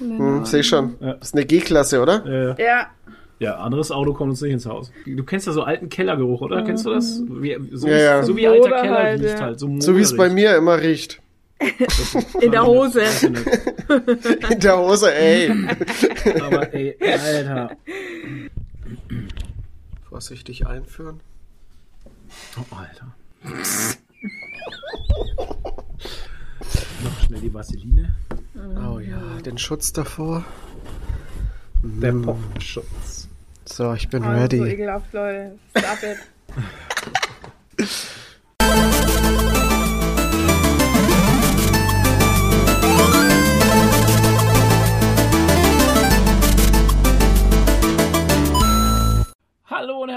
Hm, seh schon. Ja. Das ist eine G-Klasse, oder? Äh, Ja, ja, anderes Auto kommt uns nicht ins Haus. Du kennst ja so alten Kellergeruch, oder? Kennst du das? Wie, so, Ja, ja. so wie alter Moder Keller halt, riecht ja. halt. So, So wie es bei mir immer riecht. in der Hose. In der Hose, ey. Aber ey, Alter. Vorsichtig einführen. Oh, Alter. Noch schnell die Vaseline. Oh ja, den Schutz davor. Der Popschutz. So, ich bin Oh, so ready. ekelhaft, Leute. Stop it.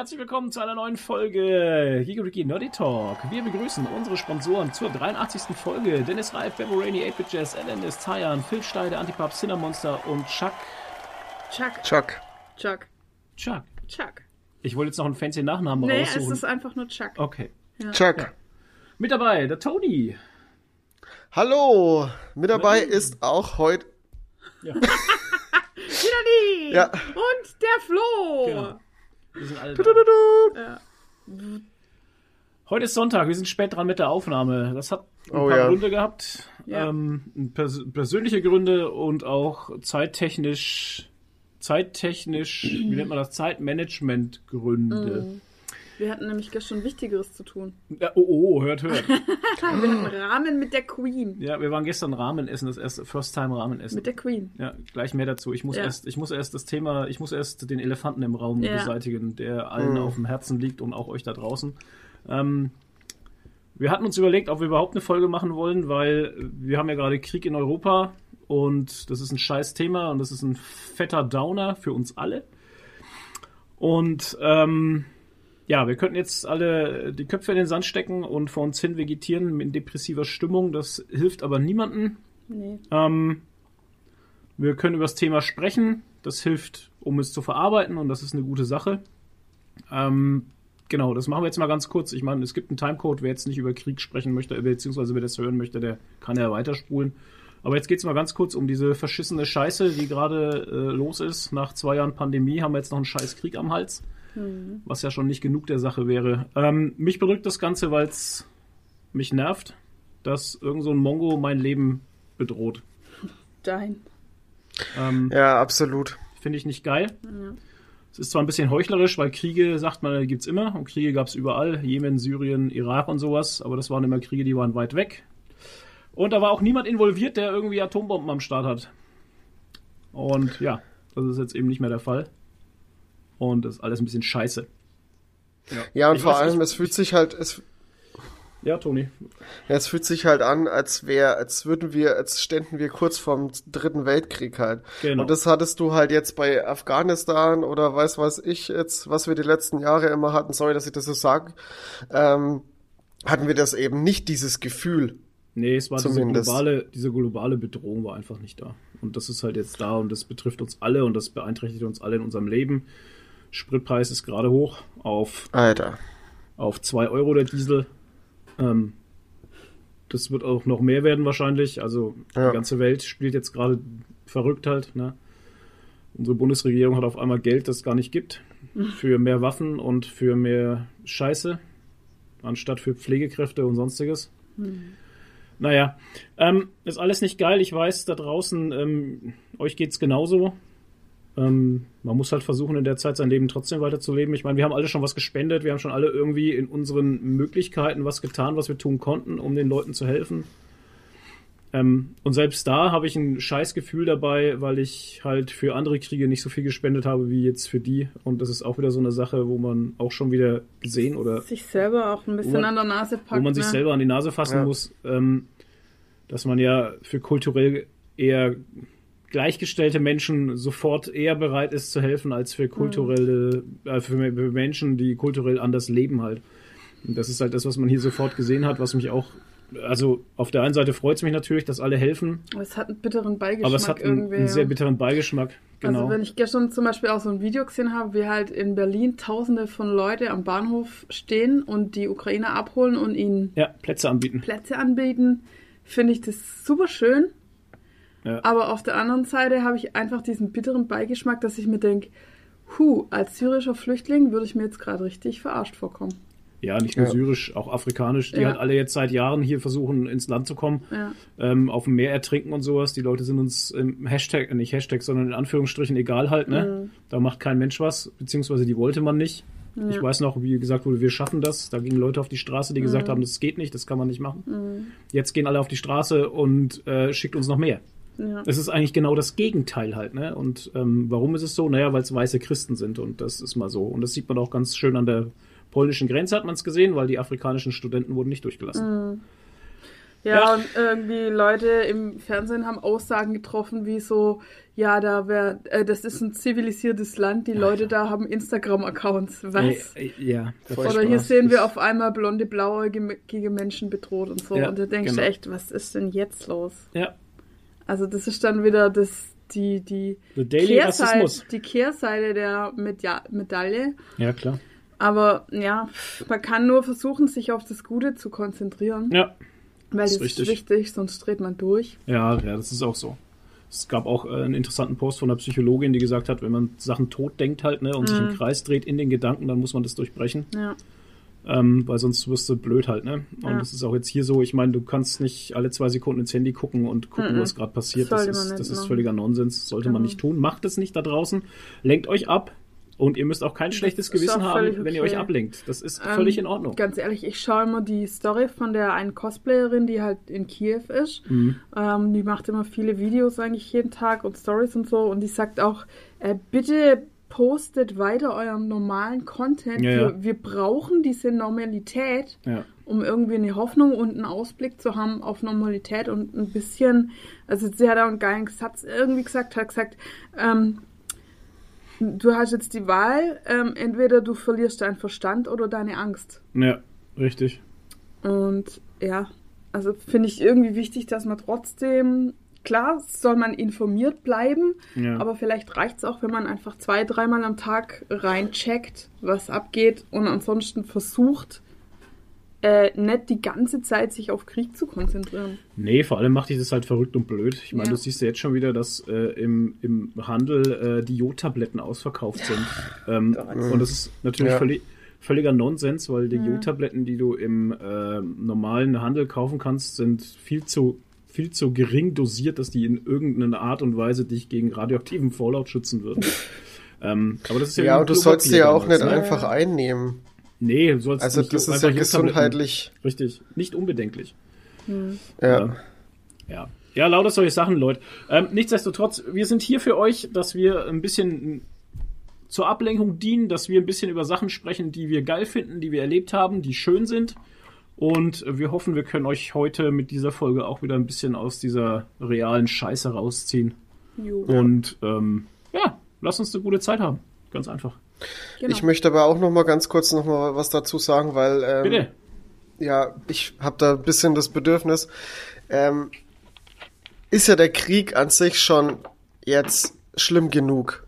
herzlich willkommen zu einer neuen Folge Gigoriki Nerdy Talk. Wir begrüßen unsere Sponsoren zur 83. Folge. Dennis Reif, Bebo Rainy, 8-Bit Jazz, LNS, Tayan, Phil Steide, Antipop, Cinnamonster und Chuck. Chuck, Chuck. Chuck, Chuck. Chuck. Ich wollte jetzt noch einen fancy Nachnamen Nee, es raussuchen. ist einfach nur Chuck. Okay. Chuck. Mit dabei, der Tony. Hallo. Mit dabei ist auch heute. Ja. Kidadi! Ja. Und der Flo! Genau. Wir sind alle da. Ja. Heute ist Sonntag, wir sind spät dran mit der Aufnahme. Das hat ein Oh paar ja. Gründe gehabt. Ja. Ähm, pers persönliche Gründe und auch zeittechnisch, zeittechnisch, wie nennt man das? Zeitmanagement-Gründe. Mhm. Wir hatten nämlich gestern Wichtigeres zu tun. Ja, oh, oh, hört, hört. Wir hatten Rahmen mit der Queen. ja, wir waren gestern Ramen essen, das erste First Time Ramen essen. Mit der Queen. Ja, gleich mehr dazu. Ich muss Ja. erst, ich muss erst das Thema, ich muss erst den Elefanten im Raum Ja. beseitigen, der allen Mhm. auf dem Herzen liegt und auch euch da draußen. Ähm, wir hatten uns überlegt, ob wir überhaupt eine Folge machen wollen, weil wir haben ja gerade Krieg in Europa und das ist ein scheiß Thema und das ist ein fetter Downer für uns alle. Und ähm, ja, wir könnten jetzt alle die Köpfe in den Sand stecken und vor uns hin vegetieren in depressiver Stimmung. Das hilft aber niemanden. Nee. Ähm, wir können über das Thema sprechen. Das hilft, um es zu verarbeiten und das ist eine gute Sache. Ähm, genau, das machen wir jetzt mal ganz kurz. Ich meine, es gibt einen Timecode. Wer jetzt nicht über Krieg sprechen möchte, beziehungsweise wer das hören möchte, der kann ja weiterspulen. Aber jetzt geht es mal ganz kurz um diese verschissene Scheiße, die gerade äh, los ist. Nach zwei Jahren Pandemie haben wir jetzt noch einen scheiß Krieg am Hals, was ja schon nicht genug der Sache wäre. Ähm, mich bedrückt das Ganze, weil es mich nervt, dass irgend so ein Mongo mein Leben bedroht. Dein. Ähm, Ja, absolut. Finde ich nicht geil. Es ist zwar ein bisschen heuchlerisch, weil Kriege, sagt man, gibt's immer. Und Kriege gab's überall. Jemen, Syrien, Irak und sowas. Aber das waren immer Kriege, die waren weit weg. Und da war auch niemand involviert, der irgendwie Atombomben am Start hat. Und ja, das ist jetzt eben nicht mehr der Fall. Und das ist alles ein bisschen scheiße. Ja, und Ich vor weiß, allem, ich- es fühlt sich halt, es, Ja, Toni. ja, es fühlt sich halt an, als wäre, als würden wir, als ständen wir kurz vorm dritten Weltkrieg halt. Genau. Und das hattest du halt jetzt bei Afghanistan oder weiß was ich jetzt, was wir die letzten Jahre immer hatten, sorry, dass ich das so sage, ähm, hatten wir das eben nicht dieses Gefühl. Nee, es war diese Zumindest. globale, diese globale Bedrohung war einfach nicht da. Und das ist halt jetzt da und das betrifft uns alle und das beeinträchtigt uns alle in unserem Leben. Spritpreis ist gerade hoch auf Alter. auf 2 Euro der Diesel. Ähm, das wird auch noch mehr werden wahrscheinlich. Also Ja. die ganze Welt spielt jetzt gerade verrückt halt. Ne? Unsere Bundesregierung hat auf einmal Geld, das es gar nicht gibt, für mehr Waffen und für mehr Scheiße, anstatt für Pflegekräfte und sonstiges. Naja, ähm, ist alles nicht geil. Ich weiß, da draußen, ähm, euch geht's genauso. Ähm, man muss halt versuchen, in der Zeit sein Leben trotzdem weiterzuleben. Ich meine, wir haben alle schon was gespendet, wir haben schon alle irgendwie in unseren Möglichkeiten was getan, was wir tun konnten, um den Leuten zu helfen. Ähm, und selbst da habe ich ein scheiß Gefühl dabei, weil ich halt für andere Kriege nicht so viel gespendet habe wie jetzt für die. Und das ist auch wieder so eine Sache, wo man auch schon wieder gesehen oder Sich selber auch ein bisschen Wo man- an der Nase packt. wo man sich ne? selber an die Nase fassen Ja. muss, ähm, dass man ja für kulturell eher gleichgestellte Menschen sofort eher bereit ist zu helfen als für kulturelle, äh, für Menschen, die kulturell anders leben halt. Und das ist halt das, was man hier sofort gesehen hat, was mich auch, also auf der einen Seite freut es mich natürlich, dass alle helfen, Aber es hat einen bitteren Beigeschmack aber es hat einen, einen sehr bitteren Beigeschmack. Genau. Also wenn ich gestern zum Beispiel auch so ein Video gesehen habe, wie halt in Berlin tausende von Leute am Bahnhof stehen und die Ukrainer abholen und ihnen ja, Plätze anbieten. Plätze anbieten, finde ich das super schön. Ja. Aber auf der anderen Seite habe ich einfach diesen bitteren Beigeschmack, dass ich mir denke, hu, als syrischer Flüchtling würde ich mir jetzt gerade richtig verarscht vorkommen. Ja, nicht nur Ja. syrisch, auch afrikanisch, die Ja. halt alle jetzt seit Jahren hier versuchen, ins Land zu kommen, Ja. ähm, auf dem Meer ertrinken und sowas. Die Leute sind uns im Hashtag, äh, nicht Hashtag, sondern in Anführungsstrichen egal halt, ne? Da macht kein Mensch was, beziehungsweise die wollte man nicht. Ich weiß noch, wie gesagt wurde, wir schaffen das. Da gingen Leute auf die Straße, die gesagt haben, das geht nicht, das kann man nicht machen. Jetzt gehen alle auf die Straße und äh, schickt uns noch mehr. Ja. Es ist eigentlich genau das Gegenteil halt, ne? Und ähm, warum ist es so? Naja, weil es weiße Christen sind und das ist mal so. Und das sieht man auch ganz schön an der polnischen Grenze, hat man es gesehen, weil die afrikanischen Studenten wurden nicht durchgelassen. Ja, Ja. und irgendwie Leute im Fernsehen haben Aussagen getroffen, wie so, ja, da wär, äh, das ist ein zivilisiertes Land, die Leute da haben Instagram-Accounts. Was? Ja, Oder hier Spaß. sehen wir auf einmal blonde, blauäugige Menschen bedroht und so. Ja, und da denkst genau. du echt, was ist denn jetzt los? ja, Also das ist dann wieder das, die, die, Kehrseite, die Kehrseite der Media Medaille. Ja, klar. Aber ja, man kann nur versuchen, sich auf das Gute zu konzentrieren, Ja, weil ist das richtig. ist wichtig, sonst dreht man durch. ja, ja, das ist auch so. Es gab auch äh, einen interessanten Post von einer Psychologin, die gesagt hat, wenn man Sachen tot denkt halt, ne, und sich im Kreis dreht in den Gedanken, dann muss man das durchbrechen. Ja. Ähm, weil sonst wirst du blöd halt, ne? Und Ja. das ist auch jetzt hier so, ich meine, du kannst nicht alle zwei Sekunden ins Handy gucken und gucken, Mhm. was gerade passiert. Das man ist, das ist völliger Nonsens, sollte man Genau. nicht tun. Macht es nicht da draußen, lenkt euch ab und ihr müsst auch kein schlechtes Gewissen haben, völlig wenn ihr euch okay. ablenkt. Das ist Ähm, völlig in Ordnung. Ganz ehrlich, ich schaue immer die Story von der einen Cosplayerin, die halt in Kiew ist. Mhm. Ähm, die macht immer viele Videos eigentlich jeden Tag und Stories und so. Und die sagt auch, äh, bitte postet weiter euren normalen Content. Ja, ja. Wir, wir brauchen diese Normalität, Ja. um irgendwie eine Hoffnung und einen Ausblick zu haben auf Normalität und ein bisschen, also sie hat auch einen geilen Satz irgendwie gesagt, hat gesagt, ähm, du hast jetzt die Wahl, ähm, entweder du verlierst deinen Verstand oder deine Angst. ja, richtig. Und ja, also finde ich irgendwie wichtig, dass man trotzdem, klar, soll man informiert bleiben, Ja. aber vielleicht reicht es auch, wenn man einfach zwei, dreimal am Tag reincheckt, was abgeht und ansonsten versucht, äh, nicht die ganze Zeit sich auf Krieg zu konzentrieren. Nee, vor allem macht dich das halt verrückt und blöd. Ich meine, Ja. du siehst ja jetzt schon wieder, dass äh, im, im Handel äh, die Jodtabletten ausverkauft sind. Ähm, und das ist natürlich Ja. völlig, völliger Nonsens, weil die Ja. Jodtabletten, die du im äh, normalen Handel kaufen kannst, sind viel zu viel zu gering dosiert, dass die in irgendeiner Art und Weise dich gegen radioaktiven Fallout schützen würden. ähm, aber das ist ja, Ja, und du sollst sie ja auch nicht ne? einfach einnehmen. Nee, du sollst Also nicht das ist ja gesundheitlich. Richtig, nicht unbedenklich. Ja. Ja. Ja, lauter solche Sachen, Leute. Ähm, nichtsdestotrotz, wir sind hier für euch, dass wir ein bisschen zur Ablenkung dienen, dass wir ein bisschen über Sachen sprechen, die wir geil finden, die wir erlebt haben, die schön sind. Und wir hoffen, wir können euch heute mit dieser Folge auch wieder ein bisschen aus dieser realen Scheiße rausziehen. Jo. Und ähm, ja, lasst uns eine gute Zeit haben. Ganz einfach. Genau. Ich möchte aber auch noch mal ganz kurz noch mal was dazu sagen, weil ähm, Bitte. ja, ich habe da ein bisschen das Bedürfnis. Ähm, ist ja der Krieg an sich schon jetzt schlimm genug.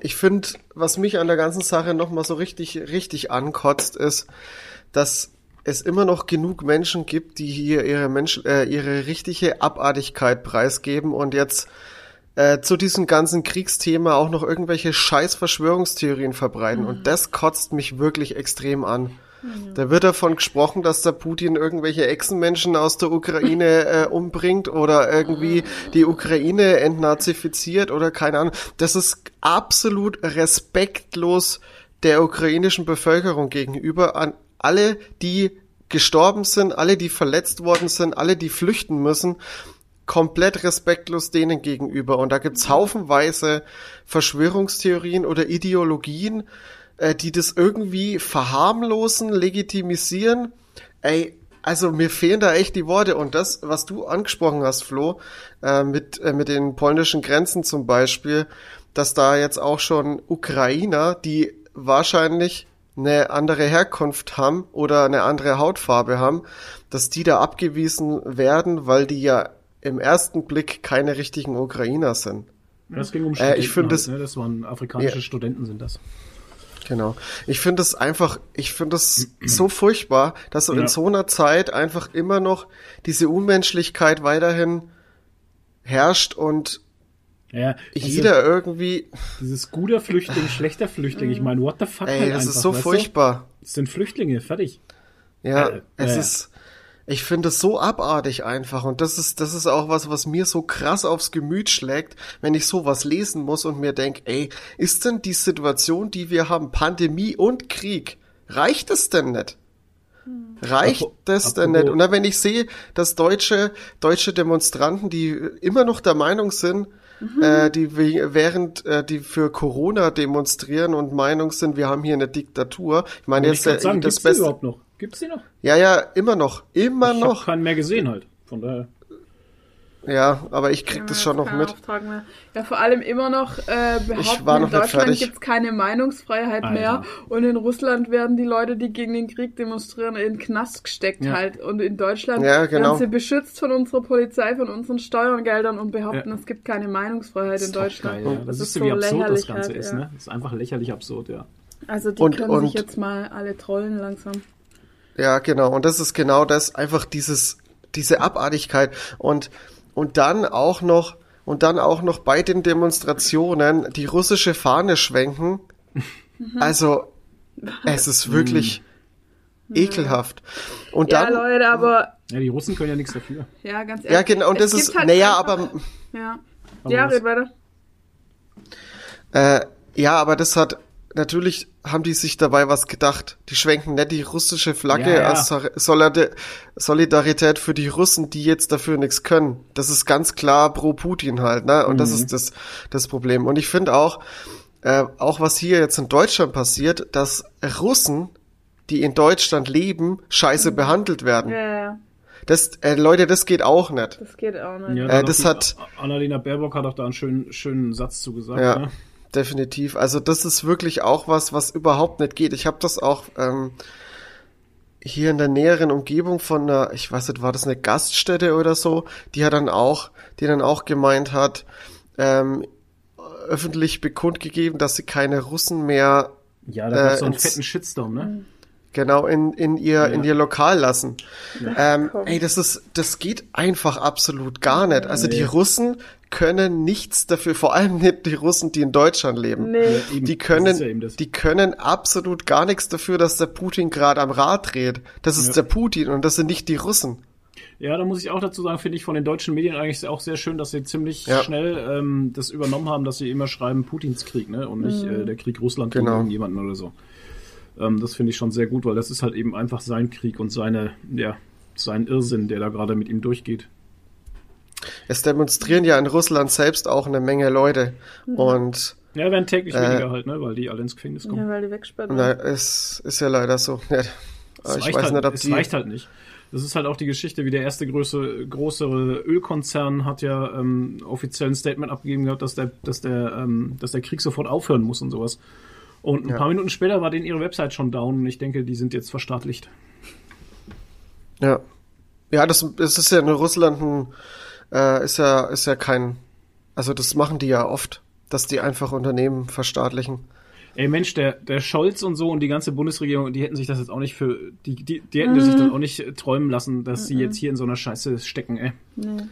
Ich finde, was mich an der ganzen Sache noch mal so richtig, richtig ankotzt, ist, dass es immer noch genug Menschen gibt, die hier ihre Mensch, äh, ihre richtige Abartigkeit preisgeben und jetzt äh, zu diesem ganzen Kriegsthema auch noch irgendwelche scheiß Verschwörungstheorien verbreiten. Und das kotzt mich wirklich extrem an. Da wird davon gesprochen, dass der Putin irgendwelche Echsenmenschen aus der Ukraine äh, umbringt oder irgendwie die Ukraine entnazifiziert oder keine Ahnung. Das ist absolut respektlos der ukrainischen Bevölkerung gegenüber an alle, die gestorben sind, alle, die verletzt worden sind, alle, die flüchten müssen komplett respektlos denen gegenüber. Und da gibt's haufenweise Verschwörungstheorien oder Ideologien, äh, die das irgendwie verharmlosen, legitimisieren. Ey, also mir fehlen da echt die Worte. Und das, was du angesprochen hast, Flo, äh, mit, äh, mit den polnischen Grenzen zum Beispiel, dass da jetzt auch schon Ukrainer, die wahrscheinlich eine andere Herkunft haben oder eine andere Hautfarbe haben, dass die da abgewiesen werden, weil die ja im ersten Blick keine richtigen Ukrainer sind. Das ging um Äh, Studenten. ich finde halt, es- ne? Das waren afrikanische Ja. Studenten, sind das. Genau. Ich finde es einfach, ich finde es so furchtbar, dass Ja. in so einer Zeit einfach immer noch diese Unmenschlichkeit weiterhin herrscht und Ja, jeder irgendwie, Dieses guter Flüchtling, schlechter Flüchtling. Ich meine, what the fuck ey, halt das einfach, ist so du? furchtbar. Das sind Flüchtlinge, fertig. Ja, Äh, es ja. ist, ich finde es so abartig einfach und das ist, das ist auch was, was mir so krass aufs Gemüt schlägt, wenn ich sowas lesen muss und mir denk, ey, ist denn die Situation, die wir haben, Pandemie und Krieg, reicht es denn nicht? Reicht Apo- das denn nicht? Und dann, wenn ich sehe, dass deutsche, deutsche Demonstranten, die immer noch der Meinung sind, äh, die während äh, die für Corona demonstrieren und Meinung sind, wir haben hier eine Diktatur. Ich meine ich jetzt äh, sagen, das gibt's die überhaupt noch? Gibt's die noch? Ja, ja, immer noch, immer ich noch. habe keinen mehr gesehen halt. Von daher. Ja, aber ich krieg Ja, das schon noch mit. Auftrag mehr. Ja, vor allem immer noch äh, behaupten, in noch nicht Deutschland gibt es keine Meinungsfreiheit Alter. mehr und in Russland werden die Leute, die gegen den Krieg demonstrieren, in den Knast gesteckt Ja. halt. Und in Deutschland Ja, genau. werden sie beschützt von unserer Polizei, von unseren Steuergeldern und behaupten, Ja. es gibt keine Meinungsfreiheit in Deutschland. Geil, ja. Das, ist ist, wie absurd das Ganze halt, ist, ja. ne? Das ist einfach lächerlich absurd, ja. Also die Und- können und- sich jetzt mal alle trollen langsam. Ja, genau. Und das ist genau das, einfach dieses, diese Abartigkeit. Und, und dann auch noch, und dann auch noch bei den Demonstrationen die russische Fahne schwenken. Mhm. Also, es ist wirklich ekelhaft. Und Ja, dann, Leute, aber Ja, die Russen können ja nichts dafür. ja, ganz ehrlich. ja, genau, und es das ist, halt naja, einfach- aber, Ja, Aber ja red weiter. Äh, ja, aber das hat natürlich haben die sich dabei was gedacht. Die schwenken nicht die russische Flagge Ja, ja. als Solidarität für die Russen, die jetzt dafür nichts können. Das ist ganz klar pro Putin halt, ne? Und das Mhm. ist das das Problem. Und ich finde auch äh, auch was hier jetzt in Deutschland passiert, dass Russen, die in Deutschland leben, scheiße behandelt werden. Mhm. Ja, ja, Das äh, Leute, das geht auch nicht. das geht auch nicht. Ja, Äh, da das hat- Annalena Baerbock hat auch da einen schönen, schönen Satz zugesagt. Ja. Ne? Definitiv. Also das ist wirklich auch was, was überhaupt nicht geht. Ich habe das auch ähm, hier in der näheren Umgebung von einer, ich weiß nicht, war das eine Gaststätte oder so, die hat dann auch, die dann auch gemeint hat, ähm, öffentlich bekundgegeben, dass sie keine Russen mehr Ja, da gab's Äh, so einen ins- fetten Shitstorm, ne? Genau in, in ihr in ihr Lokal lassen. Ähm, komm. ey, das ist das geht einfach absolut gar nicht. Also die Nee. Russen können nichts dafür, vor allem nicht die Russen, die in Deutschland leben. Nee. Ja, eben. Die können, ja die können absolut gar nichts dafür, dass der Putin gerade am Rad dreht. Das ist Ja. der Putin und das sind nicht die Russen. Ja, da muss ich auch dazu sagen, finde ich von den deutschen Medien eigentlich auch sehr schön, dass sie ziemlich Ja. schnell ähm, das übernommen haben, dass sie immer schreiben Putins Krieg, ne? Und nicht äh, der Krieg Russland Genau. gegen irgendjemanden oder so. Ähm, das finde ich schon sehr gut, weil das ist halt eben einfach sein Krieg und seine, ja, sein Irrsinn, der da gerade mit ihm durchgeht. Es demonstrieren ja in Russland selbst auch eine Menge Leute. Und Ja, werden täglich Äh, weniger halt, ne? Weil die alle ins Gefängnis kommen. Ja, weil die wegsperren. na, es ist ja leider so. Ja, Es ich reicht weiß halt, nicht, ob es die. reicht halt nicht. Das ist halt auch die Geschichte, wie der erste größere, größere Ölkonzern hat ja ähm, offiziell ein Statement abgegeben gehabt, dass der, dass der, ähm, dass der Krieg sofort aufhören muss und sowas. Und ein Ja. paar Minuten später war denen ihre Website schon down und ich denke, die sind jetzt verstaatlicht. Ja. Ja, das, das ist ja in Russland ein, äh, ist ja, ist ja kein, also das machen die ja oft, dass die einfach Unternehmen verstaatlichen. Ey Mensch, der, der Scholz und so und die ganze Bundesregierung, die hätten sich das jetzt auch nicht für, die, die, die hätten sich das auch nicht träumen lassen, dass sie jetzt hier in so einer Scheiße stecken, ey. Nee.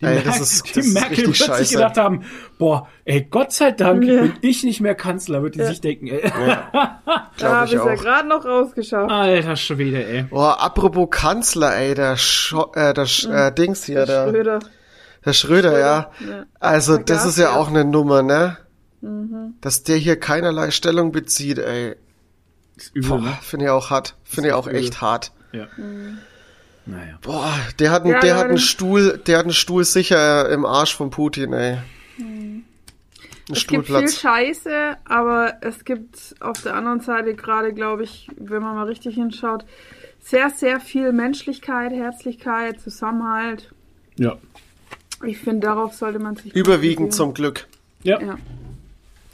Die, Ey, Merkel, das ist- die Merkel wird sich scheiße. gedacht haben, boah, ey, Gott sei Dank Ja. bin ich nicht mehr Kanzler, wird die Ja. sich denken, ey. Da Glaube habe ich ja gerade noch rausgeschafft. Alter Schwede, ey. Boah, apropos Kanzler, ey, der, Scho äh, der Sch äh, Dings hier, der, Schröder. der Schröder, ja. Ja. Also, Der das ist ja ja. auch eine Nummer, ne? Mhm. Dass der hier keinerlei Stellung bezieht, ey. Ist übel, ne? finde ich auch hart. Finde ich auch übel. echt hart. Ja. Naja. Boah, der hat, einen, Ja, der hat einen. Stuhl, der hat einen Stuhl sicher im Arsch von Putin, ey. Ein Es gibt viel Stuhlplatz. Scheiße, aber es gibt auf der anderen Seite gerade, glaube ich, wenn man mal richtig hinschaut, sehr, sehr viel Menschlichkeit, Herzlichkeit, Zusammenhalt. Ja. Ich finde, darauf sollte man sich Überwiegend zum Glück. Ja, Ja.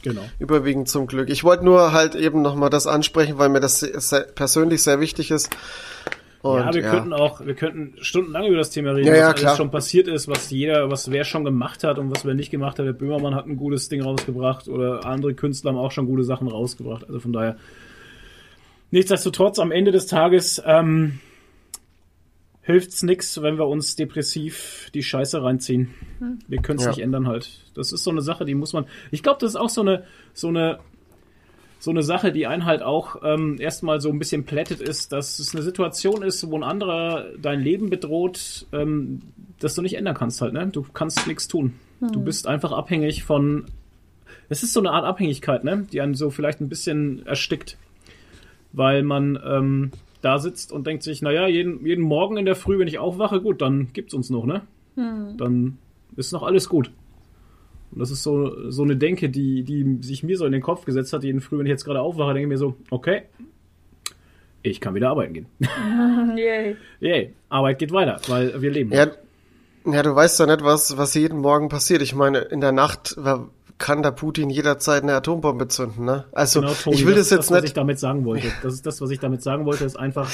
genau. Überwiegend zum Glück. Ich wollte nur halt eben nochmal das ansprechen, weil mir das sehr, sehr, persönlich sehr wichtig ist. Und, ja, wir könnten auch, wir könnten stundenlang über das Thema reden, Ja, was ja, alles schon passiert ist, was jeder, was wer schon gemacht hat und was wer nicht gemacht hat. Der Böhmermann hat ein gutes Ding rausgebracht oder andere Künstler haben auch schon gute Sachen rausgebracht. Also von daher. Nichtsdestotrotz, am Ende des Tages, ähm, hilft's nix, wenn wir uns depressiv die Scheiße reinziehen. Wir können es Ja. nicht ändern halt. Das ist so eine Sache, die muss man. Ich glaube, das ist auch so eine, so eine, so eine Sache, die einen halt auch ähm, erstmal so ein bisschen plättet ist, dass es eine Situation ist, wo ein anderer dein Leben bedroht, ähm, dass du nicht ändern kannst halt, ne? Du kannst nichts tun. Du bist einfach abhängig von. Es ist so eine Art Abhängigkeit, ne? Die einen so vielleicht ein bisschen erstickt. Weil man ähm, da sitzt und denkt sich, naja, jeden, jeden Morgen in der Früh, wenn ich aufwache, gut, dann gibt's uns noch, ne? Dann ist noch alles gut. Und das ist so, so eine Denke, die, die sich mir so in den Kopf gesetzt hat, jeden Früh, wenn ich jetzt gerade aufwache, denke ich mir so, okay, ich kann wieder arbeiten gehen. Yay. Yay, Arbeit geht weiter, weil wir leben. Ja, ja, du weißt ja nicht, was, was jeden Morgen passiert. Ich meine, in der Nacht wa- kann der Putin jederzeit eine Atombombe zünden, ne? Also, Genau, Toni, ich will das, ist jetzt das, was ich nicht. damit sagen wollte. Das ist das, was ich damit sagen wollte, ist einfach,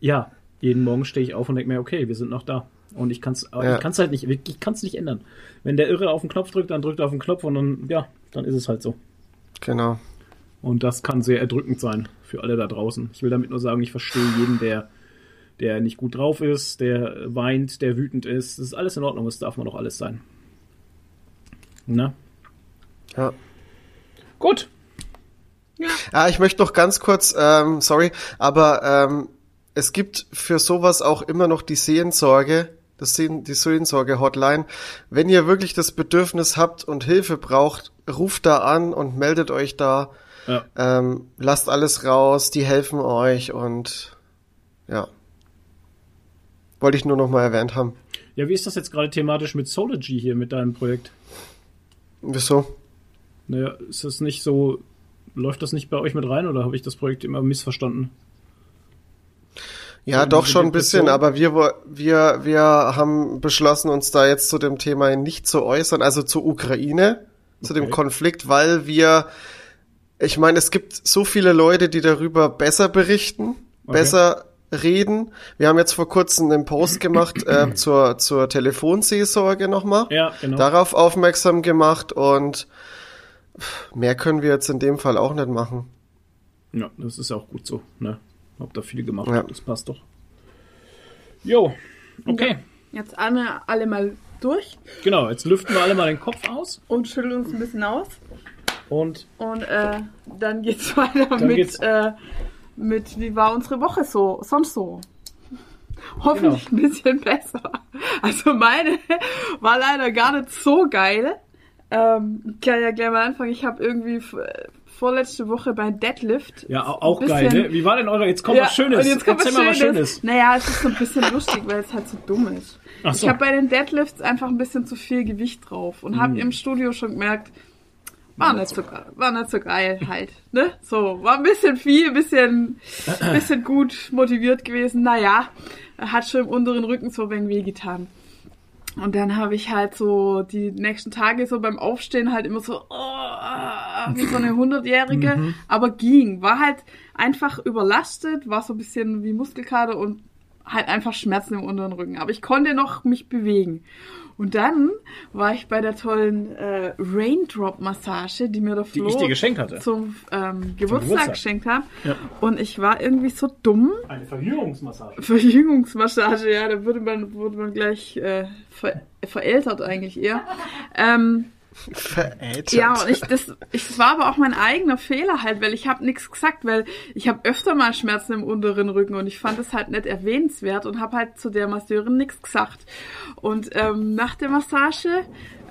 ja, jeden Morgen stehe ich auf und denke mir, okay, wir sind noch da. Und ich kann es Ja. ich kann's halt nicht, ich kann es nicht ändern. Wenn der Irre auf den Knopf drückt, dann drückt er auf den Knopf und dann, ja, dann ist es halt so. Genau. Und das kann sehr erdrückend sein für alle da draußen. Ich will damit nur sagen, ich verstehe jeden, der, der nicht gut drauf ist, der weint, der wütend ist. Das ist alles in Ordnung, das darf man doch alles sein. Na? Ja. Gut. Ah, ich möchte noch ganz kurz, ähm, sorry, aber ähm, es gibt für sowas auch immer noch die Sehensorge, das die Sehensorge-Hotline. Wenn ihr wirklich das Bedürfnis habt und Hilfe braucht, ruft da an und meldet euch da. Ja. Ähm, lasst alles raus, die helfen euch und ja. Wollte ich nur noch mal erwähnt haben. Ja, wie ist das jetzt gerade thematisch mit Sology hier, mit deinem Projekt? Wieso? Naja, ist das nicht so, läuft das nicht bei euch mit rein oder habe ich das Projekt immer missverstanden? Ja, doch schon ein bisschen, aber wir, wir, wir haben beschlossen, uns da jetzt zu dem Thema nicht zu äußern, also zur Ukraine, zu dem Okay. Konflikt, weil wir, ich meine, es gibt so viele Leute, die darüber besser berichten, Okay. besser reden. Wir haben jetzt vor kurzem einen Post gemacht äh, zur, zur Telefonseelsorge nochmal. Ja, genau. Darauf aufmerksam gemacht und mehr können wir jetzt in dem Fall auch nicht machen. Ja, das ist auch gut so, ne? Hab da viel gemacht, Ja. das passt doch. Jo, okay. Jetzt einmal alle mal durch Genau, jetzt lüften wir alle mal den Kopf aus und schütteln uns ein bisschen aus. und Und äh, dann geht's weiter mit, geht's- Äh, mit, wie war unsere Woche so, sonst so. Hoffentlich Genau. ein bisschen besser. Also meine war leider gar nicht so geil. Ähm, ich kann ja gleich mal anfangen. Ich habe irgendwie vorletzte Woche bei Deadlift. ja, au- auch geil, ne? Wie war denn eure, jetzt kommt Ja, was Schönes. Jetzt kommt Erzähl was mal was Schönes. Schönes. Naja, es ist so ein bisschen lustig, weil es halt so dumm ist. Ach so. Ich habe bei den Deadlifts einfach ein bisschen zu viel Gewicht drauf und Hm. habe im Studio schon gemerkt, war nicht so geil, war nicht so geil halt, ne? So, war ein bisschen viel, ein bisschen, bisschen gut motiviert gewesen. Naja, hat schon im unteren Rücken so ein wenig wehgetan. Und dann habe ich halt so die nächsten Tage so beim Aufstehen halt immer so, oh, wie so eine Hundertjährige, Mhm. aber ging. War halt einfach überlastet, war so ein bisschen wie Muskelkater und halt einfach Schmerzen im unteren Rücken. Aber ich konnte noch mich bewegen. Und dann war ich bei der tollen äh, Raindrop-Massage, die mir der Die Flo ich dir geschenkt hatte. zum ähm, Geburtstag, Geburtstag. geschenkt hat. Ja. Und ich war irgendwie so dumm, Eine Verjüngungsmassage. Verjüngungsmassage, ja, da würde man, wurde man gleich äh, ver verältert eigentlich eher. Ähm, Verätert. ja, und ich, das, ich, das war aber auch mein eigener Fehler halt, weil ich habe nichts gesagt, weil ich habe öfter mal Schmerzen im unteren Rücken und ich fand es halt nicht erwähnenswert und habe halt zu der Masseurin nichts gesagt. Und ähm, nach der Massage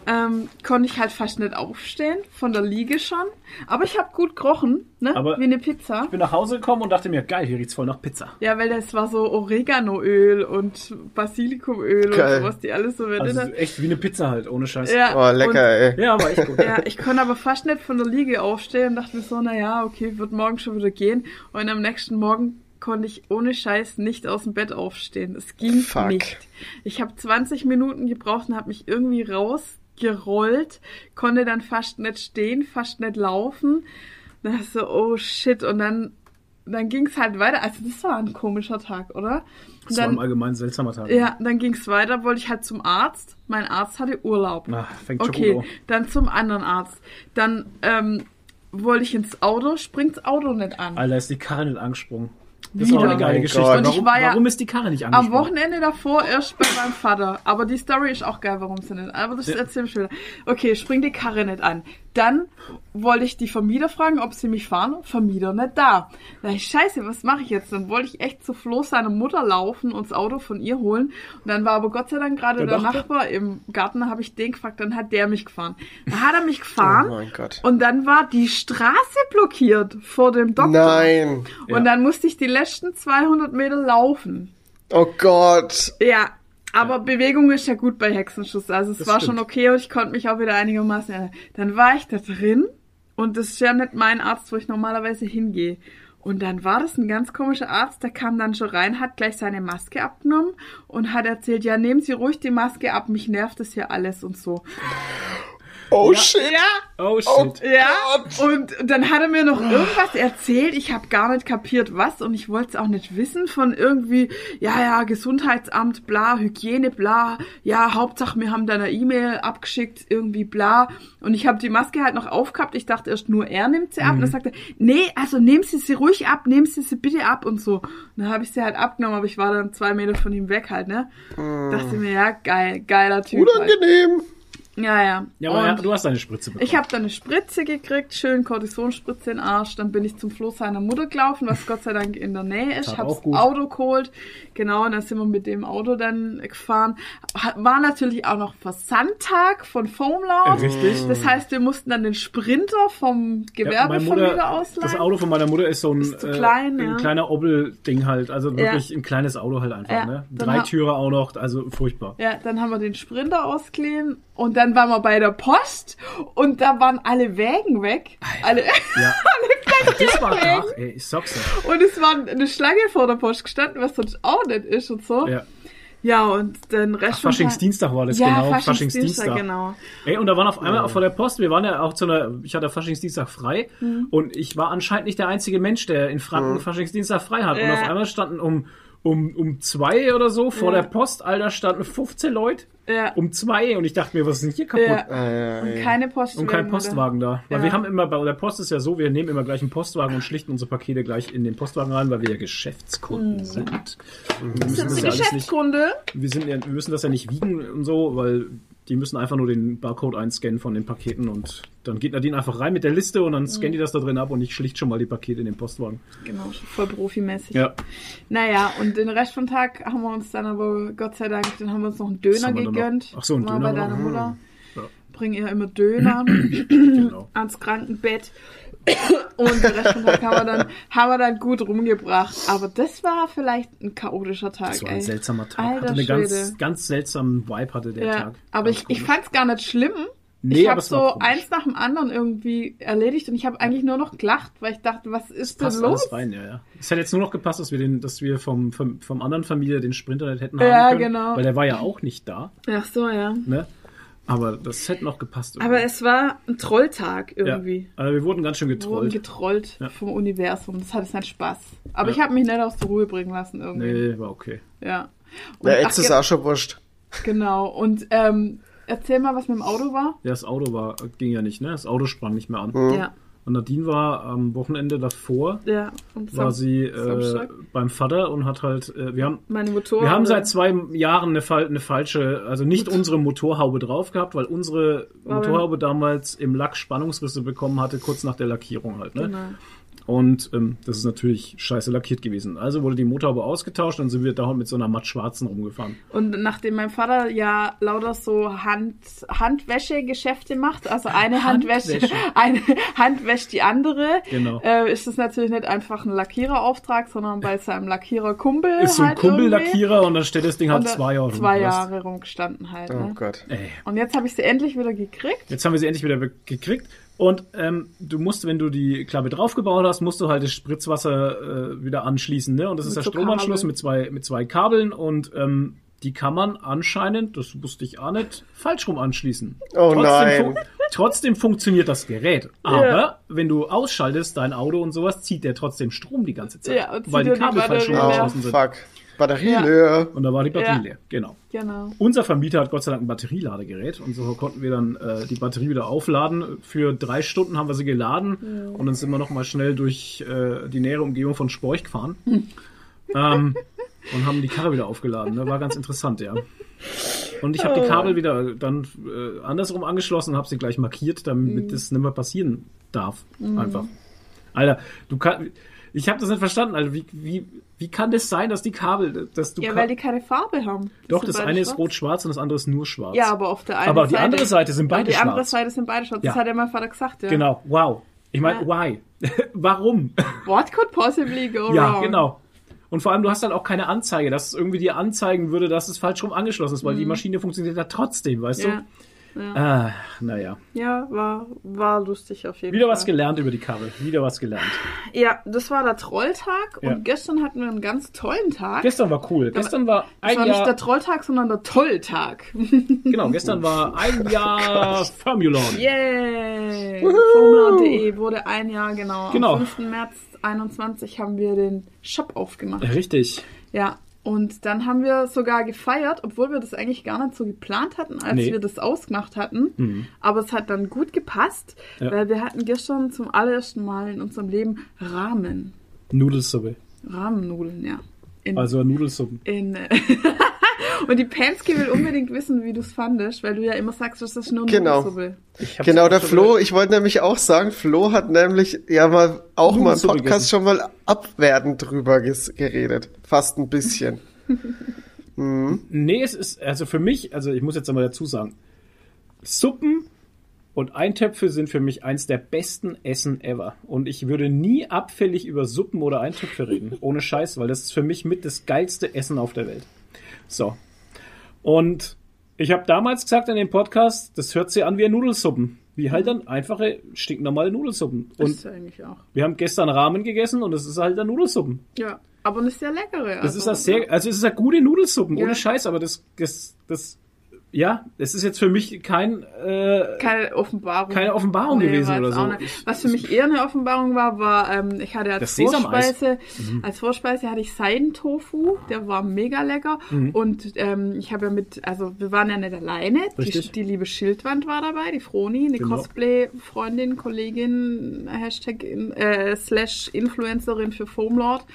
ähm, konnte ich halt fast nicht aufstehen, von der Liege schon. Aber ich habe gut gerochen, ne? Aber- wie eine Pizza. Ich bin nach Hause gekommen und dachte mir, geil, hier riecht's voll nach Pizza. Ja, weil das war so Oreganoöl und Basilikumöl Geil. und sowas, die alles so verwendet Also echt wie eine Pizza halt, ohne Scheiß. Ja, Oh, lecker, ey. Ja, war echt gut. Ja, ich konnte aber fast nicht von der Liege aufstehen und dachte mir so, naja, okay, wird morgen schon wieder gehen. Und am nächsten Morgen konnte ich ohne Scheiß nicht aus dem Bett aufstehen. Es ging Fuck. nicht. Ich habe 20 Minuten gebraucht und habe mich irgendwie rausgerollt, konnte dann fast nicht stehen, fast nicht laufen. Dann dachte ich so, oh shit. Und dann, dann ging es halt weiter. Also das war ein komischer Tag, oder? Und Das war im dann, Allgemeinen ein seltsamer Tag. ja, dann ging es weiter, wollte ich halt zum Arzt. Mein Arzt hatte Urlaub. Na, fängt schon Okay, gut an. dann zum anderen Arzt. Dann ähm, wollte ich ins Auto, springt's Auto nicht an. Alter, ist die Karre nicht angesprungen. Das ist auch eine Wieder. geile Mein Geschichte. Und ich Warum, war ja warum ist die Karre nicht Am angesprungen? Wochenende davor erst bei meinem Vater. Aber die Story ist auch geil, warum sie nicht. Aber das Ja. erzähl ich später. Okay, spring die Karre nicht an. Dann wollte ich die Vermieter fragen, ob sie mich fahren. Vermieter nicht da. Da ich, scheiße, was mache ich jetzt? Dann wollte ich echt zu Flo seiner Mutter laufen und das Auto von ihr holen. Und dann war aber Gott sei Dank gerade Der der, Nachbar im Garten, da habe ich den gefragt, dann hat der mich gefahren. Dann hat er mich gefahren Oh mein Gott. und dann war die Straße blockiert vor dem Doktor. Nein. Ja. Und dann musste ich die letzten 200 Meter laufen. Oh Gott. Ja, aber Bewegung ist ja gut bei Hexenschuss. Also es Das war stimmt. schon okay und ich konnte mich auch wieder einigermaßen erinnern. Dann war ich da drin und das ist ja nicht mein Arzt, wo ich normalerweise hingehe. Und dann war das ein ganz komischer Arzt, der kam dann schon rein, hat gleich seine Maske abgenommen und hat erzählt, ja, nehmen Sie ruhig die Maske ab, mich nervt das hier alles und so. Oh shit. Ja, Oh Oh, shit. ja, Gott. und dann hat er mir noch irgendwas erzählt. Ich habe gar nicht kapiert, was und ich wollte es auch nicht wissen von irgendwie, ja, ja, Gesundheitsamt, bla, Hygiene, bla, ja, Hauptsache wir haben da eine E-Mail abgeschickt, irgendwie bla. Und ich habe die Maske halt noch aufgehabt. Ich dachte erst nur er nimmt sie ab. Und dann sagte er, nee, also nehmen Sie sie ruhig ab, nehmen Sie sie bitte ab und so. Und dann habe ich sie halt abgenommen, aber ich war dann zwei Meter von ihm weg halt, ne? Dachte mir, ja, geil, geiler Typ. Halt. Ja, ja. Ja, aber Und- du hast deine Spritze bekommen. ich habe dann eine Spritze gekriegt, schön Kortisonspritze in den Arsch. Dann bin ich zum Floß seiner Mutter gelaufen, was Gott sei Dank in der Nähe ist. Tat Hab's. Auto geholt. Genau, und dann sind wir mit dem Auto dann gefahren. War natürlich auch noch Versandtag von Foamlaut. Äh, richtig. Das heißt, wir mussten dann den Sprinter vom Ja, meine Gewerbevermieter Mutter, ausleihen. das Auto von meiner Mutter ist so ein, Ist äh, klein, ein ja. kleiner Obbel-Ding halt. Also Ja. wirklich ein kleines Auto halt einfach. Ja, Ne? Drei Türe auch noch, also furchtbar. Ja, dann haben wir den Sprinter ausgeliehen und dann waren wir bei der Post und da waren alle Wägen weg. Alle, Ja. das war Tag, ey, ich sag's ja. und es war eine Schlange vor der Post gestanden, was sonst auch nicht ist und so. ja. Ja, und den Rest Faschingsdienstag war das, ja, genau. Faschingsdienstag, genau. Ey, und da waren auf einmal auch vor der Post, wir waren ja auch zu einer, ich hatte Faschingsdienstag frei Mhm. und ich war anscheinend nicht der einzige Mensch, der in Franken Faschingsdienstag frei hat. Und Ja. auf einmal standen um, um, um zwei oder so vor Ja. der Post, Alter, standen 15 Leute Ja. um zwei und ich dachte mir, was ist denn hier kaputt? ja. Ah, ja, Und ja. keine Postwagen. Und kein oder? Postwagen da. Weil Ja. wir haben immer, bei der Post ist ja so, wir nehmen immer gleich einen Postwagen und schlichten unsere Pakete gleich in den Postwagen rein, weil wir ja Geschäftskunden sind. Und Wir Mhm. Sind ja alles nicht, Geschäftskunde? wir, sind wir müssen das ja nicht wiegen und so, weil die müssen einfach nur den Barcode einscannen von den Paketen und dann geht Nadine einfach rein mit der Liste und dann scannt die das da drin ab und ich schlicht schon mal die Pakete in den Postwagen. Genau, voll profimäßig. Ja. Naja, und den Rest vom Tag haben wir uns dann aber, Gott sei Dank, dann haben wir uns noch einen Döner denn noch? gegönnt. Ach so, einen Mal Döner bei deiner Mutter. Ja. Bring ihr immer Döner Genau. ans Krankenbett. Und den Rest vom Tag haben wir dann, haben wir dann gut rumgebracht. Aber das war vielleicht ein chaotischer Tag, Das war ey. ein seltsamer Tag. Alter hatte eine Schwede. ganz, ganz seltsamen Vibe hatte der ja, Tag. aber Ganz ich, ich komisch. fand's gar nicht schlimm. Nee, ich habe es so eins nach dem anderen irgendwie erledigt und ich habe eigentlich nur noch gelacht, weil ich dachte, was ist denn passt los? rein, ja, ja. Es hätte jetzt nur noch gepasst, dass wir den, dass wir vom, vom, vom anderen Familie den Sprinter nicht hätten Ja, haben können. genau. Weil der war ja auch nicht da, Ach so, ja. ne? Aber das hätte noch gepasst. Aber es war ein Trolltag irgendwie. Ja. Also wir wurden ganz schön Wir wurden getrollt. getrollt Ja. vom Universum. Das hatte seinen Spaß. Aber Ja. ich habe mich nicht aus der Ruhe bringen lassen irgendwie. Nee, war okay. Ja. Und, Ja, ach, jetzt ist auch schon wurscht. Genau. Und ähm, erzähl mal, was mit dem Auto war. Ja, das Auto war, ging ja nicht, ne? Das Auto sprang nicht mehr an. Ja. Und Nadine war am Wochenende davor, Ja. Und war sie äh, beim Vater und hat halt, äh, wir haben meine Motorhaube. Wir haben seit zwei Jahren eine, eine falsche, also nicht unsere Motorhaube drauf gehabt, weil unsere Motorhaube damals im Lack Spannungsrisse bekommen hatte, kurz nach der Lackierung halt. Ne? Genau. Und ähm, das ist natürlich scheiße lackiert gewesen. Also wurde die Motorhaube ausgetauscht und sind wir da mit so einer matt-schwarzen rumgefahren. Und nachdem mein Vater ja lauter so Hand, Handwäsche-Geschäfte macht, also eine Handwäsche, Handwäsche. eine Hand wäscht die andere, Genau. äh, ist das natürlich nicht einfach ein Lackiererauftrag, sondern bei seinem Lackierer-Kumpel Ist so ein halt. Kumpellackierer und dann steht das Ding halt Und, zwei Jahre Zwei Jahre rumgestanden halt. Oh Ne? Gott. du? Ey. Und jetzt habe ich sie endlich wieder gekriegt. Jetzt haben wir sie endlich wieder gekriegt. Und ähm, du musst, wenn du die Klappe draufgebaut hast, musst du halt das Spritzwasser äh, wieder anschließen. Ne? Und das Mit ist der so Stromanschluss mit zwei, mit zwei Kabeln. Und ähm, die kann man anscheinend, das wusste ich auch nicht, falsch rum anschließen. Oh trotzdem, nein. fun- trotzdem funktioniert das Gerät. Aber Ja. wenn du ausschaltest, dein Auto und sowas, zieht der trotzdem Strom die ganze Zeit. Ja, weil die er die Kabel falsch rum Oh, angeschlossen sind. fuck. Batterie Ja. leer. Und da war die Batterie leer. Genau. Genau. Unser Vermieter hat Gott sei Dank ein Batterieladegerät und so konnten wir dann äh, die Batterie wieder aufladen. Für drei Stunden haben wir sie geladen und dann sind wir noch mal schnell durch äh, die nähere Umgebung von Sporch gefahren ähm, und haben die Karre wieder aufgeladen. Das war ganz interessant, ja. Und ich habe die Kabel wieder dann äh, andersrum angeschlossen und habe sie gleich markiert, damit das nicht mehr passieren darf. Einfach. Alter, du kannst. Ich habe das nicht verstanden, Alter. Wie, wie, wie kann das sein, dass die Kabel, dass du Ja, weil die keine Farbe haben. Die doch das eine ist schwarz. rot-schwarz und das andere ist nur schwarz. Ja, aber auf der einen Aber die Seite. andere Seite sind beide aber Die andere schwarz. Seite sind beide schwarz. Ja. Das hat ja mein Vater gesagt, ja. Genau, wow. Ich meine, Ja. why? Warum? What could possibly go ja, wrong? genau. Und vor allem, du hast dann auch keine Anzeige, dass es irgendwie dir anzeigen würde, dass es falsch rum angeschlossen ist, weil die Maschine funktioniert ja trotzdem, weißt Mhm. Ja. du? Ah, naja. Ja, war, war lustig auf jeden Wieder Fall. was gelernt über die Kabel. Wieder was gelernt. Ja, das war der Trolltag Ja. und gestern hatten wir einen ganz tollen Tag. Gestern war cool. Gestern war das ein war nicht Jahr. der Trolltag, sondern der Tolltag. Genau, gestern war ein Jahr Formulon. Yay! Formula.de wurde ein Jahr genau. Genau. Am 5. März 21 haben wir den Shop aufgemacht. Richtig. Ja. Und dann haben wir sogar gefeiert, obwohl wir das eigentlich gar nicht so geplant hatten, als Nee. wir das ausgemacht hatten. Aber es hat dann gut gepasst, Ja. weil wir hatten gestern zum allerersten Mal in unserem Leben Ramen. Nudelsuppe. Ramennudeln, ja. In, Also Nudelsuppen. in, und die Pansky will unbedingt wissen, wie du es fandest, weil du ja immer sagst, das ist nur Genau. Nudelsuppe. Ich hab's Genau, der Flo, ich wollte nämlich auch sagen, Flo hat nämlich ja mal auch mal im Podcast gegessen. schon mal abwertend drüber geredet. Fast ein bisschen. Nee, es ist, also für mich, also ich muss jetzt einmal dazu sagen, Suppen und Eintöpfe sind für mich eins der besten Essen ever. Und ich würde nie abfällig über Suppen oder Eintöpfe reden. Ohne Scheiß, weil das ist für mich mit das geilste Essen auf der Welt. So. Und ich habe damals gesagt in dem Podcast, das hört sich an wie ein Nudelsuppen. Wie halt dann einfache, stinknormale Nudelsuppen. Das Und ist eigentlich auch. wir haben gestern Ramen gegessen und es ist halt ein Nudelsuppen. Ja, aber eine sehr leckere. Das ist das sehr, also es ist ja gute Nudelsuppen, Ja. ohne Scheiß, aber das, das, das, ja, es ist jetzt für mich kein, äh, keine Offenbarung. keine Offenbarung gewesen war oder so. Was für mich eher eine Offenbarung war, war, ähm, ich hatte als. Vorspeise, als Vorspeise hatte ich Seidentofu, der war mega lecker. Mhm. Und ähm, ich habe ja mit, also wir waren ja nicht alleine. Die, die liebe Schildwand war dabei, die Froni, eine Genau. Cosplay-Freundin, Kollegin, Hashtag in, äh, slash Influencerin für Foamlord.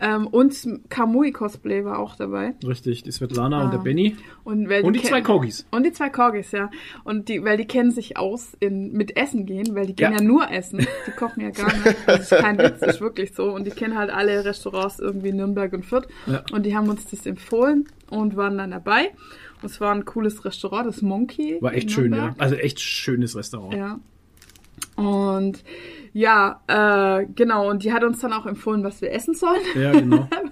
Ähm, und Kamui Cosplay war auch dabei. richtig, die Svetlana und der Benny Und, und die zwei Corgis. und die zwei Corgis, ja. Und die, weil die kennen sich aus in, mit Essen gehen, weil die gehen Ja. ja, nur essen. Die kochen ja gar nicht. Das ist kein Witz, das ist wirklich so. Und die kennen halt alle Restaurants irgendwie in Nürnberg und Fürth. Ja. Und die haben uns das empfohlen und waren dann dabei. Und es war ein cooles Restaurant, das Monkey. War echt schön, ja. Also echt schönes Restaurant. Ja. Und ja, äh, genau. Und die hat uns dann auch empfohlen, was wir essen sollen. Ja, genau.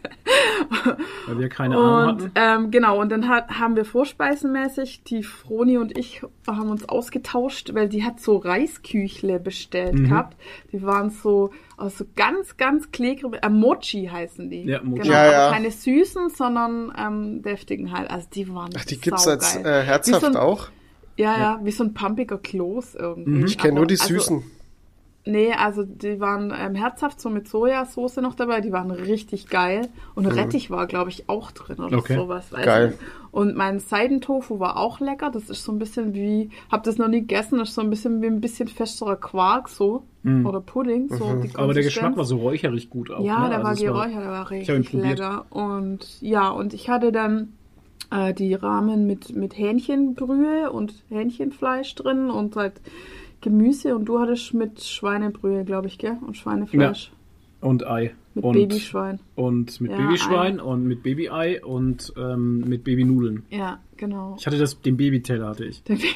Weil wir keine Ahnung Und hatten. ähm, genau, und dann hat, haben wir vorspeisenmäßig, die Froni und ich haben uns ausgetauscht, weil die hat so Reisküchle bestellt Mhm. gehabt. Die waren so aus so ganz, ganz klebrige, äh, Mochi heißen die. Ja, Mochi. Genau, Ja, aber ja. keine süßen, sondern ähm, deftigen halt. Also die waren Ach, die gibt's als saugeil. äh, herzhaft so ein, auch. Ja, ja, wie so ein pumpiger Kloß irgendwie. Ich kenne nur die also- Süßen. Nee, also die waren ähm, herzhaft so mit Sojasauce noch dabei, die waren richtig geil. Und Rettich war, glaube ich, auch drin oder Mhm. Okay. sowas. Weiß Geil. Nicht. Und mein Seidentofu war auch lecker. Das ist so ein bisschen wie, hab das noch nie gegessen, das ist so ein bisschen wie ein bisschen festerer Quark so. Oder Pudding. So die Mhm. Aber der Geschmack war so räucherig gut auch. Ja, ne? der Also war geräuchert, der war richtig probiert. lecker. Und ja, und ich hatte dann äh, die Rahmen mit, mit Hähnchenbrühe und Hähnchenfleisch drin und halt Gemüse und du hattest mit Schweinebrühe, glaube ich, gell? Und Schweinefleisch. Und Ei. Mit und, Babyschwein. Und mit Ja, Babyschwein und mit Babyei und ähm, mit Babynudeln. Ja, genau. Ich hatte das, den Babyteller hatte ich. Der Baby-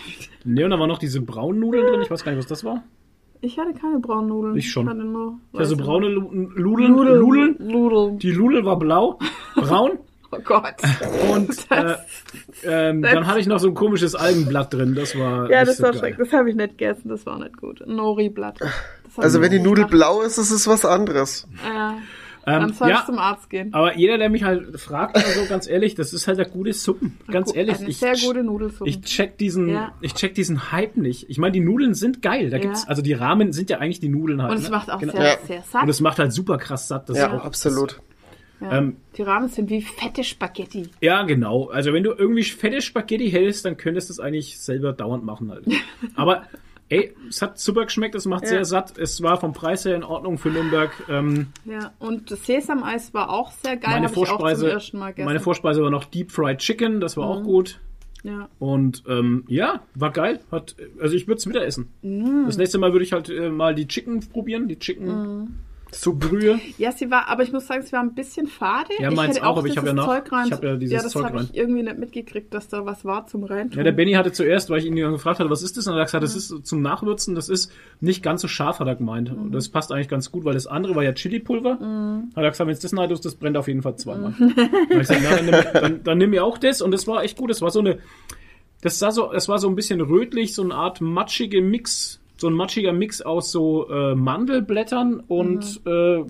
Ne, und da waren noch diese braunen Nudeln drin. Ich weiß gar nicht, was das war. Ich hatte keine braunen Nudeln. Ich schon. hatte nur Also weiße braune Nudeln. Nudeln. Nudeln. Nudeln. Die Nudel war blau, braun. Oh Gott. Und äh, ähm, dann hatte ich noch so ein komisches Algenblatt drin. Das war ja, das so war geil. schrecklich. Das habe ich nicht gegessen. Das war nicht gut. Nori-Blatt. Das Also wenn die Nudel gemacht. blau ist, ist es was anderes. Ja. Ähm, Dann soll ich ja, zum Arzt gehen. aber jeder, der mich halt fragt, also ganz ehrlich, das ist halt der gute Suppen. Ganz Gu- ehrlich, Eine ich, sehr gute Nudelsuppe. ich check diesen, Ja. ich check diesen Hype nicht. Ich meine, die Nudeln sind geil. Da Ja. gibt's, also die Rahmen sind ja eigentlich die Nudeln halt. Und es ne? macht auch Genau. sehr, Ja. sehr satt. Und es macht halt super krass satt. Das Ja, ist auch, absolut. Ja. Ähm, die Ramen sind wie fette Spaghetti. Ja, genau. Also wenn du irgendwie fette Spaghetti hältst, dann könntest du es eigentlich selber dauernd machen halt. Aber ey, es hat super geschmeckt, es macht Ja. sehr satt. Es war vom Preis her in Ordnung für Nürnberg. Ähm, Ja, und das Sesameis war auch sehr geil. meine auch Vorspeise, meine Vorspeise war noch Deep Fried Chicken, das war auch Mhm. gut. ja. Und ähm, ja, war geil. Hat, also ich würde es wieder essen. Mhm. Das nächste Mal würde ich halt äh, mal die Chicken probieren, die Chicken Super. Brühe. ja, sie war, aber ich muss sagen, sie war ein bisschen fade. Ja, meins hätte auch, aber ich hab ja noch- Zeug rein, ich hab ja dieses das Zeug hab rein. ich irgendwie nicht mitgekriegt, dass da was war zum Reintun. Ja, der Benny hatte zuerst, weil ich ihn gefragt hatte, was ist das? Und er hat gesagt, das ist zum Nachwürzen, das ist nicht ganz so scharf, hat er gemeint. Und das passt eigentlich ganz gut, weil das andere war ja Chili-Pulver. Hat er gesagt, wenn es das rein tust, das brennt auf jeden Fall zweimal. Dann hab ich gesagt, na, dann, nimm, dann, dann nimm mir auch das. Und das war echt gut. Das war so eine, das sah so, das war so ein bisschen rötlich, so eine Art matschige Mix, so ein matschiger Mix aus so äh, Mandelblättern und äh,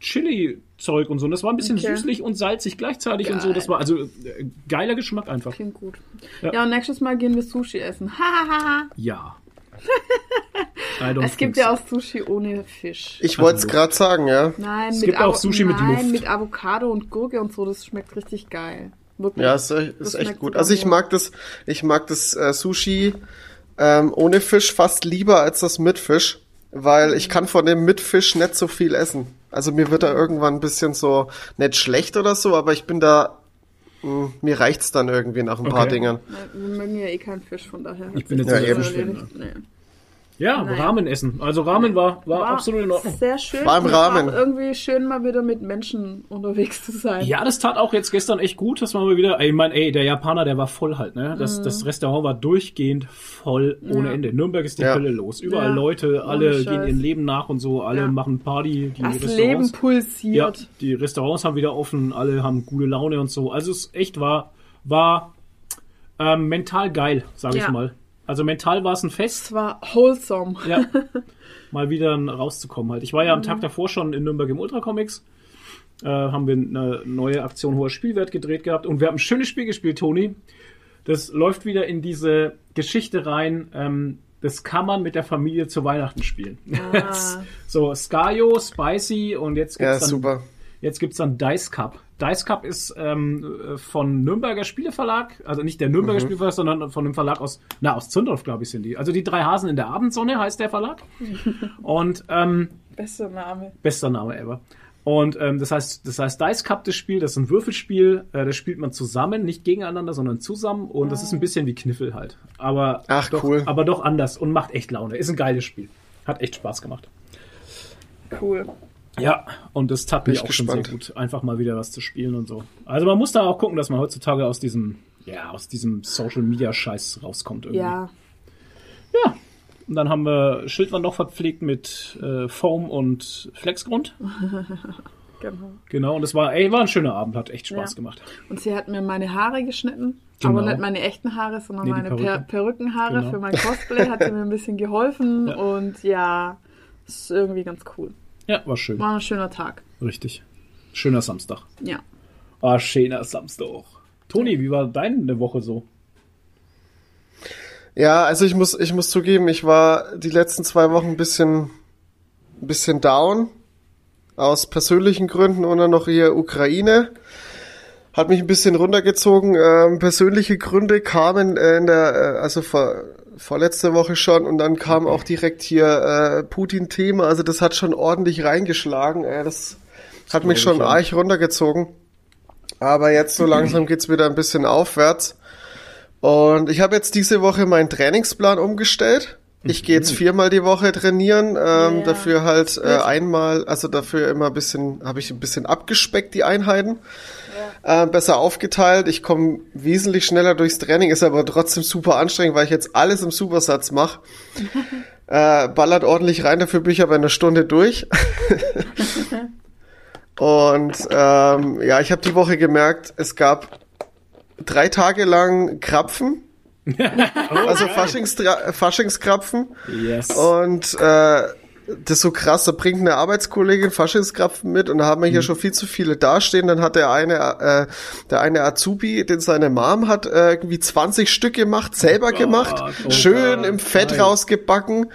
Chili-Zeug und so. Und das war ein bisschen Okay. süßlich und salzig gleichzeitig und so. Geil. Das war also äh, geiler Geschmack einfach. Klingt gut. Ja. Ja. und nächstes Mal gehen wir Sushi essen. Hahaha. Ja. Es gibt think ja so. auch Sushi ohne Fisch. Ich wollte es gerade sagen, ja. Nein, Es mit gibt auch Avo- Sushi mit Nein, Luft. mit Avocado und Gurke und so, das schmeckt richtig geil. Wirklich. Ja, ist, ist echt gut. Also ich so. mag das, ich mag das äh, Sushi ähm, ohne Fisch fast lieber als das mit Fisch, weil ich kann von dem mit Fisch nicht so viel essen. Also mir wird da irgendwann ein bisschen so nicht schlecht oder so, aber ich bin da, mh, mir reicht's dann irgendwie nach ein paar Okay. Dingern. Ja, Wir mögen ja eh keinen Fisch, von daher. Ich bin jetzt Ja, nicht eben. erledigt. Fischfan, Nee. Ja, Nein. Ramen essen. Also Ramen war, war, War absolut in Ordnung. Sehr schön. War im und es war Rahmen. irgendwie schön, mal wieder mit Menschen unterwegs zu sein. Ja, das tat auch jetzt gestern echt gut, dass man mal wieder, ey, ich mein, ey, der Japaner, der war voll halt, ne? Das, das Restaurant war durchgehend voll ohne Mhm. Ja. Ende. Nürnberg ist die Ja. Hölle los. Überall Ja. Leute, alle Ohne gehen ihrem Leben nach und so, alle Ja. machen Party, die das Restaurants. Leben Ja, pulsiert. die Restaurants haben wieder offen, alle haben gute Laune und so. Also es echt war, war ähm, mental geil, sage ich Ja. mal. Also mental war es ein Fest. Es war wholesome. Ja. mal wieder rauszukommen halt. Ich war ja am. Tag davor schon in Nürnberg im Ultracomics. Äh, haben wir eine neue Aktion hoher Spielwert gedreht gehabt und wir haben ein schönes Spiel gespielt, Toni. Das läuft wieder in diese Geschichte rein. Ähm, das kann man mit der Familie zu Weihnachten spielen. Ah. so, Skayo, Spicy und jetzt Ja, gibt's dann super. Jetzt gibt's dann Dice Cup. Dice Cup ist ähm, von Nürnberger Spieleverlag, also nicht der Nürnberger Spieleverlag, sondern von einem Verlag aus, na, aus Zündorf, glaube ich, sind die. Also die drei Hasen in der Abendsonne heißt der Verlag. Und ähm, Bester Name. bester Name ever. Und ähm, das heißt, das heißt Dice Cup, das Spiel, das ist ein Würfelspiel, äh, das spielt man zusammen, nicht gegeneinander, sondern zusammen. Und das ist ein bisschen wie Kniffel halt. Aber Ach, doch, cool. aber doch anders und macht echt Laune. Ist ein geiles Spiel. Hat echt Spaß gemacht. Cool. Ja, und das tat Bin mir ich auch schon sehr gespannt. gut, einfach mal wieder was zu spielen und so. Also man muss da auch gucken, dass man heutzutage aus diesem, ja, aus diesem Social Media Scheiß rauskommt irgendwie. Ja. Ja. Und dann haben wir Schildwand noch verpflegt mit äh, Foam und Flexgrund. Genau. Genau, und es war, ey, war ein schöner Abend, hat echt Spaß Ja. gemacht. Und sie hat mir meine Haare geschnitten. Genau. Aber nicht meine echten Haare, sondern Nee, meine per Perücke. Perückenhaare Genau. für mein Cosplay. Hat sie mir ein bisschen geholfen. Ja. Und ja, ist irgendwie ganz cool. Ja, war schön. War ein schöner Tag. Richtig. Schöner Samstag. Ja. Ah, schöner Samstag. Toni, wie war deine Woche so? Ja, also ich muss, ich muss zugeben, ich war die letzten zwei Wochen ein bisschen, ein bisschen down. Aus persönlichen Gründen und dann noch hier Ukraine. Hat mich ein bisschen runtergezogen. Ähm, persönliche Gründe kamen äh, in der, äh, also vor, vorletzte Woche schon und dann kam auch direkt hier äh, Putin-Thema. Also das hat schon ordentlich reingeschlagen. Äh, das hat mich schon arg runtergezogen. Aber jetzt so langsam geht's wieder ein bisschen aufwärts. Und ich habe jetzt diese Woche meinen Trainingsplan umgestellt. Ich gehe jetzt viermal die Woche trainieren, ähm, Ja. dafür halt äh, einmal, also dafür immer ein bisschen, habe ich ein bisschen abgespeckt die Einheiten, äh, besser aufgeteilt. Ich komme wesentlich schneller durchs Training, ist aber trotzdem super anstrengend, weil ich jetzt alles im Supersatz mache. äh, ballert ordentlich rein, dafür bin ich aber in einer Stunde durch. Und ähm, ja, ich habe die Woche gemerkt, es gab drei Tage lang Krapfen, also Faschingstra Faschingskrapfen. Yes. Und äh, das ist so krass, da bringt eine Arbeitskollegin Faschingskrapfen mit und da haben wir hier schon viel zu viele dastehen. Dann hat der eine, äh, der eine Azubi, den seine Mom hat, äh, irgendwie 20 Stück gemacht, selber gemacht, oh schön im Fett nein. rausgebacken.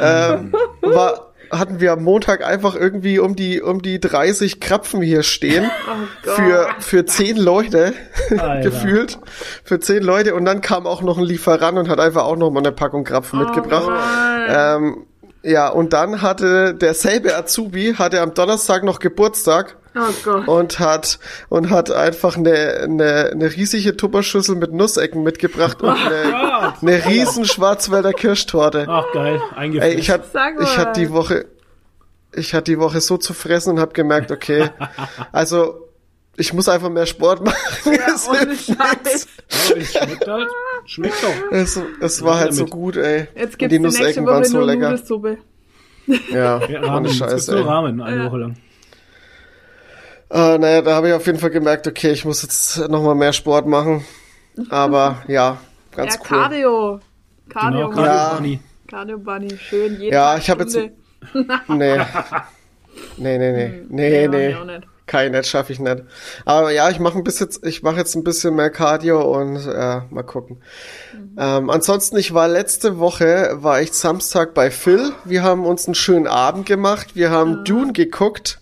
Ähm, war hatten wir am Montag einfach irgendwie um die, um die 30 Krapfen hier stehen. Oh für, für zehn Leute gefühlt. Für zehn Leute. Und dann kam auch noch ein Lieferant und hat einfach auch noch mal eine Packung Krapfen Oh mitgebracht. Ähm, ja, und dann hatte derselbe Azubi, hatte am Donnerstag noch Geburtstag oh Gott. und hat und hat einfach eine, eine, eine riesige Tupperschüssel mit Nussecken mitgebracht und eine, Gott. eine riesen Schwarzwälder Kirschtorte. Ach geil, eingefroren. Ey, ich hatte ich hatte die Woche ich hatte die Woche so zu fressen und habe gemerkt, okay, also ich muss einfach mehr Sport machen. es, ohne Scheiß. schmeckt halt. Schmeckt doch. es, es war halt so damit. gut, ey. Jetzt gibt's die Nussecken waren so lecker. Nudelsuppe. Ja, Ja, ohne Rahmen. Es Scheiß, gibt nur. Rahmen eine Ja. Woche lang. Äh, naja, da habe ich auf jeden Fall gemerkt, okay, ich muss jetzt nochmal mehr Sport machen. Aber ja, ganz ja, cool. Cardio. Cardio, Genau. Cardio Bunny. Cardio Bunny. Schön, jeden Ja, Tag ich hab jetzt-. Nee. Nee, nee, nee. Hm. Nee, nee. nee, auch nicht. Kein Netz schaffe ich nicht. Aber ja, ich mache ein bisschen, ich mache jetzt ein bisschen mehr Cardio und äh, mal gucken. Mhm. Ähm, ansonsten, ich war letzte Woche, war ich Samstag bei Phil. Wir haben uns einen schönen Abend gemacht. Wir haben Ah. Dune geguckt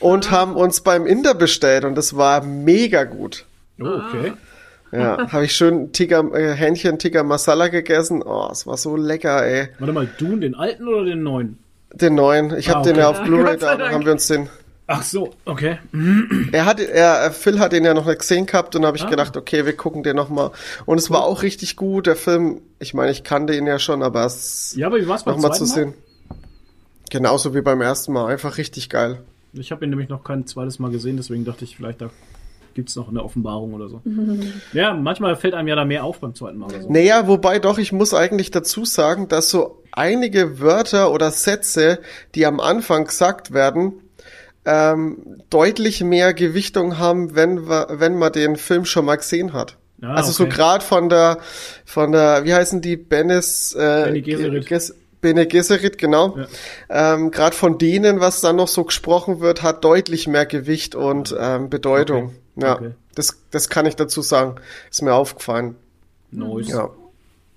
und haben uns beim Inder bestellt und das war mega gut. Oh, okay. Ja, habe ich schön Tikka, äh, Hähnchen Tikka Masala gegessen. Oh, es war so lecker, ey. Warte mal, Dune, den alten oder den neuen? Den neuen. Ich Ah, habe den okay. ja auf Blu-ray da, haben wir uns den. Ach so, okay. Er hat, er, Phil hat den ja noch nicht gesehen gehabt und habe ich Ah. gedacht, okay, wir gucken den noch mal. Und es war auch richtig gut. Der Film, ich meine, ich kannte ihn ja schon, aber es Ja, aber wie war's beim noch mal zweiten zu sehen. Genauso wie beim ersten Mal, einfach richtig geil. Ich habe ihn nämlich noch kein zweites Mal gesehen, deswegen dachte ich, vielleicht da gibt's noch eine Offenbarung oder so. ja, manchmal fällt einem ja da mehr auf beim zweiten Mal oder so. Naja, wobei doch, ich muss eigentlich dazu sagen, dass so einige Wörter oder Sätze, die am Anfang gesagt werden, ähm, deutlich mehr Gewichtung haben, wenn, wir, wenn man den Film schon mal gesehen hat. Ah, also so okay. gerade von der, von der, wie heißen die, Benes, äh, Bene Gesserit. Ges Bene Gesserit, genau. Ja. Ähm, gerade von denen, was dann noch so gesprochen wird, hat deutlich mehr Gewicht und ähm, Bedeutung. Okay. Ja, Okay. das, das kann ich dazu sagen. Ist mir aufgefallen. Nice. Ja.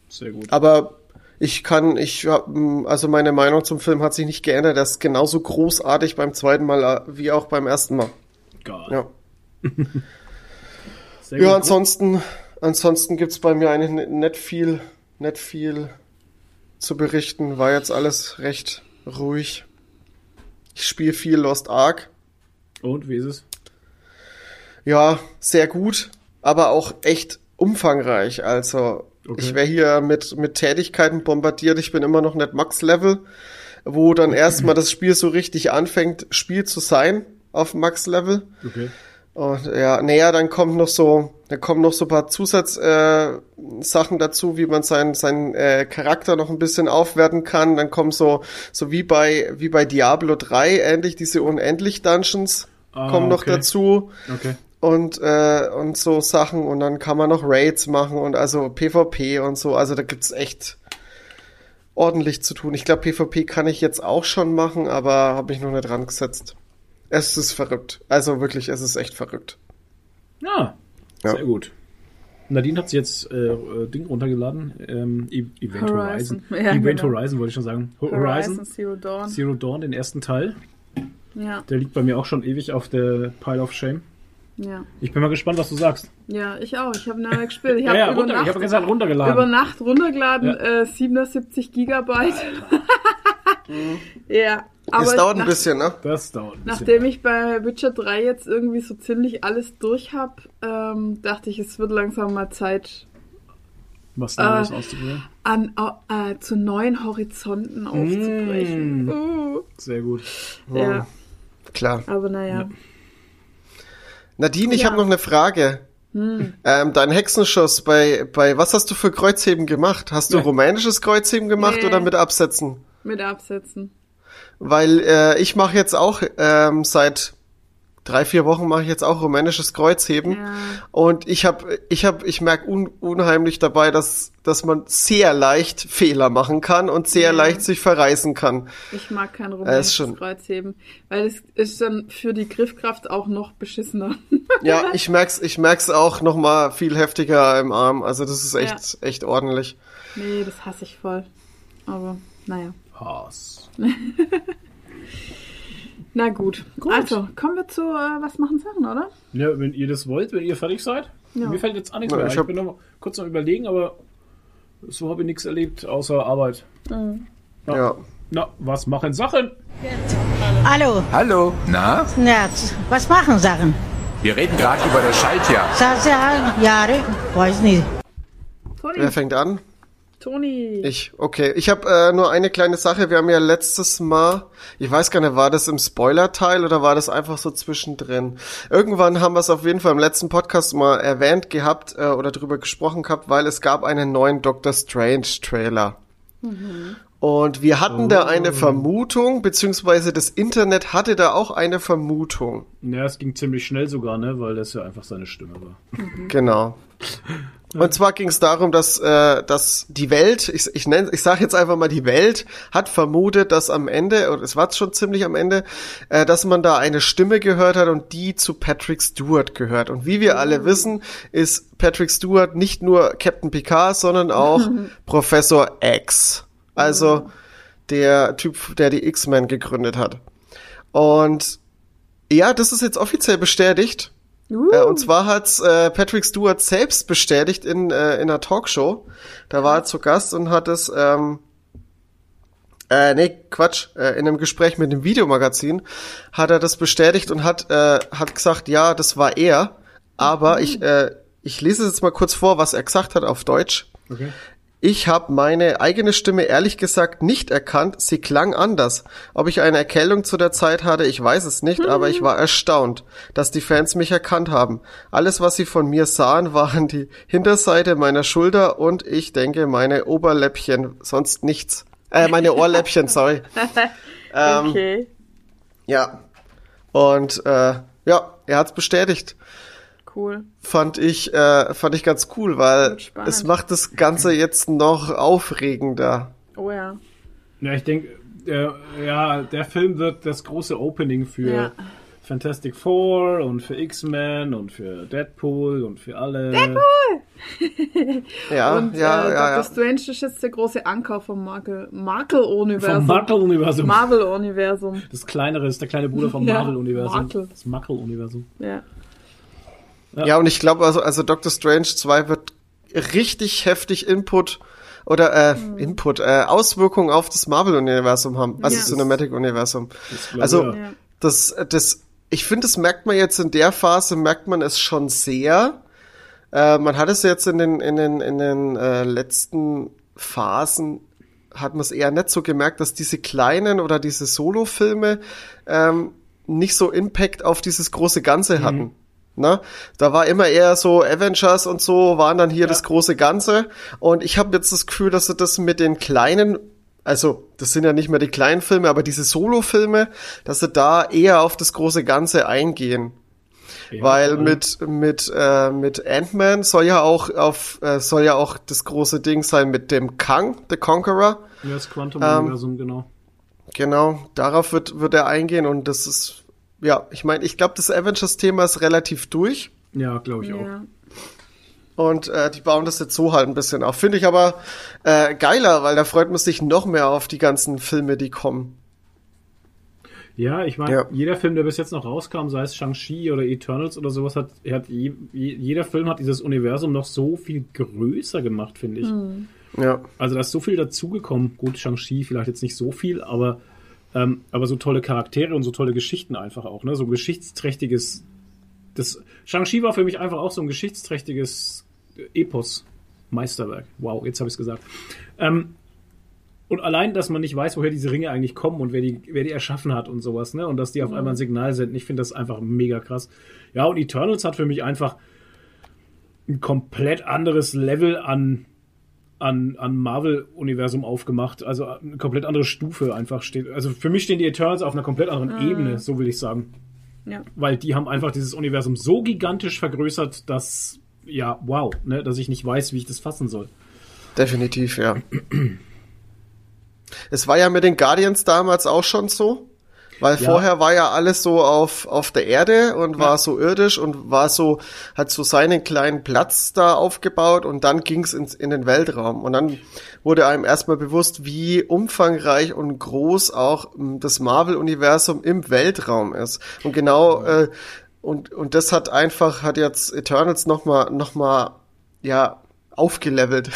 Sehr gut. Aber ich kann, ich hab, m, also meine Meinung zum Film hat sich nicht geändert. Er ist genauso großartig beim zweiten Mal äh, wie auch beim ersten Mal. Geil. Ja, ja ansonsten, ansonsten gibt's bei mir eigentlich nicht viel, nicht viel zu berichten. War jetzt alles recht ruhig. Ich spiele viel Lost Ark. Und wie ist es? Ja, sehr gut, aber auch echt umfangreich. Also Okay. ich wäre hier mit, mit Tätigkeiten bombardiert. Ich bin immer noch nicht Max-Level, wo dann erstmal das Spiel so richtig anfängt, Spiel zu sein auf Max-Level. Okay. Und ja, naja, dann kommt noch so, dann kommen noch so ein paar Zusatzsachen äh, Sachen dazu, wie man seinen seinen äh, Charakter noch ein bisschen aufwerten kann. Dann kommen so so wie bei wie bei Diablo 3 ähnlich diese unendlich Dungeons Ah, kommen noch okay. dazu Okay. Und äh, und so Sachen und dann kann man noch Raids machen und also PvP und so. Also da gibt's echt ordentlich zu tun. Ich glaube PvP kann ich jetzt auch schon machen, aber habe mich noch nicht dran gesetzt. Es ist verrückt. Also wirklich, es ist echt verrückt. Ja, Ja. sehr gut. Nadine hat sich jetzt äh, äh, Ding runtergeladen. Ähm, E- Event Horizon. Horizon. Ja, Event genau. Horizon wollte ich schon sagen. Ho- Horizon Horizon Zero Dawn. Zero Dawn, den ersten Teil. Ja, Der liegt bei mir auch schon ewig auf der Pile of Shame. Ja. Ich bin mal gespannt, was du sagst. Ja, ich auch. Ich habe nachher gespielt. Ich Ja, habe ja, über, runter, ich habe gesagt runtergeladen. über Nacht runtergeladen, Ja. äh, 77 Gigabyte. ja, aber es dauert ein nach- bisschen, ne? das dauert ein bisschen. Nachdem ich bei Witcher 3 jetzt irgendwie so ziemlich alles durch habe, ähm, dachte ich, es wird langsam mal Zeit, was Neues äh, auszuprobieren. an, äh, zu neuen Horizonten aufzubrechen. Mm. Uh, Sehr gut. ja, Klar. aber naja. Nadine, ich Ja. habe noch eine Frage. Hm. Ähm, dein Hexenschuss, bei, bei was hast du für Kreuzheben gemacht? Hast du Ja. rumänisches Kreuzheben gemacht Nee. oder mit Absätzen? Mit Absätzen. Weil äh, ich mache jetzt auch ähm, seit drei, vier Wochen mache ich jetzt auch rumänisches Kreuzheben. Ja. Und ich habe, ich habe, ich merke un, unheimlich dabei, dass, dass man sehr leicht Fehler machen kann und sehr Ja. leicht sich verreißen kann. Ich mag kein ist rumänisches schon- Kreuzheben, weil es ist dann für die Griffkraft auch noch beschissener. Ja, ich merk's, ich merk's auch noch mal viel heftiger im Arm. Also das ist echt, echt ordentlich. nee, das hasse ich voll. Aber naja. Hass. Na gut. Gut. Also, kommen wir zu äh, Was machen Sachen, oder? Ja, wenn ihr das wollt, wenn ihr fertig seid. Ja. Mir fällt jetzt auch nichts Ja, mehr. ich Ich, hab- bin noch kurz am überlegen, aber so habe ich nichts erlebt, außer Arbeit. Ja. Na, was machen Sachen? Hallo, Hallo. Na? na, was machen Sachen? Wir reden gerade über das Schaltjahr. Sasa, Jahre, weiß nicht. Wer fängt an? Toni. Ich, okay. Ich habe äh, nur eine kleine Sache. Wir haben ja letztes Mal, ich weiß gar nicht, war das im Spoiler-Teil oder war das einfach so zwischendrin? Irgendwann haben wir es auf jeden Fall im letzten Podcast mal erwähnt gehabt äh, oder drüber gesprochen gehabt, weil es gab einen neuen Doctor Strange-Trailer. Und wir hatten da eine Vermutung, beziehungsweise das Internet hatte da auch eine Vermutung. Ja, es ging ziemlich schnell sogar, ne, weil das ja einfach seine Stimme war. Genau. Und zwar ging es darum, dass, äh, dass die Welt, ich, ich nenne, ich sage jetzt einfach mal die Welt, hat vermutet, dass am Ende, und es war schon ziemlich am Ende, äh, dass man da eine Stimme gehört hat und die zu Patrick Stewart gehört. Und wie wir alle wissen, ist Patrick Stewart nicht nur Captain Picard, sondern auch Professor X. Also der Typ, der die X-Men gegründet hat. Und ja, das ist jetzt offiziell bestätigt. Uh, Äh, und zwar hat's äh, Patrick Stewart selbst bestätigt in, äh, in einer Talkshow. Da war er zu Gast und hat es, ähm, äh, nee, Quatsch, äh, in einem Gespräch mit dem Videomagazin hat er das bestätigt und hat, äh, hat gesagt, ja, das war er. Aber ich, äh, ich lese es jetzt mal kurz vor, was er gesagt hat auf Deutsch. Okay. Ich habe meine eigene Stimme ehrlich gesagt nicht erkannt. Sie klang anders. Ob ich eine Erkältung zu der Zeit hatte, ich weiß es nicht, aber ich war erstaunt, dass die Fans mich erkannt haben. Alles, was sie von mir sahen, waren die Hinterseite meiner Schulter und ich denke meine Oberläppchen, sonst nichts. Äh, meine Ohrläppchen, sorry. ähm, okay. Ja. Und äh, ja, er hat's bestätigt Cool. fand ich, äh, fand ich ganz cool, weil es macht das Ganze jetzt noch aufregender. Oh ja. Ja, ich denke, der, ja, der Film wird das große Opening für Ja. Fantastic Four und für X-Men und für Deadpool und für alle. Ja, Und ja, äh, ja, Dr. ja. Strange ist jetzt der große Anker vom Marvel- Marvel-Universum. Vom Marvel-Universum. Marvel-Universum. das kleinere ist der kleine Bruder vom Ja, Marvel-Universum. Marvel. Das Marvel-Universum. Ja. Ja, und ich glaube, also, also Doctor Strange 2 wird richtig heftig Input oder äh, Mhm. Input, äh, Auswirkungen auf das Marvel-Universum haben, also Ja. das Cinematic-Universum. Also, ich, ja. Ja. das, das, ich finde, das merkt man jetzt in der Phase, merkt man es schon sehr. Äh, man hat es jetzt in den, in den, in den äh, letzten Phasen, hat man es eher nicht so gemerkt, dass diese kleinen oder diese Solo-Filme ähm, nicht so Impact auf dieses große Ganze hatten. Na, da war immer eher so Avengers und so waren dann hier das große Ganze. Und ich habe jetzt das Gefühl, dass sie das mit den kleinen, also das sind ja nicht mehr die kleinen Filme, aber diese Solo-Filme, dass sie da eher auf das große Ganze eingehen. Ja, Weil mit mit äh, mit Ant-Man soll ja auch auf äh, soll ja auch das große Ding sein mit dem Kang, The Conqueror. Ja, das Ähm, Quantum-Universum, genau. Genau, darauf wird wird er eingehen und das ist ja, ich meine, ich glaube, das Avengers-Thema ist relativ durch Ja, glaube ich auch. ja. und äh, die bauen das jetzt so halt ein bisschen auf. Finde ich aber äh, geiler, weil da freut man sich noch mehr auf die ganzen Filme, die kommen. Ja, ich meine, Ja. jeder Film, der bis jetzt noch rauskam, sei es Shang-Chi oder Eternals oder sowas, hat, hat je, je, jeder Film hat dieses Universum noch so viel größer gemacht, finde ich. Ja, Also da ist so viel dazugekommen. Gut, Shang-Chi vielleicht jetzt nicht so viel, aber, ähm, aber so tolle Charaktere und so tolle Geschichten einfach auch, ne? So ein geschichtsträchtiges. Das Shang-Chi war für mich einfach auch so ein geschichtsträchtiges Epos. Meisterwerk. Wow, jetzt habe ich es gesagt. Ähm, und allein, dass man nicht weiß, woher diese Ringe eigentlich kommen und wer die, wer die erschaffen hat und sowas, ne? Und dass die auf einmal ein Signal senden, ich finde das einfach mega krass. Ja, und Eternals hat für mich einfach ein komplett anderes Level an, an, an Marvel-Universum aufgemacht. Also eine komplett andere Stufe einfach steht. Also für mich stehen die Eternals auf einer komplett anderen Ebene, so will ich sagen. Ja. Weil die haben einfach dieses Universum so gigantisch vergrößert, dass, ja, wow, ne, dass ich nicht weiß, wie ich das fassen soll. definitiv, ja. Es war ja mit den Guardians damals auch schon so. Weil Ja. vorher war ja alles so auf, auf der Erde und war so irdisch und war so, hat so seinen kleinen Platz da aufgebaut und dann ging's ins, in den Weltraum. Und dann wurde einem erstmal bewusst, wie umfangreich und groß auch m, das Marvel-Universum im Weltraum ist. Und genau, äh, und, und das hat einfach, hat jetzt Eternals nochmal, noch mal, ja, aufgelevelt.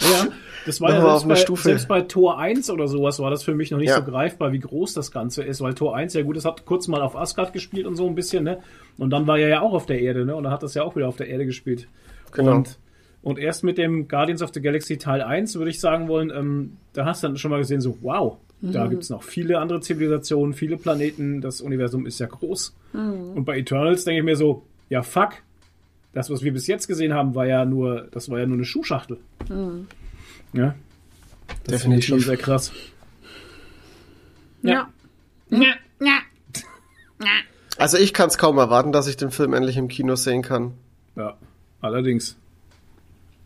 Ja, das war ja selbst bei, Stufe. selbst bei Tor 1 oder sowas war das für mich noch nicht Ja. so greifbar, wie groß das Ganze ist, weil Tor 1, ja gut, es hat kurz mal auf Asgard gespielt und so ein bisschen, ne? Und dann war er ja auch auf der Erde, ne? Und dann hat das ja auch wieder auf der Erde gespielt. Genau. Und, und erst mit dem Guardians of the Galaxy Teil 1 würde ich sagen wollen, ähm, da hast du dann schon mal gesehen, so, wow, da gibt's noch viele andere Zivilisationen, viele Planeten, das Universum ist ja groß. Und bei Eternals denke ich mir so, ja fuck, das, was wir bis jetzt gesehen haben, war ja nur, das war ja nur eine Schuhschachtel. Ja. Das finde ich schon Definitiv. sehr krass. Ja. Also ich kann es kaum erwarten, dass ich den Film endlich im Kino sehen kann. Ja, allerdings.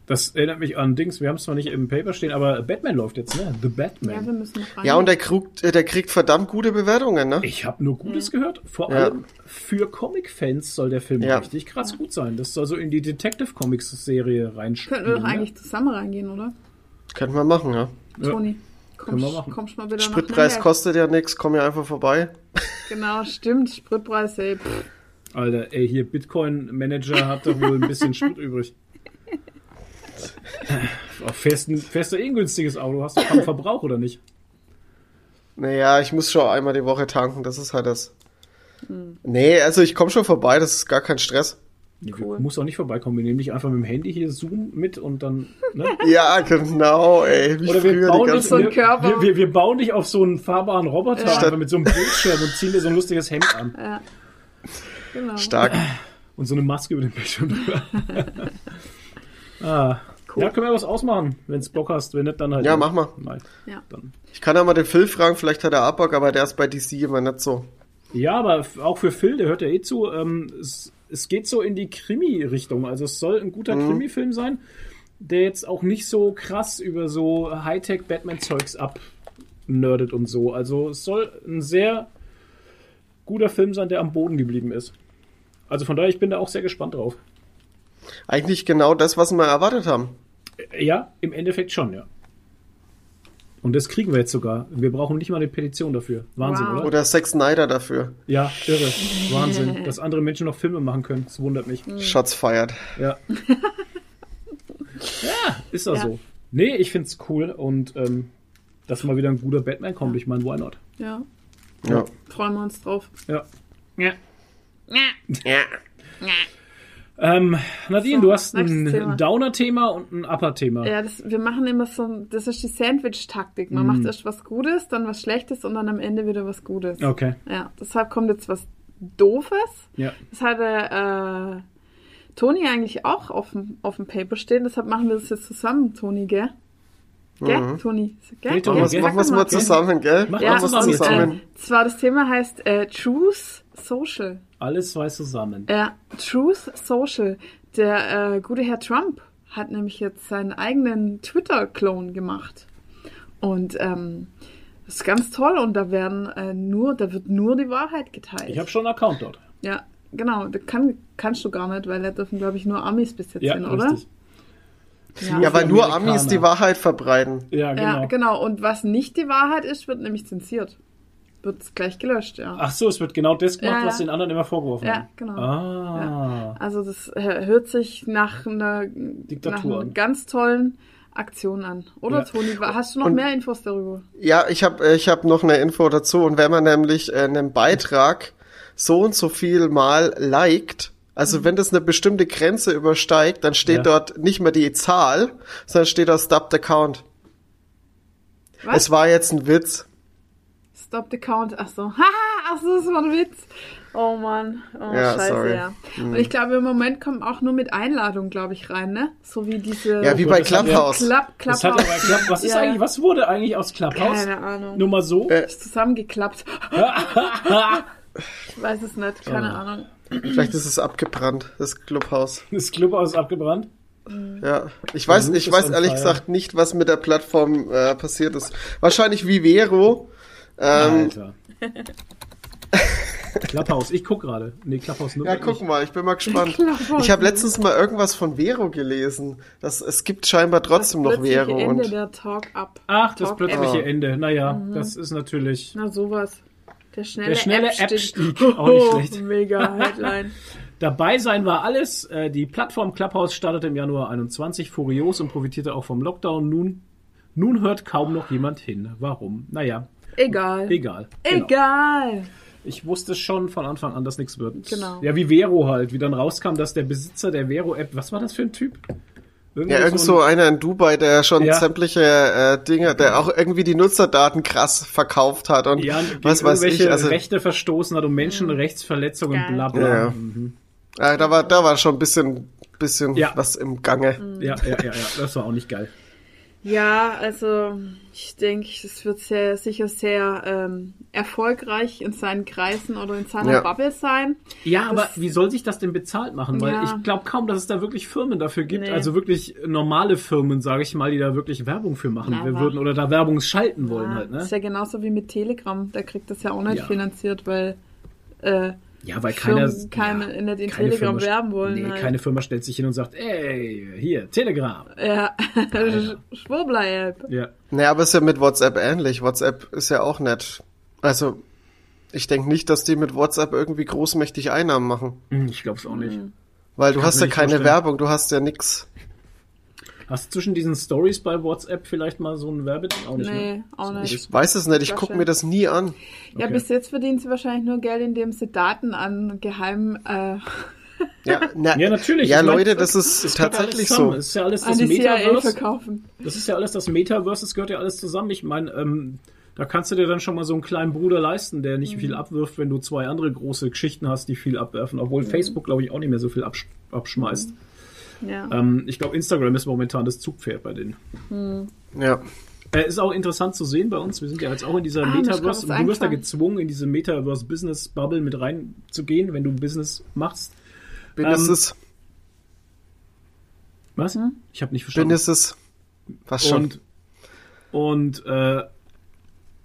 Das erinnert mich an Dings, wir haben es zwar nicht im Paper stehen, aber Batman läuft jetzt, ne? The Ja, wir Batman. müssen noch rein. Ja, und der kriegt, äh, der kriegt verdammt gute Bewertungen, ne? ich habe nur Gutes gehört. Vor Ja. allem für Comic-Fans soll der Film Ja. richtig krass gut sein. Das soll so in die Detective Comics-Serie Könnten wir reinspielen. doch ne? eigentlich zusammen reingehen, oder? Könnten wir machen, ja. Ja. Toni, Können wir kommst, mal wieder Spritpreis kostet ja nichts, komm ja einfach vorbei. Genau, stimmt. Spritpreis, ey. Pff. Alter, ey, hier Bitcoin-Manager hat doch wohl ein bisschen Sprit übrig. Auf festen, fester eh ein günstiges Auto, hast du kaum Verbrauch oder nicht? Naja, ich muss schon einmal die Woche tanken, das ist halt das. Nee, also ich komme schon vorbei, das ist gar kein Stress. Cool. Muss auch nicht vorbeikommen. Wir nehmen dich einfach mit dem Handy hier Zoom mit und dann. Ne? Ja, genau, ey. Wie Oder wir bauen, dich. So wir, wir, wir, wir bauen dich auf so einen fahrbaren Roboter Ja. einfach mit so einem Bildschirm und ziehen dir so ein lustiges Hemd an. Ja. Genau. Stark. Und so eine Maske über den Bildschirm drüber. ah. Ja, können wir was ausmachen, wenn es Bock hast. Wenn nicht, dann halt. Ja, mach mal. Nein. Ja. Dann. Ich kann ja mal den Phil fragen, vielleicht hat er auch Bock, aber der ist bei DC immer nicht so. Ja, aber auch für Phil, der hört ja eh zu, ähm, es, es geht so in die Krimi-Richtung. Also es soll ein guter Mhm. Krimi-Film sein, der jetzt auch nicht so krass über so Hightech-Batman-Zeugs abnerdet und so. Also es soll ein sehr guter Film sein, der am Boden geblieben ist. Also von daher, ich bin da auch sehr gespannt drauf. Eigentlich genau das, was wir erwartet haben. Äh, Ja, im Endeffekt schon, ja. Und das kriegen wir jetzt sogar. Wir brauchen nicht mal eine Petition dafür. Wahnsinn, Wow. oder? Oder Zack Snyder dafür. Ja, irre. Wahnsinn. Dass andere Menschen noch Filme machen können. Das wundert mich. Shots feiert. Ja. ja, ist das Ja. so. Nee, ich find's cool und ähm, dass mal wieder ein guter Batman kommt. Ich meine, why not? Ja. Ja. Freuen wir uns drauf. Ja. ja. ja. Ähm, Nadine, So, du hast ein Downer-Thema und ein Upper-Thema. Ja, das, wir machen immer so, das ist die Sandwich-Taktik. Man Mm. macht erst was Gutes, dann was Schlechtes und dann am Ende wieder was Gutes. Okay. Ja, deshalb kommt jetzt was Doofes. Ja. Das hatte äh, Toni eigentlich auch auf dem, auf dem Paper stehen, deshalb machen wir das jetzt zusammen, Toni, gell? Gell, Toni? Gell? Toni, Machen machen wir es mal zusammen, gell? Mach Ja, mal zusammen. Äh, zwar das Thema heißt äh, Truth Social. Alles zwei zusammen. Ja, Truth Social. Der äh, gute Herr Trump hat nämlich jetzt seinen eigenen Twitter-Clone gemacht. Und ähm, das ist ganz toll und da werden äh, nur, da wird nur die Wahrheit geteilt. Ich habe schon einen Account dort. ja, genau. Das kann, kannst du gar nicht, weil da dürfen, glaube ich, nur Amis bis jetzt Ja, hin, oder? richtig. Ja. Ja, weil nur. Amis die Wahrheit verbreiten. Ja, genau. Ja, genau. Und was nicht die Wahrheit ist, wird nämlich zensiert. Wird gleich gelöscht, ja. Ach so, es wird genau das gemacht, Ja, ja. was den anderen immer vorgeworfen Ja, haben. genau. Ah. Also das äh, hört sich nach einer, nach Diktatur einer an. ganz tollen Aktion an. Oder Ja. Toni, hast du noch Und- mehr Infos darüber? Ja, ich habe ich hab noch eine Info dazu. Und wenn man nämlich äh, einen Beitrag so und so viel mal liked, also wenn das eine bestimmte Grenze übersteigt, dann steht Ja. dort nicht mehr die Zahl, sondern steht da Stopped Account. Was? Es war jetzt ein Witz. Stop the count. Ach so. Haha, ach so, das war ein Witz. Oh Mann. Oh, Ja, scheiße, sorry. ja. Und ich glaube, im Moment kommen auch nur mit Einladung, glaube ich, rein, ne? So wie diese Ja, wie bei Clubhouse. Klapp, Das hat Klapp aber geklappt. Was ist Ja, eigentlich, was wurde eigentlich aus Clubhouse? Keine Ahnung. Nur mal so. Äh. Ist zusammengeklappt. ich weiß es nicht, keine Oh. Ahnung. Vielleicht ist es abgebrannt, das Clubhouse. Das Clubhaus ist abgebrannt. Ja, ich weiß, ich weiß ehrlich gesagt nicht, was mit der Plattform äh, passiert ist. Wahrscheinlich Vivero. Ähm, Alter. Clubhouse, ich guck gerade. Nee, Clubhouse nur Ja, guck mal, ich bin mal gespannt. Ich habe letztens mal irgendwas von Vero gelesen. Das, es gibt scheinbar trotzdem noch Plötzliche Vero. Ende Und der Talk Up. Ach, das Talk plötzliche App. Ende. Naja, das ist natürlich. Na sowas. Der schnelle, Der schnelle App-Stieg. App-Stieg, auch nicht schlecht. Mega Headline. Dabei sein war alles. Äh, Die Plattform Clubhouse startete im Januar 21 furios und profitierte auch vom Lockdown. Nun, nun hört kaum noch jemand hin. Warum? Naja, Egal. egal. Genau. Egal. Ich wusste schon von Anfang an, dass nichts wird. Genau. Ja, wie Vero halt, wie dann rauskam, dass der Besitzer der Vero-App, was war das für ein Typ? Irgendwie ja, irgend so einer in Dubai, der schon Ja. sämtliche äh, Dinge, der auch irgendwie die Nutzerdaten krass verkauft hat und ja, was weiß ich. irgendwelche Also, Rechte verstoßen hat und Menschenrechtsverletzungen, Geil. bla bla. Ja. Mhm. äh, da war, da war schon ein bisschen, bisschen Ja. was im Gange. Ja, ja, ja, ja, das war auch nicht geil. Ja, also ich denke, es wird sehr, sicher sehr ähm, erfolgreich in seinen Kreisen oder in seiner Ja. Bubble sein. Ja, aber Das- wie soll sich das denn bezahlt machen? Weil Ja. ich glaube kaum, dass es da wirklich Firmen dafür gibt. Nee. Also wirklich normale Firmen, sage ich mal, die da wirklich Werbung für machen wa- würden oder da Werbung schalten wollen Ja, halt, Das ne? ist ja genauso wie mit Telegram. Der kriegt das ja auch nicht Ja. finanziert, weil äh, Ja, weil keiner keine- ja, in keine Telegram Firma- werben wollen Nee, halt. keine Firma stellt sich hin und sagt, ey, hier, Telegram. ja, Schwurbler-App. Ja. Naja, aber ist ja mit WhatsApp ähnlich. WhatsApp ist ja auch nett. Also, ich denke nicht, dass die mit WhatsApp irgendwie großmächtig Einnahmen machen. Hm, Ich glaube es auch nicht. Weil du hast ja keine vorstellen. Werbung, du hast ja nix. Hast du zwischen diesen Stories bei WhatsApp vielleicht mal so ein Werbeding? Auch nicht, Nee, ne? auch nicht. Ich weiß es nicht, ich gucke mir das nie an. Ja, Okay. bis jetzt verdienen sie wahrscheinlich nur Geld, indem sie Daten an geheimen äh, Ja, na, Ja, natürlich. Ja, Ich mein, Leute, das ist gehört tatsächlich so. Es ist ja alles das Metaverse. verkaufen. Das ist ja alles das Metaverse, das gehört ja alles zusammen. Ich meine, ähm, da kannst du dir dann schon mal so einen kleinen Bruder leisten, der nicht viel abwirft, wenn du zwei andere große Geschichten hast, die viel abwerfen. Obwohl Facebook, glaube ich, auch nicht mehr so viel absch abschmeißt. Ja. Ähm, ich glaube, Instagram ist momentan das Zugpferd bei denen. ja. Äh, ist auch interessant zu sehen bei uns. Wir sind ja jetzt auch in dieser Ah, Metaverse. Und du wirst da gezwungen, in diese Metaverse-Business-Bubble mit reinzugehen, wenn du Business machst. Bin Ähm, Was? Hm? Ich habe nicht verstanden. es. Was schon. Und, und äh,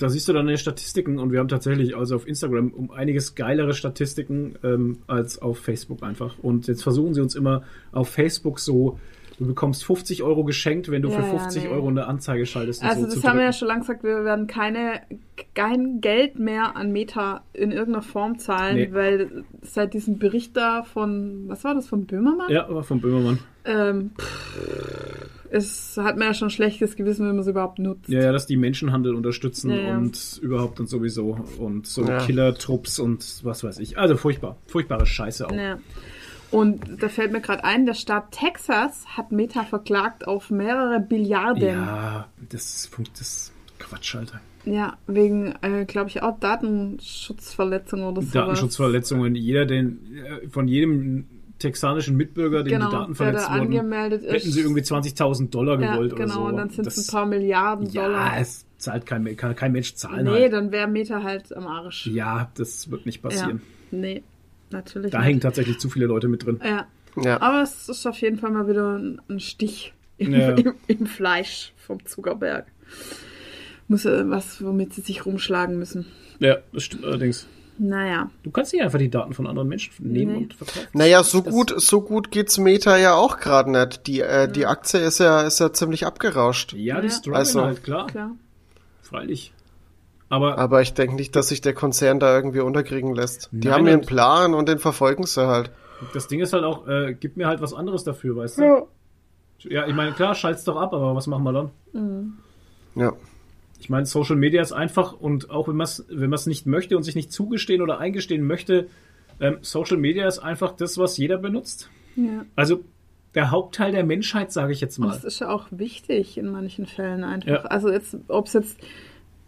da siehst du dann die Statistiken und wir haben tatsächlich also auf Instagram um einiges geilere Statistiken ähm, als auf Facebook einfach. Und jetzt versuchen sie uns immer auf Facebook so, du bekommst 50 Euro geschenkt, wenn du Ja, für ja, 50 nee. Euro eine Anzeige schaltest. Also so das haben wir ja schon lange gesagt, wir werden keine, kein Geld mehr an Meta in irgendeiner Form zahlen, Nee. weil seit diesem Bericht da von, was war das, von Böhmermann? Ja, aber von Böhmermann. Ähm, pff, es hat man ja schon ein schlechtes Gewissen, wenn man es überhaupt nutzt. Ja, ja, dass die Menschenhandel unterstützen Ja, ja. und überhaupt und sowieso und so Ja. Killer-Trupps und was weiß ich. Also furchtbar. Furchtbare Scheiße auch. Ja. Und da fällt mir gerade ein, der Staat Texas hat Meta verklagt auf mehrere Billiarden. Ja, das ist, funkt- das ist Quatsch, Alter. Ja, wegen, äh, glaube ich, auch Datenschutzverletzung oder so. Datenschutzverletzungen. Jeder, den äh, von jedem texanischen Mitbürger, dem Genau, die Daten der da verletzt wurden, angemeldet ist. hätten sie irgendwie 20.000 Dollar Ja, gewollt genau, oder so. und dann sind es ein paar Milliarden Ja, Dollar. es zahlt kein, kann kein Mensch zahlen nee, halt. dann wäre Meta halt am Arsch. Ja, das wird nicht Ja. passieren. Nee, natürlich Da nicht. hängen tatsächlich zu viele Leute mit drin. Ja, Ja. aber es ist auf jeden Fall mal wieder ein, Stich im, Ja. im, im Fleisch vom Zuckerberg. Muss was, womit sie sich rumschlagen müssen. Ja, das stimmt allerdings. Naja, Du kannst nicht einfach die Daten von anderen Menschen nehmen Nee. und verkaufen. Naja, so Das- gut, so gut geht's Meta ja auch gerade nicht. Die, äh, die Aktie ist ja, ist ja ziemlich abgerauscht. Ja, die Ja. strugglen Also- halt, klar. klar. Freilich. Aber Aber ich denke nicht, dass sich der Konzern da irgendwie unterkriegen lässt. Die Nein, haben ihren Plan und den verfolgen sie halt. das Ding ist halt auch, äh, gib mir halt was anderes dafür, weißt du? Ja, ich meine, klar, schalt's doch ab, aber was machen wir dann? Ja. Ich meine, Social Media ist einfach und auch wenn man es wenn man's nicht möchte und sich nicht zugestehen oder eingestehen möchte, ähm, Social Media ist einfach das, was jeder benutzt. Ja. Also der Hauptteil der Menschheit, sage ich jetzt Und mal. es ist ja auch wichtig in manchen Fällen einfach. Ja. Also jetzt, ob es jetzt,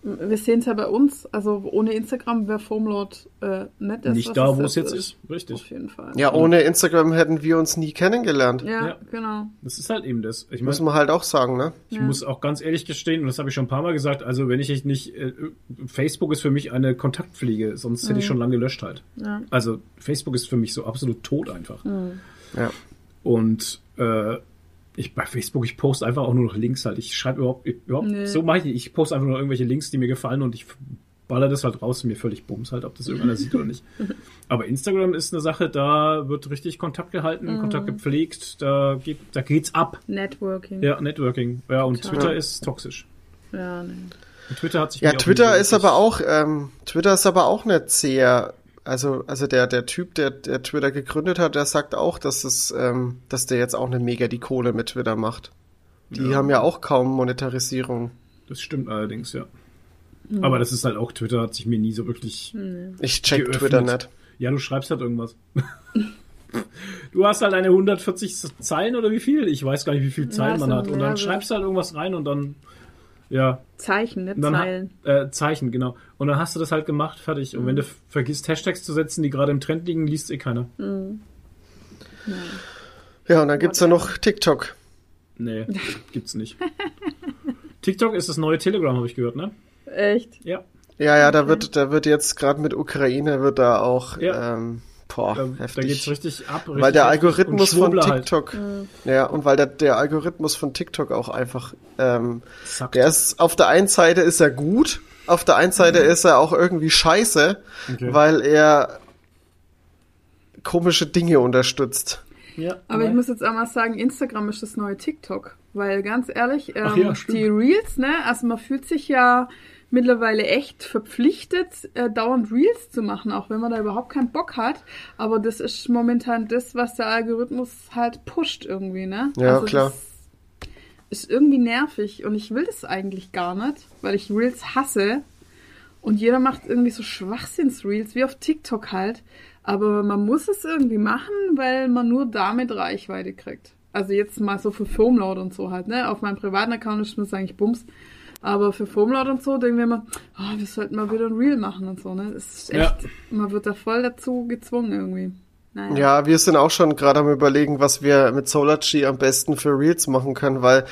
wir sehen es ja bei uns, also ohne Instagram wäre Formlord äh, nicht das, Nicht was da, wo es jetzt ist. Auf Richtig. jeden Fall. Ja, ohne Instagram hätten wir uns nie kennengelernt. Ja, Ja. genau. Das ist halt eben das. Ich Muss man halt auch sagen, ne? ich Ja. muss auch ganz ehrlich gestehen, und das habe ich schon ein paar Mal gesagt, also wenn ich nicht, äh, Facebook ist für mich eine Kontaktpflege, sonst hätte ich schon lange gelöscht halt. Ja. Also Facebook ist für mich so absolut tot einfach. Ja. Und äh, ich bei Facebook, ich poste einfach auch nur noch Links halt. Ich schreibe überhaupt, ich, überhaupt Nee. so mache ich nicht. Ich poste einfach nur irgendwelche Links, die mir gefallen und ich baller das halt raus, mir völlig bums halt, ob das irgendeiner sieht oder nicht. Aber Instagram ist eine Sache, da wird richtig Kontakt gehalten, Kontakt gepflegt, da geht, da geht's ab. Networking. Ja, Networking. Ja, und Total. Twitter ist toxisch. Ja, nee. Und Twitter hat sich Ja, Twitter ist aber auch, ähm, Twitter ist aber auch nicht sehr, also, also der, der Typ, der, der Twitter gegründet hat, der sagt auch, dass es, ähm, dass der jetzt auch eine mega die Kohle mit Twitter macht. Die Ja. haben ja auch kaum Monetarisierung. Das stimmt allerdings, ja. Aber das ist halt auch, Twitter hat sich mir nie so wirklich Ich check geöffnet. Twitter nicht. Ja, du schreibst halt irgendwas. du hast halt eine 140 Zeilen oder wie viel? Ich weiß gar nicht, wie viel Zeilen Ja, man hat. Und dann schreibst du halt irgendwas rein und dann, ja, Zeichen, und dann ha- Zeilen. äh, Zeichen, genau. Und dann hast du das halt gemacht, fertig. Und wenn du f- vergisst, Hashtags zu setzen, die gerade im Trend liegen, liest eh keiner. Ja, und dann gibt's ja noch TikTok. Nee, gibt's nicht. TikTok ist das neue Telegram, habe ich gehört, ne? Echt? Ja. Ja, ja, da wird, da wird jetzt gerade mit Ukraine wird da auch, Ja. ähm, boah, Da, da heftig. geht's richtig ab. weil richtig der heftig. Algorithmus von Schwurbler halt. TikTok, ja, und weil der, der Algorithmus von TikTok auch einfach, ähm, der ist, auf der einen Seite ist er gut, auf der einen Seite ist er auch irgendwie scheiße, Mhm. Okay. weil er komische Dinge unterstützt. ja, Aber ich nein. muss jetzt auch mal sagen, Instagram ist das neue TikTok. Weil ganz ehrlich, ähm, Ach ja, die Reels, ne, also man fühlt sich ja mittlerweile echt verpflichtet, äh, dauernd Reels zu machen, auch wenn man da überhaupt keinen Bock hat. Aber das ist momentan das, was der Algorithmus halt pusht irgendwie, ne? Ja, klar. Das ist irgendwie nervig und ich will das eigentlich gar nicht, weil ich Reels hasse. Und jeder macht irgendwie so Schwachsinns-Reels, wie auf TikTok halt. Aber man muss es irgendwie machen, weil man nur damit Reichweite kriegt. Also jetzt mal so für Foamload und so halt, ne? Auf meinem privaten Account ist das eigentlich Bums. Aber für Foamload und so denken wir immer, oh, wir sollten mal wieder ein Reel machen und so, ne? Das ist echt, Ja. man wird da voll dazu gezwungen irgendwie. Naja. Ja, wir sind auch schon gerade am überlegen, was wir mit Solarchi am besten für Reels machen können, weil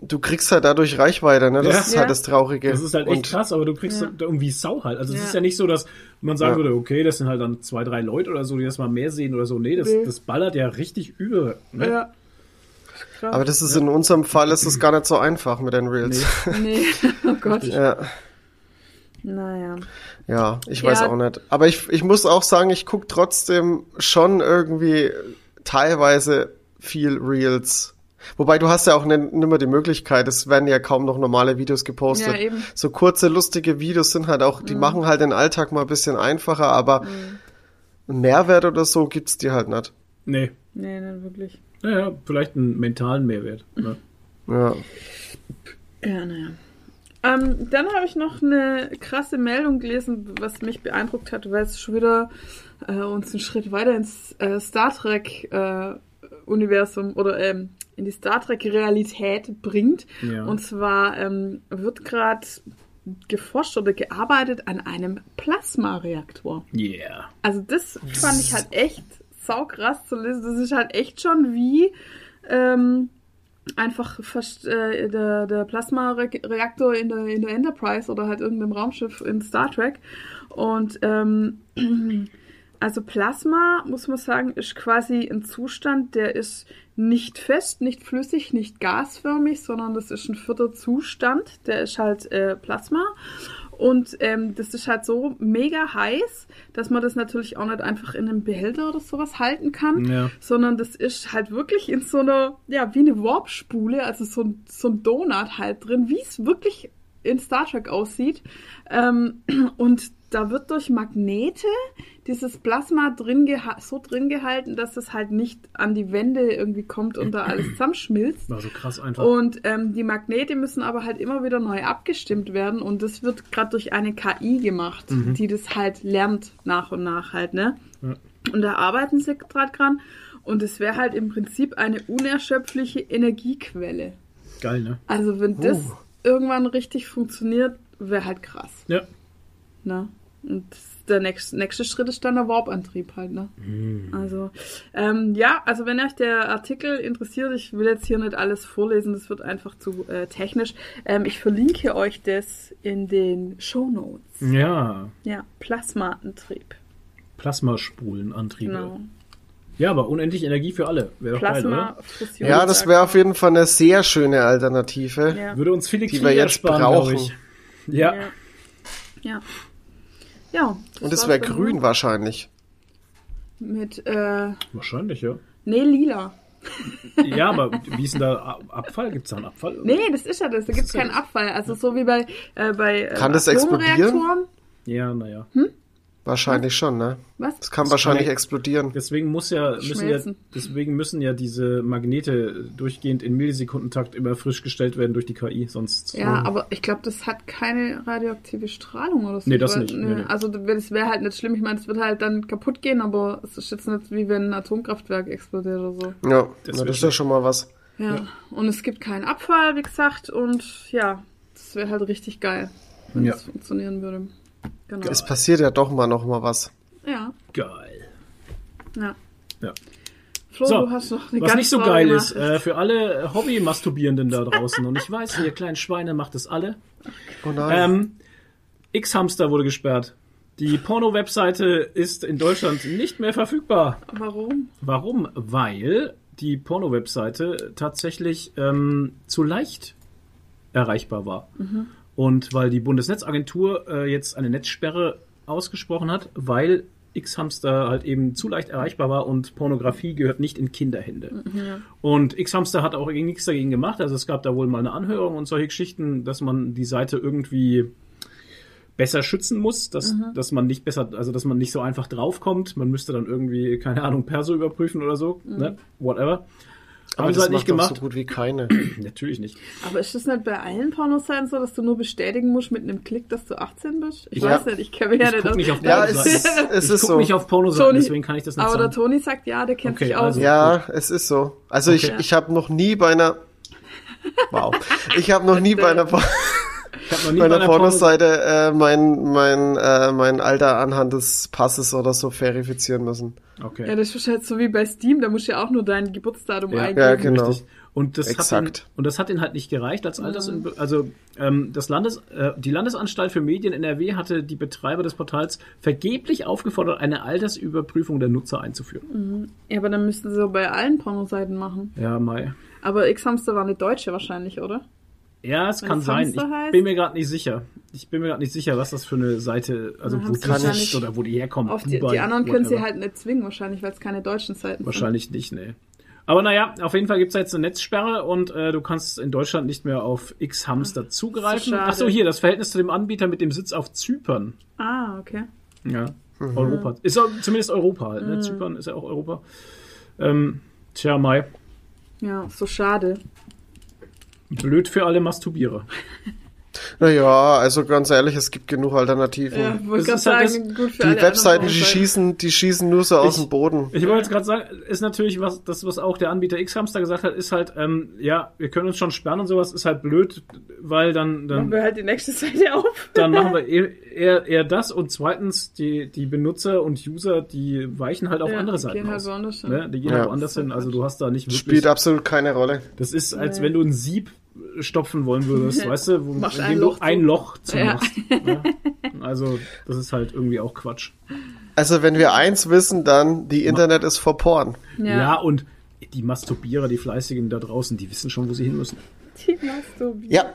du kriegst halt dadurch Reichweite, ne? Das Ja. ist halt das Traurige. Das ist halt echt Und krass, aber du kriegst Ja. da irgendwie Sau halt. Also es Ja. ist ja nicht so, dass man sagen Ja. würde, okay, das sind halt dann zwei, drei Leute oder so, die das mal mehr sehen oder so. Nee, das, Nee. das ballert ja richtig über. Ne? Ja. Krass. Aber das ist in unserem Fall ist es gar nicht so einfach mit den Reels. Nee, oh Gott. Ja, Naja. ja, ich weiß Ja. auch nicht. Aber ich, ich muss auch sagen, ich guck trotzdem schon irgendwie teilweise viel Reels. Wobei du hast ja auch nicht mehr die Möglichkeit, es werden ja kaum noch normale Videos gepostet. Ja, eben. Mhm. So kurze, lustige Videos sind halt auch, die machen halt den Alltag mal ein bisschen einfacher, aber einen Mehrwert oder so gibt's dir halt nicht. Nee. Nee, nicht wirklich. Naja, vielleicht einen mentalen Mehrwert. Ne? Ja. Ja, naja. Ähm, dann habe ich noch eine krasse Meldung gelesen, was mich beeindruckt hat, weil es schon wieder äh, uns einen Schritt weiter ins äh, Star Trek äh, Universum oder ähm, in die Star Trek Realität bringt. Ja. Und zwar ähm, wird gerade geforscht oder gearbeitet an einem Plasmareaktor. Yeah. Also das fand ich halt echt saukrass zu lesen. Das ist halt echt schon wie ähm, einfach fast äh, der, der Plasma-Reaktor in der, in der Enterprise oder halt irgendeinem Raumschiff in Star Trek. Und ähm, also Plasma, muss man sagen, ist quasi ein Zustand, der ist nicht fest, nicht flüssig, nicht gasförmig, sondern das ist ein vierter Zustand, der ist halt äh, Plasma. Und ähm, das ist halt so mega heiß, dass man das natürlich auch nicht einfach in einem Behälter oder sowas halten kann, Ja. sondern das ist halt wirklich in so einer, ja, wie eine Warpspule, also so, ein- so ein Donut halt drin, wie es wirklich in Star Trek aussieht. Ähm, und da wird durch Magnete dieses Plasma drin so drin gehalten, dass es halt nicht an die Wände irgendwie kommt und da alles zusammenschmilzt. War so krass einfach. Und ähm, die Magnete müssen aber halt immer wieder neu abgestimmt werden und das wird gerade durch eine KI gemacht, die das halt lernt nach und nach halt, ne? Ja. Und da arbeiten sie gerade dran und es wäre halt im Prinzip eine unerschöpfliche Energiequelle. Geil, ne? Also wenn das Oh. irgendwann richtig funktioniert, wäre halt krass, Ja. ne? Und der nächste, nächste Schritt ist dann der Warp-Antrieb halt, ne? Also, ähm, ja, also wenn euch der Artikel interessiert, ich will jetzt hier nicht alles vorlesen, das wird einfach zu äh, technisch. Ähm, ich verlinke euch das in den Show Notes. Ja. Ja, Plasmaantrieb. Plasmaspulenantriebe. Genau. Ja, aber unendlich Energie für alle. Wäre doch geil, oder? Ja, das wäre auf jeden Fall eine sehr schöne Alternative. Ja. Würde uns viele Die Kriege wir jetzt glaube brauchen. ich. Ja. Ja. Ja. Ja. das Und es wäre grün wahrscheinlich. Mit, äh, Wahrscheinlich, ja. nee, lila. Ja, aber wie ist denn da Abfall? Gibt es da einen Abfall? Nee, das ist ja das. Da gibt es keinen. Abfall. Also so wie bei, äh, bei äh, Kann das explodieren? Ja, naja. Wahrscheinlich schon, ne? Was? Das kann Das wahrscheinlich kann- explodieren. Deswegen muss ja, müssen ja, deswegen müssen ja diese Magnete durchgehend in Millisekundentakt immer frisch gestellt werden durch die KI, sonst. Ja, aber ich glaube, das hat keine radioaktive Strahlung oder so. Nee, das nicht. Nee, nee. Also das wäre halt nicht schlimm. Ich meine, es wird halt dann kaputt gehen, aber es ist jetzt nicht wie wenn ein Atomkraftwerk explodiert oder so. Ja, Das wär das ist ja schon mal was. Ja. Und es gibt keinen Abfall, wie gesagt. Und ja, das wäre halt richtig geil, wenn Ja. das funktionieren würde. Genau. Es passiert ja doch mal noch mal was. Ja, Geil. ja. Ja. Flo, So, du hast noch eine Was ganz nicht so geil ist, Nachricht. äh, für alle Hobby-Masturbierenden da draußen, und ich weiß, ihr kleinen Schweine macht es alle, Oh nein. ähm, X-Hamster wurde gesperrt. Die Porno-Webseite ist in Deutschland nicht mehr verfügbar. Warum? Warum? Weil die Porno-Webseite tatsächlich ähm, zu leicht erreichbar war. Und weil die Bundesnetzagentur äh, jetzt eine Netzsperre ausgesprochen hat, weil X-Hamster halt eben zu leicht erreichbar war und Pornografie gehört nicht in Kinderhände. Und X-Hamster hat auch irgendwie nichts dagegen gemacht. Also es gab da wohl mal eine Anhörung und solche Geschichten, dass man die Seite irgendwie besser schützen muss, dass, dass man nicht besser, also dass man nicht so einfach draufkommt. Man müsste dann irgendwie, keine Ahnung, Perso überprüfen oder so, ne? Whatever. Aber Haben das halt macht nicht gemacht. so gut wie keine. Natürlich nicht. Aber ist das nicht bei allen Pornoseiten so, dass du nur bestätigen musst mit einem Klick, dass du 18 bist? Ich Ja. weiß nicht, ich kenne mich ja Ich nicht guck aus. nicht auf ja, es es ich ist guck so. nicht auf Pornoseiten, deswegen kann ich das nicht Aber der sagen. Toni sagt ja, der kennt Okay, sich aus. also- Ja, es ist so. Also ich, Okay. ich habe noch nie bei einer Wow. Ich habe noch nie bei einer, Ich hab noch nie bei bei Pornoseite äh, mein, mein, äh, mein Alter anhand des Passes oder so verifizieren müssen. Okay. Ja, das ist wahrscheinlich so wie bei Steam, da musst du ja auch nur dein Geburtsdatum Ja. eingeben. Ja, genau. Richtig. Und das, hat Exakt. ihn, und das hat ihn halt nicht gereicht als Alters... Also ähm, das Landes, äh, die Landesanstalt für Medien NRW hatte die Betreiber des Portals vergeblich aufgefordert, eine Altersüberprüfung der Nutzer einzuführen. Ja, aber dann müssten sie so bei allen Pornoseiten machen. Ja, Mai. Aber X-Hamster war eine Deutsche wahrscheinlich, oder? Ja, es Wenn kann es sein. Ich heißt? bin mir gerade nicht sicher. Ich bin mir gerade nicht sicher, was das für eine Seite, also Na, wo die sitzt oder wo die herkommt. Auf die, Dubai, die anderen können sie halt nicht zwingen, wahrscheinlich, weil es keine deutschen Seiten Wahrscheinlich nicht, nee. Aber naja, auf jeden Fall gibt's jetzt eine Netzsperre und äh, du kannst in Deutschland nicht mehr auf X-Hamster zugreifen. Ach so, hier, das Verhältnis zu dem Anbieter mit dem Sitz auf Zypern. sind. Ah, okay. Ja, Europa. Ist auch zumindest Europa halt, ne? Zypern ist ja auch Europa. Ähm, tja, Mai. Ja, so schade. Blöd für alle Masturbierer. Naja, also ganz ehrlich, es gibt genug Alternativen. Ja, wollte Das ist halt sagen, gut für Die alle Webseiten, die schießen, die schießen nur so aus Ich- dem Boden. Ich wollte jetzt gerade sagen, ist natürlich was, das, was auch der Anbieter X-Hamster gesagt hat, ist halt, ähm, ja, wir können uns schon sperren und sowas, ist halt blöd, weil dann, dann Machen wir halt die nächste Seite auf. dann machen wir eher, eher, eher das und zweitens die, die Benutzer und User, die weichen halt auf Ja, andere die Seiten gehen halt aus. woanders hin. Ne? Die gehen Ja. halt woanders hin, also du hast da nicht wirklich... Spielt absolut keine Rolle. Das ist, als Nee. wenn du ein Sieb stopfen wollen würdest, weißt du, wo, Machst indem ein du Loch zu. ein Loch zu Ja. machst. Ne? Also das ist halt irgendwie auch Quatsch. Also wenn wir eins wissen, dann die Internet ist vor Porn. Ja. und die Masturbierer, die Fleißigen da draußen, die wissen schon, wo sie hin müssen. Die Masturbierer. Ja.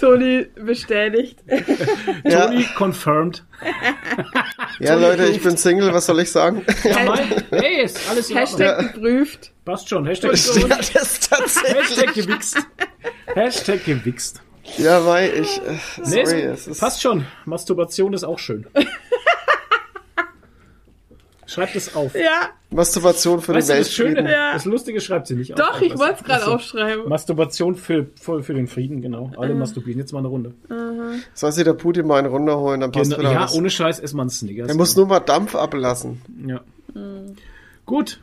Toni bestätigt. Ja, Tony confirmed. ja Leute, ich bin Single, was soll ich sagen? Ja, mein, hey, ist alles in Ordnung. Hashtag geprüft. Passt schon. Hashtag, Und- ja, das ist tatsächlich. Hashtag gewichst. Hashtag gewichst. Ja, weil ich, äh, Nee, sorry, ist, es ist, passt schon. Masturbation ist auch schön. Schreibt es auf. Ja, Masturbation für Weißt den du, das Schöne, Weltfrieden. Ja. das Lustige schreibt sie nicht auf. doch, ich du? wollte es gerade Achso. aufschreiben. Masturbation für, für, für den Frieden, genau. Alle masturbieren. Jetzt mal eine Runde. Soll sich der Putin mal einen runterholen, dann passt Genau, wieder ja, was. ohne Scheiß ess mal einen Snickers. Er muss nur mal Dampf ablassen. Ja. Gut,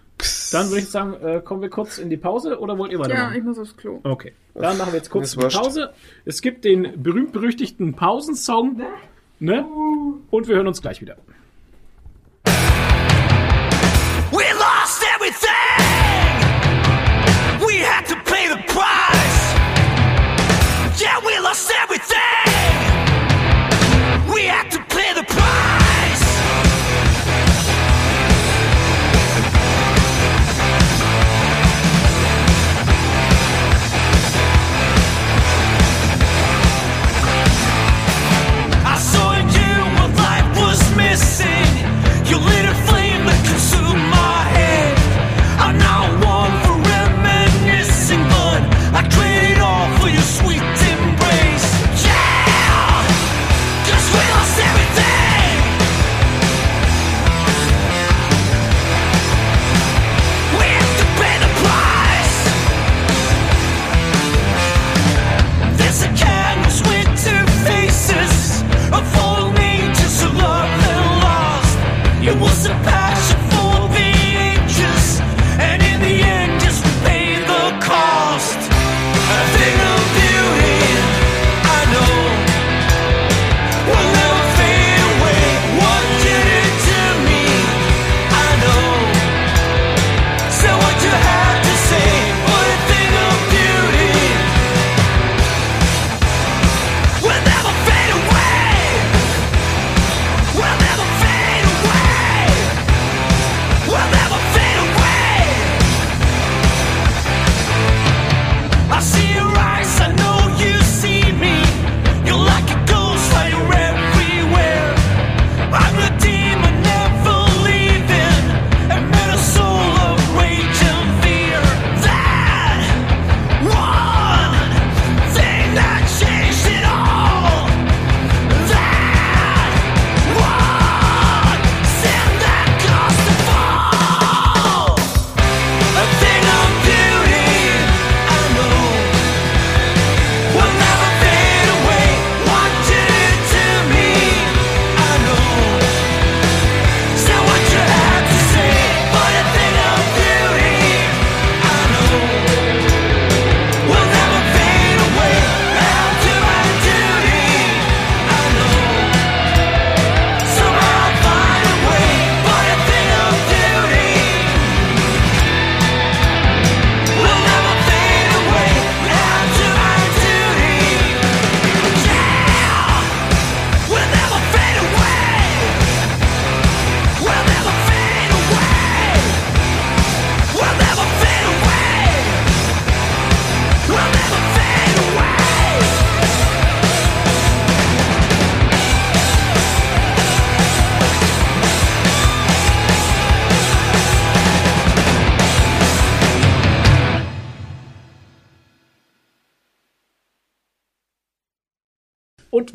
dann würde ich sagen, äh, kommen wir kurz in die Pause oder wollt ihr Ja, weitermachen? ich muss aufs Klo. Okay, dann machen wir jetzt kurz Ist eine wurscht. Pause. Es gibt den berühmt-berüchtigten Pausensong. Ne? Und wir hören uns gleich wieder.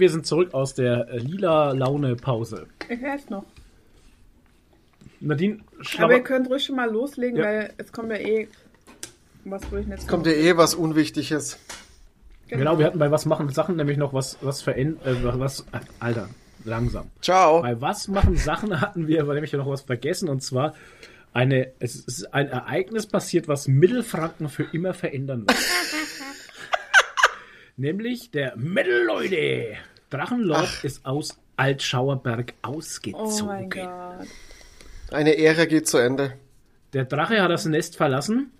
Wir sind zurück aus der äh, lila Laune-Pause. Ich weiß noch. Nadine, Aber ihr könnt ruhig schon mal loslegen, Ja. weil es kommt ja eh was, wo ich nicht Kommt ja eh was Unwichtiges. genau, wir hatten bei was machen Sachen nämlich noch was, was verändert, äh, was, Alter, langsam. Ciao. Bei was machen Sachen hatten wir aber nämlich noch was vergessen und zwar eine, es ist ein Ereignis passiert, was Mittelfranken für immer verändern wird. nämlich der Mittelleute. Drachenlord ist aus Altschauerberg Oh ausgezogen. mein Gott. Eine Ära geht zu Ende. Der Drache hat das Nest verlassen,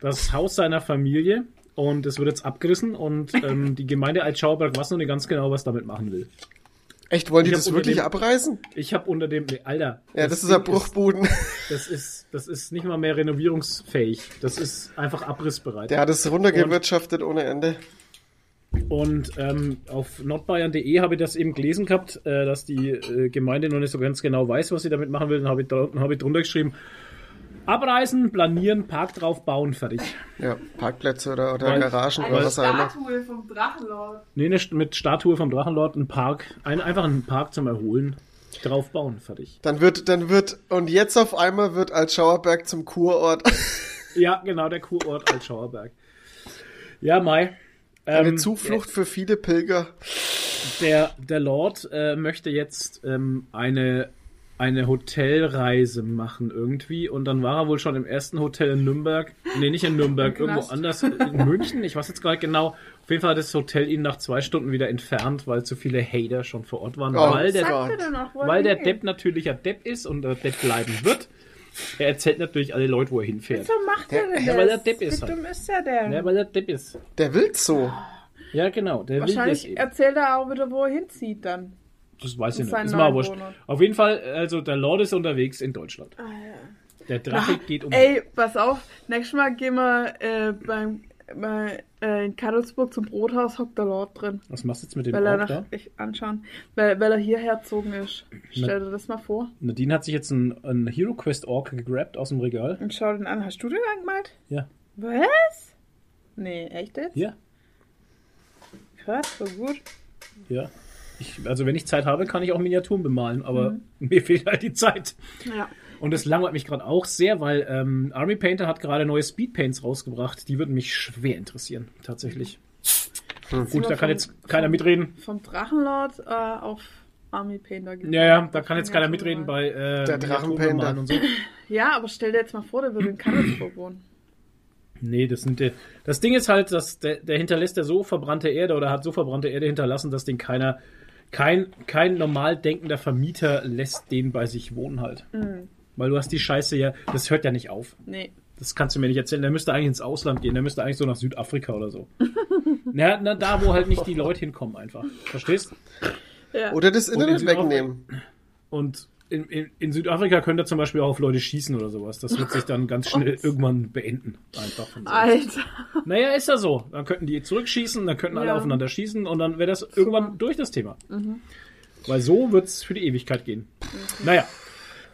das Haus seiner Familie und es wird jetzt abgerissen und ähm, die Gemeinde Altschauerberg weiß noch nicht ganz genau, was damit machen will. Echt, wollen die Ich das wirklich dem- abreißen? Ich habe unter dem, nee, Alter. Ja, das, ist ein Ding Bruchbuden. Das ist, das ist nicht mal mehr renovierungsfähig. Das ist einfach abrissbereit. Der hat es runtergewirtschaftet ohne Ende. Und ähm, auf nordbayern.de habe ich das eben gelesen gehabt, äh, dass die äh, Gemeinde noch nicht so ganz genau weiß, was sie damit machen will. Dann habe ich, dann habe ich drunter geschrieben, abreißen, planieren, Park drauf bauen, fertig. Ja, Parkplätze oder, oder Weil- Garagen oder was auch immer. Statue vom Drachenlord. Nee, ne, mit Statue vom Drachenlord, ein Park, ein, einfach einen Park zum Erholen, drauf bauen, fertig. Dann wird, dann wird, und jetzt auf einmal wird Altschauerberg zum Kurort. Ja, genau, der Kurort Altschauerberg. Ja, Mai. Eine Ähm, Zuflucht für viele Pilger. Der, der Lord äh, möchte jetzt ähm, eine, eine Hotelreise machen irgendwie und dann war er wohl schon im ersten Hotel in Nürnberg. Nee, nicht in Nürnberg, Im irgendwo Knast. anders. In München, ich weiß jetzt gar nicht genau. Auf jeden Fall hat das Hotel ihn nach zwei Stunden wieder entfernt, weil zu viele Hater schon vor Ort waren. Oh, weil der, er er weil der? Depp natürlich ein Depp ist und der Depp bleiben wird. Er erzählt natürlich alle Leute, wo er hinfährt. So macht er denn Ja, das? weil er Depp ist Wie dumm ist er denn? Ja, weil der Depp ist. Der will's so. Ja, genau. Der will Wahrscheinlich eben. erzählt er auch wieder, wo er hinzieht dann. Das weiß ich nicht. Ist mal wurscht. Auf jeden Fall, also der Lord ist unterwegs in Deutschland. Ah, ja. Der Drache geht um. Ey, pass auf, nächstes Mal gehen wir äh, beim, äh, in Karlsburg zum Brothaus, hockt der Lord drin. Was machst du jetzt mit dem Weil er nach, da? ich anschauen, weil, weil er hierher erzogen ist. Stell dir das mal vor Nadine hat sich jetzt einen, einen Hero Quest Ork gegrabt aus dem Regal. und schau den an. Hast du den angemalt? Ja. Was? Nee, echt jetzt? Ja. Krass, so gut. Ja. Ich, also wenn ich Zeit habe, kann ich auch Miniaturen bemalen, aber mir fehlt halt die Zeit. Ja. Und das langweilt mich gerade auch sehr, weil ähm, Army Painter hat gerade neue Speedpaints rausgebracht. Die würden mich schwer interessieren, tatsächlich. Gut, da kann jetzt keiner mitreden. Vom Drachenlord äh, auf Army Painter. Ja, ja, da kann jetzt keiner mitreden bei äh, Der Drachenpainter. und so. Ja, aber stell dir jetzt mal vor, der würde in Karlsburg wohnen. Nee, das sind der. Das Ding ist halt, dass der, der hinterlässt ja so verbrannte Erde oder hat so verbrannte Erde hinterlassen, dass den keiner, kein, kein normal denkender Vermieter lässt den bei sich wohnen halt. Weil du hast die Scheiße ja, das hört ja nicht auf. Nee. Das kannst du mir nicht erzählen. Der müsste eigentlich ins Ausland gehen. Der müsste eigentlich so nach Südafrika oder so. na, na, da, wo halt nicht die Leute hinkommen einfach. Verstehst? Ja. Oder das in Internet wegnehmen. Und in, in, in Südafrika könnte er zum Beispiel auch auf Leute schießen oder sowas. Das wird sich dann ganz schnell irgendwann beenden. Einfach von. Alter. Naja, ist ja so. Dann könnten die zurückschießen, dann könnten alle Ja. Mhm. aufeinander schießen und dann wäre das irgendwann durch das Thema. Weil so wird's für die Ewigkeit gehen. Naja,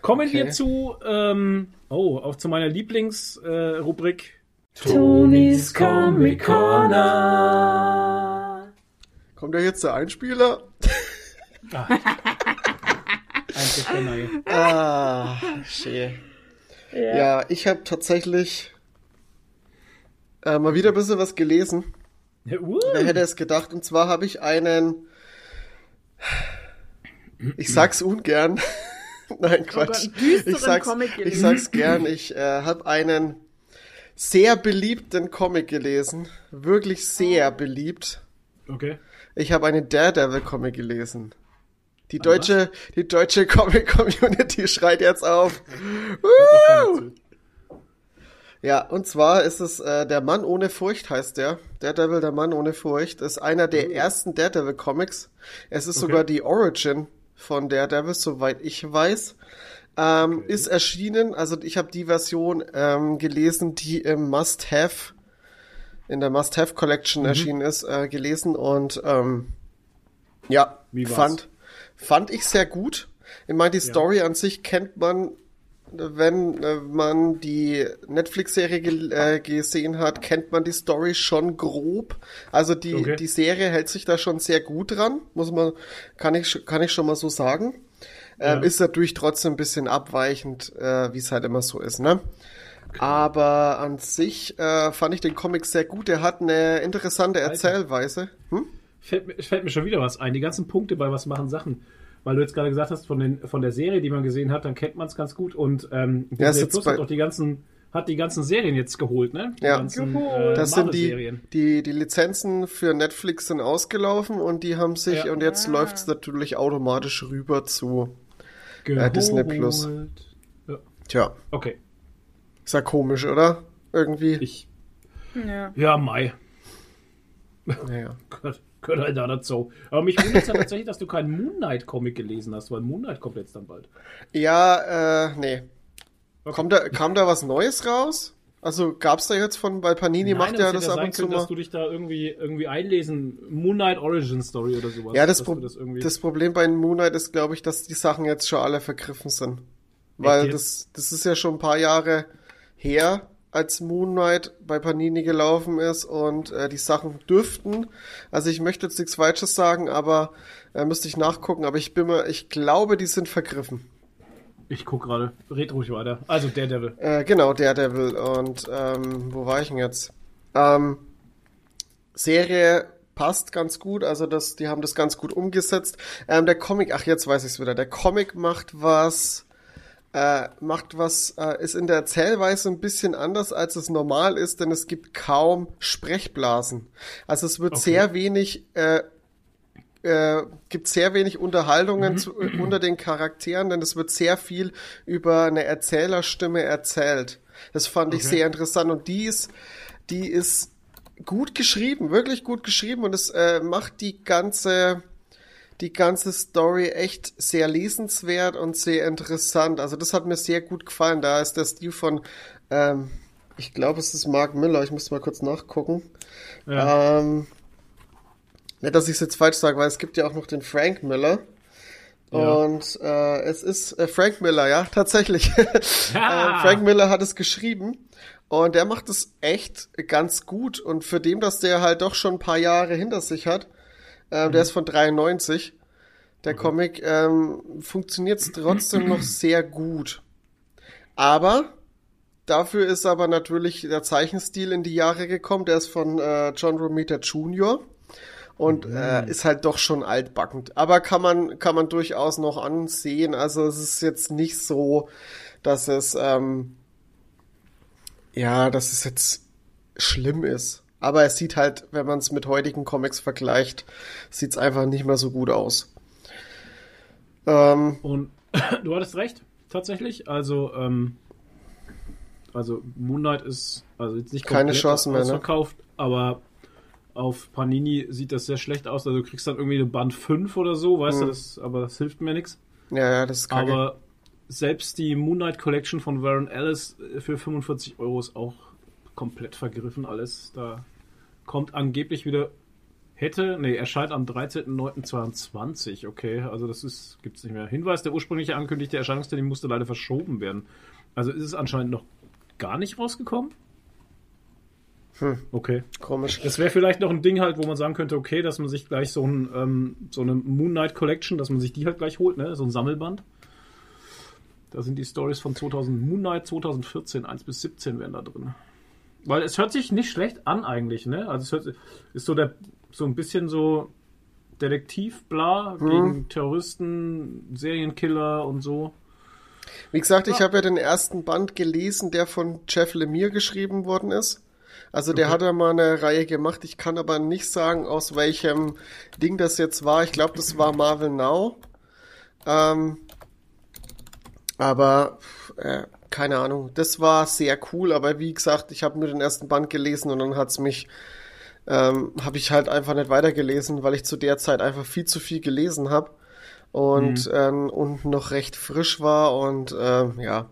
kommen wir Okay. zu, ähm, oh, auch zu meiner Lieblingsrubrik. Äh, Rubrik. Tonys Comic Kommt ja jetzt der Einspieler? Neue. Ah, schön. Ja. Ja, ich habe tatsächlich äh, mal wieder ein bisschen was gelesen. Ja, uh, Wer hätte es gedacht? Und zwar habe ich einen. Ich sag's ungern. Nein, Quatsch. düsteren ich sag's, Comic ich sag's gern. Ich äh, habe einen sehr beliebten Comic gelesen. Wirklich sehr beliebt. okay. Ich habe einen Daredevil-Comic gelesen. Die deutsche, die deutsche Comic-Community schreit jetzt auf. Ja, und zwar ist es äh, der Mann ohne Furcht heißt der. Daredevil, der Mann ohne Furcht, ist einer der ersten Daredevil-Comics. Es ist sogar die Origin von Daredevil, soweit ich weiß. Ähm, Ist erschienen, also ich habe die Version ähm, gelesen, die im Must-Have, in der Must-Have Collection erschienen ist, äh, gelesen und ähm, ja, fand, fand ich sehr gut. Ich meine, die Story an sich kennt man wenn äh, man die Netflix-Serie ge äh, gesehen hat, kennt man die Story schon grob. Also die, Okay. die Serie hält sich da schon sehr gut dran, muss man, kann ich, kann ich schon mal so sagen. Ähm, Ja. Ist natürlich trotzdem ein bisschen abweichend, äh, wie es halt immer so ist, ne? Aber an sich äh, fand ich den Comic sehr gut. Er hat eine interessante Erzählweise. Hm? Fällt fällt mir schon wieder was ein. Die ganzen Punkte bei Was machen Sachen. Weil du jetzt gerade gesagt hast, von, den, von der Serie, die man gesehen hat, dann kennt man es ganz gut. Und ähm, Ja, Disney Plus hat auch die ganzen, hat die ganzen Serien jetzt geholt, ne? Die Ja. ganzen, Juhu. äh, Das sind die, die, die Lizenzen für Netflix sind ausgelaufen und die haben sich, Ja. und jetzt Ah. läuft's natürlich automatisch rüber zu, äh, Disney Plus. Ja. tja, Okay. ist ja komisch, oder? Irgendwie. Ich, Ja. ja, Mai. Naja. Gehört, gehört halt da dazu. Aber mich wundert ja tatsächlich, dass du keinen Moon Knight Comic gelesen hast, weil Moon Knight kommt jetzt dann bald. Ja, äh, nee. Okay. Kommt da, kam da was Neues raus? Also gab's da jetzt von, weil Panini macht Nein, ja aber es das ab und zu können, dass mal. du dich da irgendwie, irgendwie einlesen. Moon Knight Origin Story oder sowas. Ja, das, Pro das irgendwie. das Problem bei Moon Knight ist, glaube ich, dass die Sachen jetzt schon alle vergriffen sind. Weil das, das ist ja schon ein paar Jahre her, als Moon Knight bei Panini gelaufen ist und äh, die Sachen dürften. Also ich möchte jetzt nichts Falsches sagen, aber äh, müsste ich nachgucken. Aber ich bin mir, ich glaube, die sind vergriffen. ich guck gerade. Red ruhig weiter. Also Daredevil. Äh, genau, Daredevil. Und ähm, wo war ich denn jetzt? Ähm, Serie passt ganz gut, also das, die haben das ganz gut umgesetzt. Ähm, der Comic, ach jetzt weiß ich es wieder. Der Comic macht was, äh, macht was, äh, ist in der Erzählweise ein bisschen anders, als es normal ist, denn es gibt kaum Sprechblasen. Also es wird Okay. sehr wenig äh, äh, gibt sehr wenig Unterhaltungen zu, äh, unter den Charakteren, denn es wird sehr viel über eine Erzählerstimme erzählt. Das fand ich Okay. sehr interessant und die ist, die ist gut geschrieben, wirklich gut geschrieben und es äh, macht die ganze die ganze Story echt sehr lesenswert und sehr interessant. Also das hat mir sehr gut gefallen. Da ist der Stil von, ähm, ich glaube, es ist Mark Miller. Ich muss mal kurz nachgucken. Ja. Ähm, nicht, dass ich es jetzt falsch sage, weil es gibt ja auch noch den Frank Miller. Ja. Und äh, es ist äh, Frank Miller, ja, tatsächlich. Ja. äh, Frank Miller hat es geschrieben und der macht es echt ganz gut. Und für dem, dass der halt doch schon ein paar Jahre hinter sich hat, äh, der ist von 93, der Comic, ähm, funktioniert es trotzdem noch sehr gut. Aber dafür ist aber natürlich der Zeichenstil in die Jahre gekommen. Der ist von äh, John Romita Jr. und äh, ist halt doch schon altbackend. Aber kann man kann man durchaus noch ansehen. Also es ist jetzt nicht so, dass es ähm, ja, dass es jetzt schlimm ist. Aber es sieht halt, wenn man es mit heutigen Comics vergleicht, sieht es einfach nicht mehr so gut aus. Ähm, Und du hattest recht, tatsächlich. Also, ähm, also Moon Knight ist also jetzt nicht Keine Chance mehr, ne? aber auf Panini sieht das sehr schlecht aus. Also du kriegst dann irgendwie eine Band 5 oder so, weißt Hm. du, das, aber das hilft mir nichts. ja, ja, das ist kacke. Aber selbst die Moon Knight Collection von Warren Ellis äh, für 45 Euro ist auch komplett vergriffen alles. Da kommt angeblich wieder hätte, nee, erscheint am 13.09.22, okay, also das ist, gibt's nicht mehr. Hinweis, der ursprüngliche ankündigte Erscheinungstermin musste leider verschoben werden. Also ist es anscheinend noch gar nicht rausgekommen? Hm. Okay. Komisch. Das wäre vielleicht noch ein Ding halt, wo man sagen könnte, okay, dass man sich gleich so, ein, ähm, so eine Moon Knight Collection, dass man sich die halt gleich holt, ne? So ein Sammelband. Da sind die Stories von 2000, Moon Knight 2014, 1 bis 17 wären da drin. Weil es hört sich nicht schlecht an eigentlich, ne? Also es hört, ist so der, so ein bisschen so Detektiv, bla, gegen Terroristen, Serienkiller und so. Wie gesagt, ich habe ja den ersten Band gelesen, der von Jeff Lemire geschrieben worden ist. Also der Okay. hat ja mal eine Reihe gemacht. Ich kann aber nicht sagen, aus welchem Ding das jetzt war. Ich glaube, das war Marvel Now. Ähm, aber äh, keine Ahnung. Das war sehr cool. Aber wie gesagt, ich habe nur den ersten Band gelesen und dann hat's mich ähm, habe ich halt einfach nicht weitergelesen, weil ich zu der Zeit einfach viel zu viel gelesen habe und ähm, und noch recht frisch war und ähm, ja,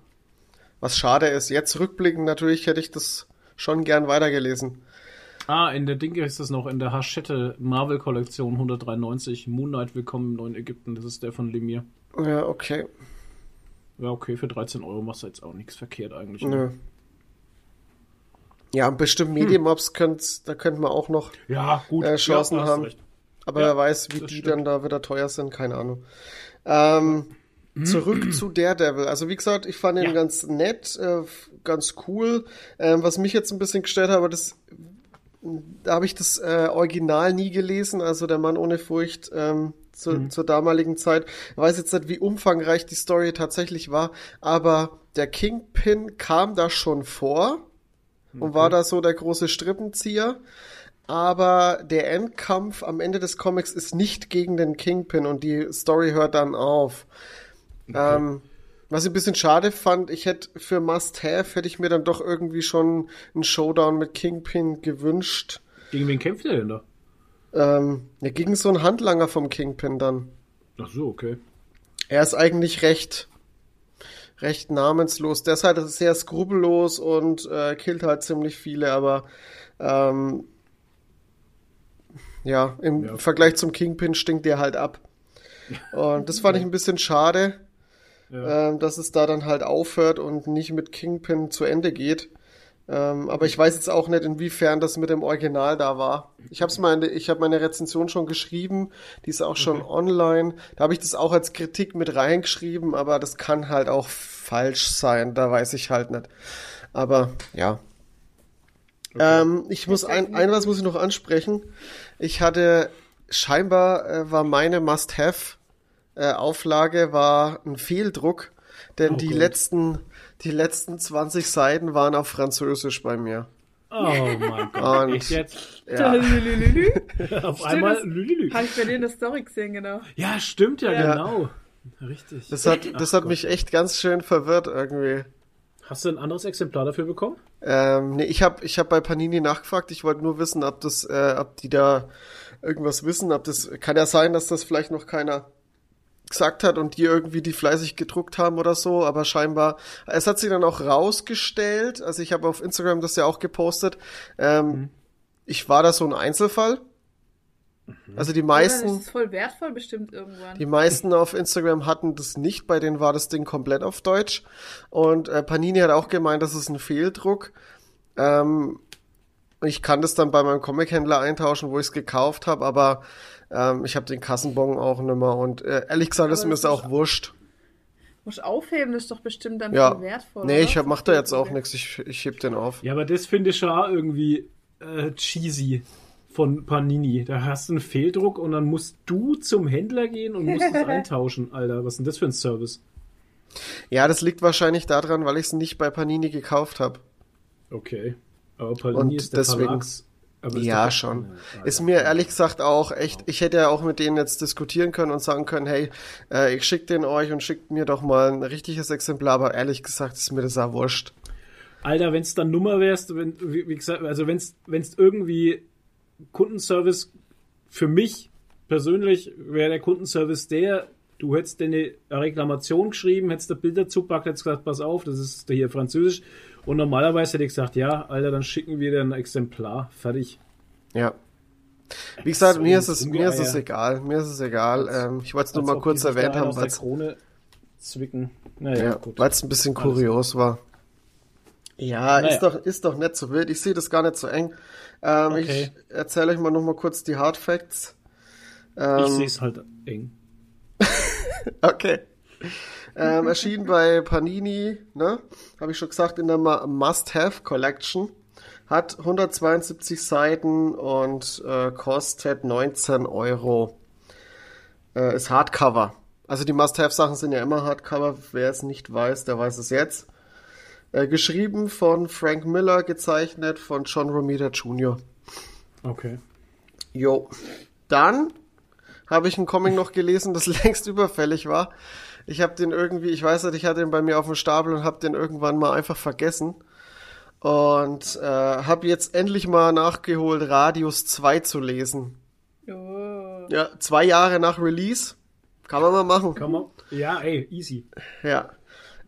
was schade ist. Jetzt rückblickend natürlich hätte ich das schon gern weitergelesen. Ah, in der Dinge ist es noch, in der Hachette Marvel Kollektion 193, Moon Knight Willkommen im neuen Ägypten, das ist der von Lemire. Ja, okay. Ja, okay, für 13 Euro machst du jetzt auch nichts verkehrt eigentlich. Nö. Ne? Ja, bestimmt Medienmobs könnt's, da könnten wir auch noch, Ja, gut. Äh, Chancen ja, haben. recht. aber Ja, wer weiß, wie die stimmt. dann da wieder teuer sind, keine Ahnung. Ähm, zurück zu Daredevil. Also wie gesagt, ich fand ihn Ja. ganz nett, äh, ganz cool. Ähm, was mich jetzt ein bisschen gestört hat, aber das da habe ich das äh, Original nie gelesen, also der Mann ohne Furcht ähm, zu, Mhm. zur damaligen Zeit. Ich weiß jetzt nicht, wie umfangreich die Story tatsächlich war, aber der Kingpin kam da schon vor und war da so der große Strippenzieher. Aber der Endkampf am Ende des Comics ist nicht gegen den Kingpin und die Story hört dann auf. Ähm, was ich ein bisschen schade fand, ich hätte für Must Have hätte ich mir dann doch irgendwie schon einen Showdown mit Kingpin gewünscht. Gegen wen kämpft er denn da? Ähm, ja, gegen so einen Handlanger vom Kingpin dann. Ach so, okay. Er ist eigentlich recht, recht namenslos. Der ist halt sehr skrupellos und äh, killt halt ziemlich viele, aber ähm, ja, im Ja. Vergleich zum Kingpin stinkt der halt ab. Und das fand ich ein bisschen schade, Ja. ähm, dass es da dann halt aufhört und nicht mit Kingpin zu Ende geht. Ähm, aber ich weiß jetzt auch nicht, inwiefern das mit dem Original da war. Ich habe meine, ich habe meine Rezension schon geschrieben, die ist auch schon online. Da habe ich das auch als Kritik mit reingeschrieben, aber das kann halt auch falsch sein. Da weiß ich halt nicht. Aber ja. Ähm, ich muss ein, ein was muss ich noch ansprechen. Ich hatte scheinbar äh, war meine Must-have äh, Auflage war ein Fehldruck, denn Oh die Gott. letzten die letzten 20 Seiten waren auf Französisch bei mir. Oh mein Gott. Und- Echt jetzt? Ja. Auf Stimmt, einmal. Habe ich bei dir in der Story gesehen, genau. Ja, stimmt ja, Ja. genau. Richtig. das hat das Ach hat mich echt ganz schön verwirrt irgendwie. Hast du ein anderes Exemplar dafür bekommen? Ähm, nee, ich habe ich hab bei Panini nachgefragt. Ich wollte nur wissen, ob das, äh, ob die da irgendwas wissen. Ob das kann ja sein, dass das vielleicht noch keiner gesagt hat und die irgendwie die fleißig gedruckt haben oder so. Aber scheinbar, es hat sich dann auch rausgestellt. Also ich habe auf Instagram das ja auch gepostet. Ähm, Ich war da so ein Einzelfall. Also die Ja, meisten. das ist voll wertvoll bestimmt irgendwann. Die meisten auf Instagram hatten das nicht, bei denen war das Ding komplett auf Deutsch. Und äh, Panini hat auch gemeint, das ist ein Fehldruck. Ähm, ich kann das dann bei meinem Comic-Händler eintauschen, wo ich es gekauft habe, aber ähm, ich habe den Kassenbon auch nicht mehr. Und äh, ehrlich gesagt ist mir das auch wurscht. Muss aufheben, das ist doch bestimmt dann Ja. voll wertvoll. Nee, oder? ich hab, mach da jetzt auch nichts. Ich, ich heb den auf. Ja, aber das finde ich schon auch irgendwie äh, cheesy von Panini. Da hast du einen Fehldruck und dann musst du zum Händler gehen und musst es eintauschen, Alter. Was ist denn das für ein Service? Ja, das liegt wahrscheinlich daran, weil ich es nicht bei Panini gekauft habe. Okay. Aber Panini Und ist der deswegen- Verlags... Ja, der- schon. Ja, Ist mir ehrlich gesagt auch echt, ich hätte ja auch mit denen jetzt diskutieren können und sagen können, hey, äh, ich schick den euch und schickt mir doch mal ein richtiges Exemplar, aber ehrlich gesagt ist mir das auch wurscht. Alter, wenn es dann Nummer wärst, wenn, wie, wie gesagt, also wenn es irgendwie Kundenservice für mich persönlich wäre der Kundenservice der, du hättest eine Reklamation geschrieben, hättest da Bilder zupackt, hättest gesagt, pass auf, das ist hier Französisch. Und normalerweise hätte ich gesagt, ja, Alter, dann schicken wir dir ein Exemplar. Fertig. Ja. Wie gesagt, So mir ist es, mir ist es egal, mir ist es egal. Ähm, ich wollte es nur mal kurz erwähnt haben, weil es Krone zwicken. Naja, ja, gut. weil's ein bisschen Alles kurios war. Ja, Naja. ist doch, ist doch nicht so wild. Ich sehe das gar nicht so eng. Ähm, Okay. Ich erzähle euch mal noch mal kurz die Hard Facts. Ähm, Ich sehe es halt eng. Okay. Ähm, erschien bei Panini, ne? Habe ich schon gesagt, in der Must-Have Collection. Hat 172 Seiten und äh, kostet 19 Euro. Äh, ist Hardcover. Also die Must-Have-Sachen sind ja immer Hardcover. Wer es nicht weiß, der weiß es jetzt. Äh, geschrieben von Frank Miller, gezeichnet von John Romita Jr. Okay. Jo. Dann habe ich einen Comic noch gelesen, das längst überfällig war. Ich habe den irgendwie, ich weiß nicht, ich hatte ihn bei mir auf dem Stapel und habe den irgendwann mal einfach vergessen. Und äh, habe jetzt endlich mal nachgeholt, Radius 2 zu lesen. Oh. Ja, zwei Jahre nach Release. Kann man mal machen. Kann man? Ja, ey, easy. Ja.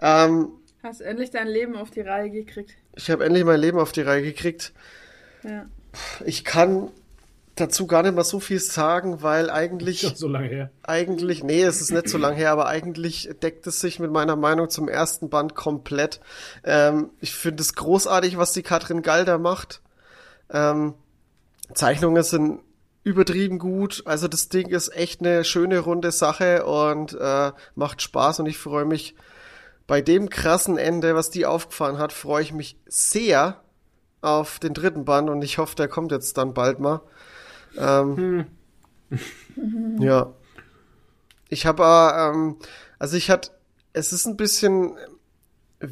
Ähm, Hast endlich dein Leben auf die Reihe gekriegt. ich habe endlich mein Leben auf die Reihe gekriegt. Ja. Ich kann dazu gar nicht mal so viel sagen, weil eigentlich Schon so lange her. eigentlich, nee, es ist nicht so lang her, aber eigentlich deckt es sich mit meiner Meinung zum ersten Band komplett. Ähm, ich finde es großartig, was die Katrin Galder macht. Ähm, Zeichnungen sind übertrieben gut. Also das Ding ist echt eine schöne runde Sache und äh, macht Spaß und ich freue mich bei dem krassen Ende, was die aufgefahren hat, freue ich mich sehr auf den dritten Band und ich hoffe, der kommt jetzt dann bald mal. Ähm, ja. Ich habe, äh, ähm, also ich hatte, es ist ein bisschen, äh,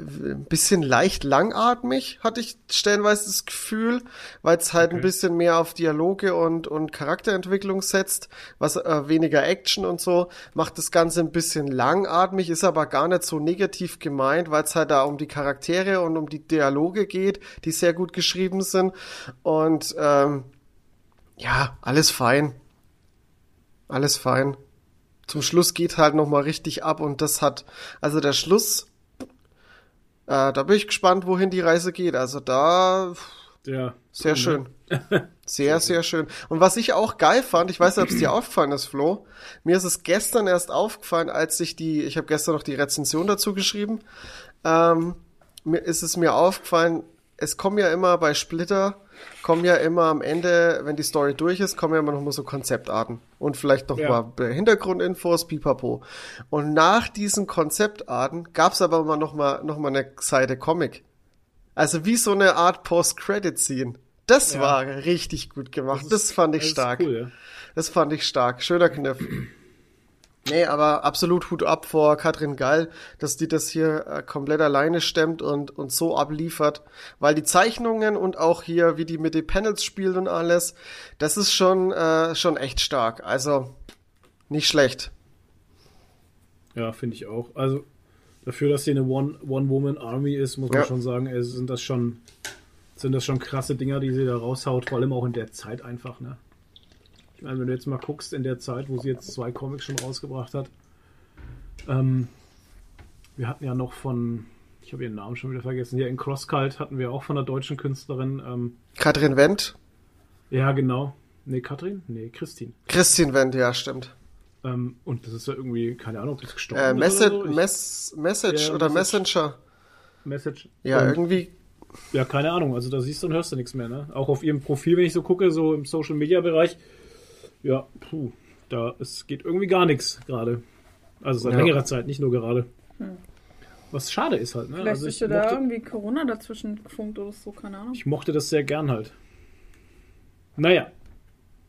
ein bisschen leicht langatmig, hatte ich stellenweise das Gefühl, weil es halt ein Okay. bisschen mehr auf Dialoge und, und Charakterentwicklung setzt, was äh, weniger Action und so, macht das Ganze ein bisschen langatmig, ist aber gar nicht so negativ gemeint, weil es halt da um die Charaktere und um die Dialoge geht, die sehr gut geschrieben sind. Und ähm, ja, alles fein. Alles fein. Zum Schluss geht halt noch mal richtig ab und das hat, also der Schluss, äh, da bin ich gespannt, wohin die Reise geht. Also da Der, sehr schön. Sehr, sehr schön. Und was ich auch geil fand, ich weiß nicht, ob es dir aufgefallen ist, Flo, mir ist es gestern erst aufgefallen, als ich die, ich habe gestern noch die Rezension dazu geschrieben, ähm, mir ist es mir aufgefallen, es kommen ja immer bei Splitter, kommen ja immer am Ende, wenn die Story durch ist, kommen ja immer noch mal so Konzeptarten und vielleicht noch Ja. mal Hintergrundinfos, pipapo. Und nach diesen Konzeptarten gab's aber immer noch mal, noch mal eine Seite Comic. Also wie so eine Art Post-Credit-Scene. Das Ja. war richtig gut gemacht. Das, ist- fand ich das stark. Cool, ja. Das fand ich stark. Schöner Kniff. Nee, aber absolut Hut ab vor Katrin Gall, dass die das hier äh, komplett alleine stemmt und, und so abliefert. Weil die Zeichnungen und auch hier, wie die mit den Panels spielt und alles, das ist schon, äh, schon echt stark. Also, nicht schlecht. Ja, finde ich auch. Also dafür, dass sie eine One- One-Woman-Army ist, muss man Ja. schon sagen, ey, sind das schon sind das schon krasse Dinger, die sie da raushaut, vor allem auch in der Zeit einfach, ne? Ich meine, wenn du jetzt mal guckst, in der Zeit, wo sie jetzt zwei Comics schon rausgebracht hat, ähm, wir hatten ja noch von, ich habe ihren Namen schon wieder vergessen, ja, in Crosskalt hatten wir auch von einer deutschen Künstlerin, ähm, Katrin Wendt? ja, genau. Nee, Katrin? Nee, Christine. Christine Wendt, ja, stimmt. Ähm, und das ist ja irgendwie, keine Ahnung, ob das gestorben Äh, ist Message, oder so. Ich- Mess, Message Ja, oder Message. Messenger. Message. Ja, Und- irgendwie. Ja, keine Ahnung. Also da siehst du und hörst du nichts mehr, ne? Auch auf ihrem Profil, wenn ich so gucke, so im Social Media Bereich, ja, puh, da es geht irgendwie gar nichts gerade. Also seit Ja. längerer Zeit, nicht nur gerade. Was schade ist halt, ne? Vielleicht Also ist ich ja da irgendwie Corona dazwischen gefunkt oder so, keine Ahnung. ich mochte das sehr gern halt. Naja,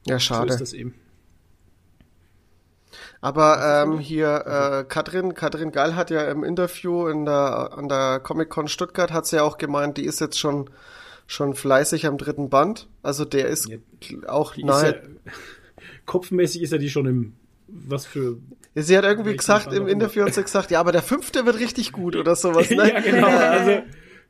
Ja, so schade. ist das eben. Aber ähm, hier äh, Katrin, Katrin Gall hat ja im Interview in der, an der Comic Con Stuttgart hat sie ja auch gemeint, die ist jetzt schon schon fleißig am dritten Band. Also der ist Ja, auch Die ist nahe. ja, kopfmäßig ist ja die schon im was für sie hat irgendwie gesagt im. Interview hat sie gesagt, ja, aber der fünfte wird richtig gut oder sowas. Ne? ja genau, also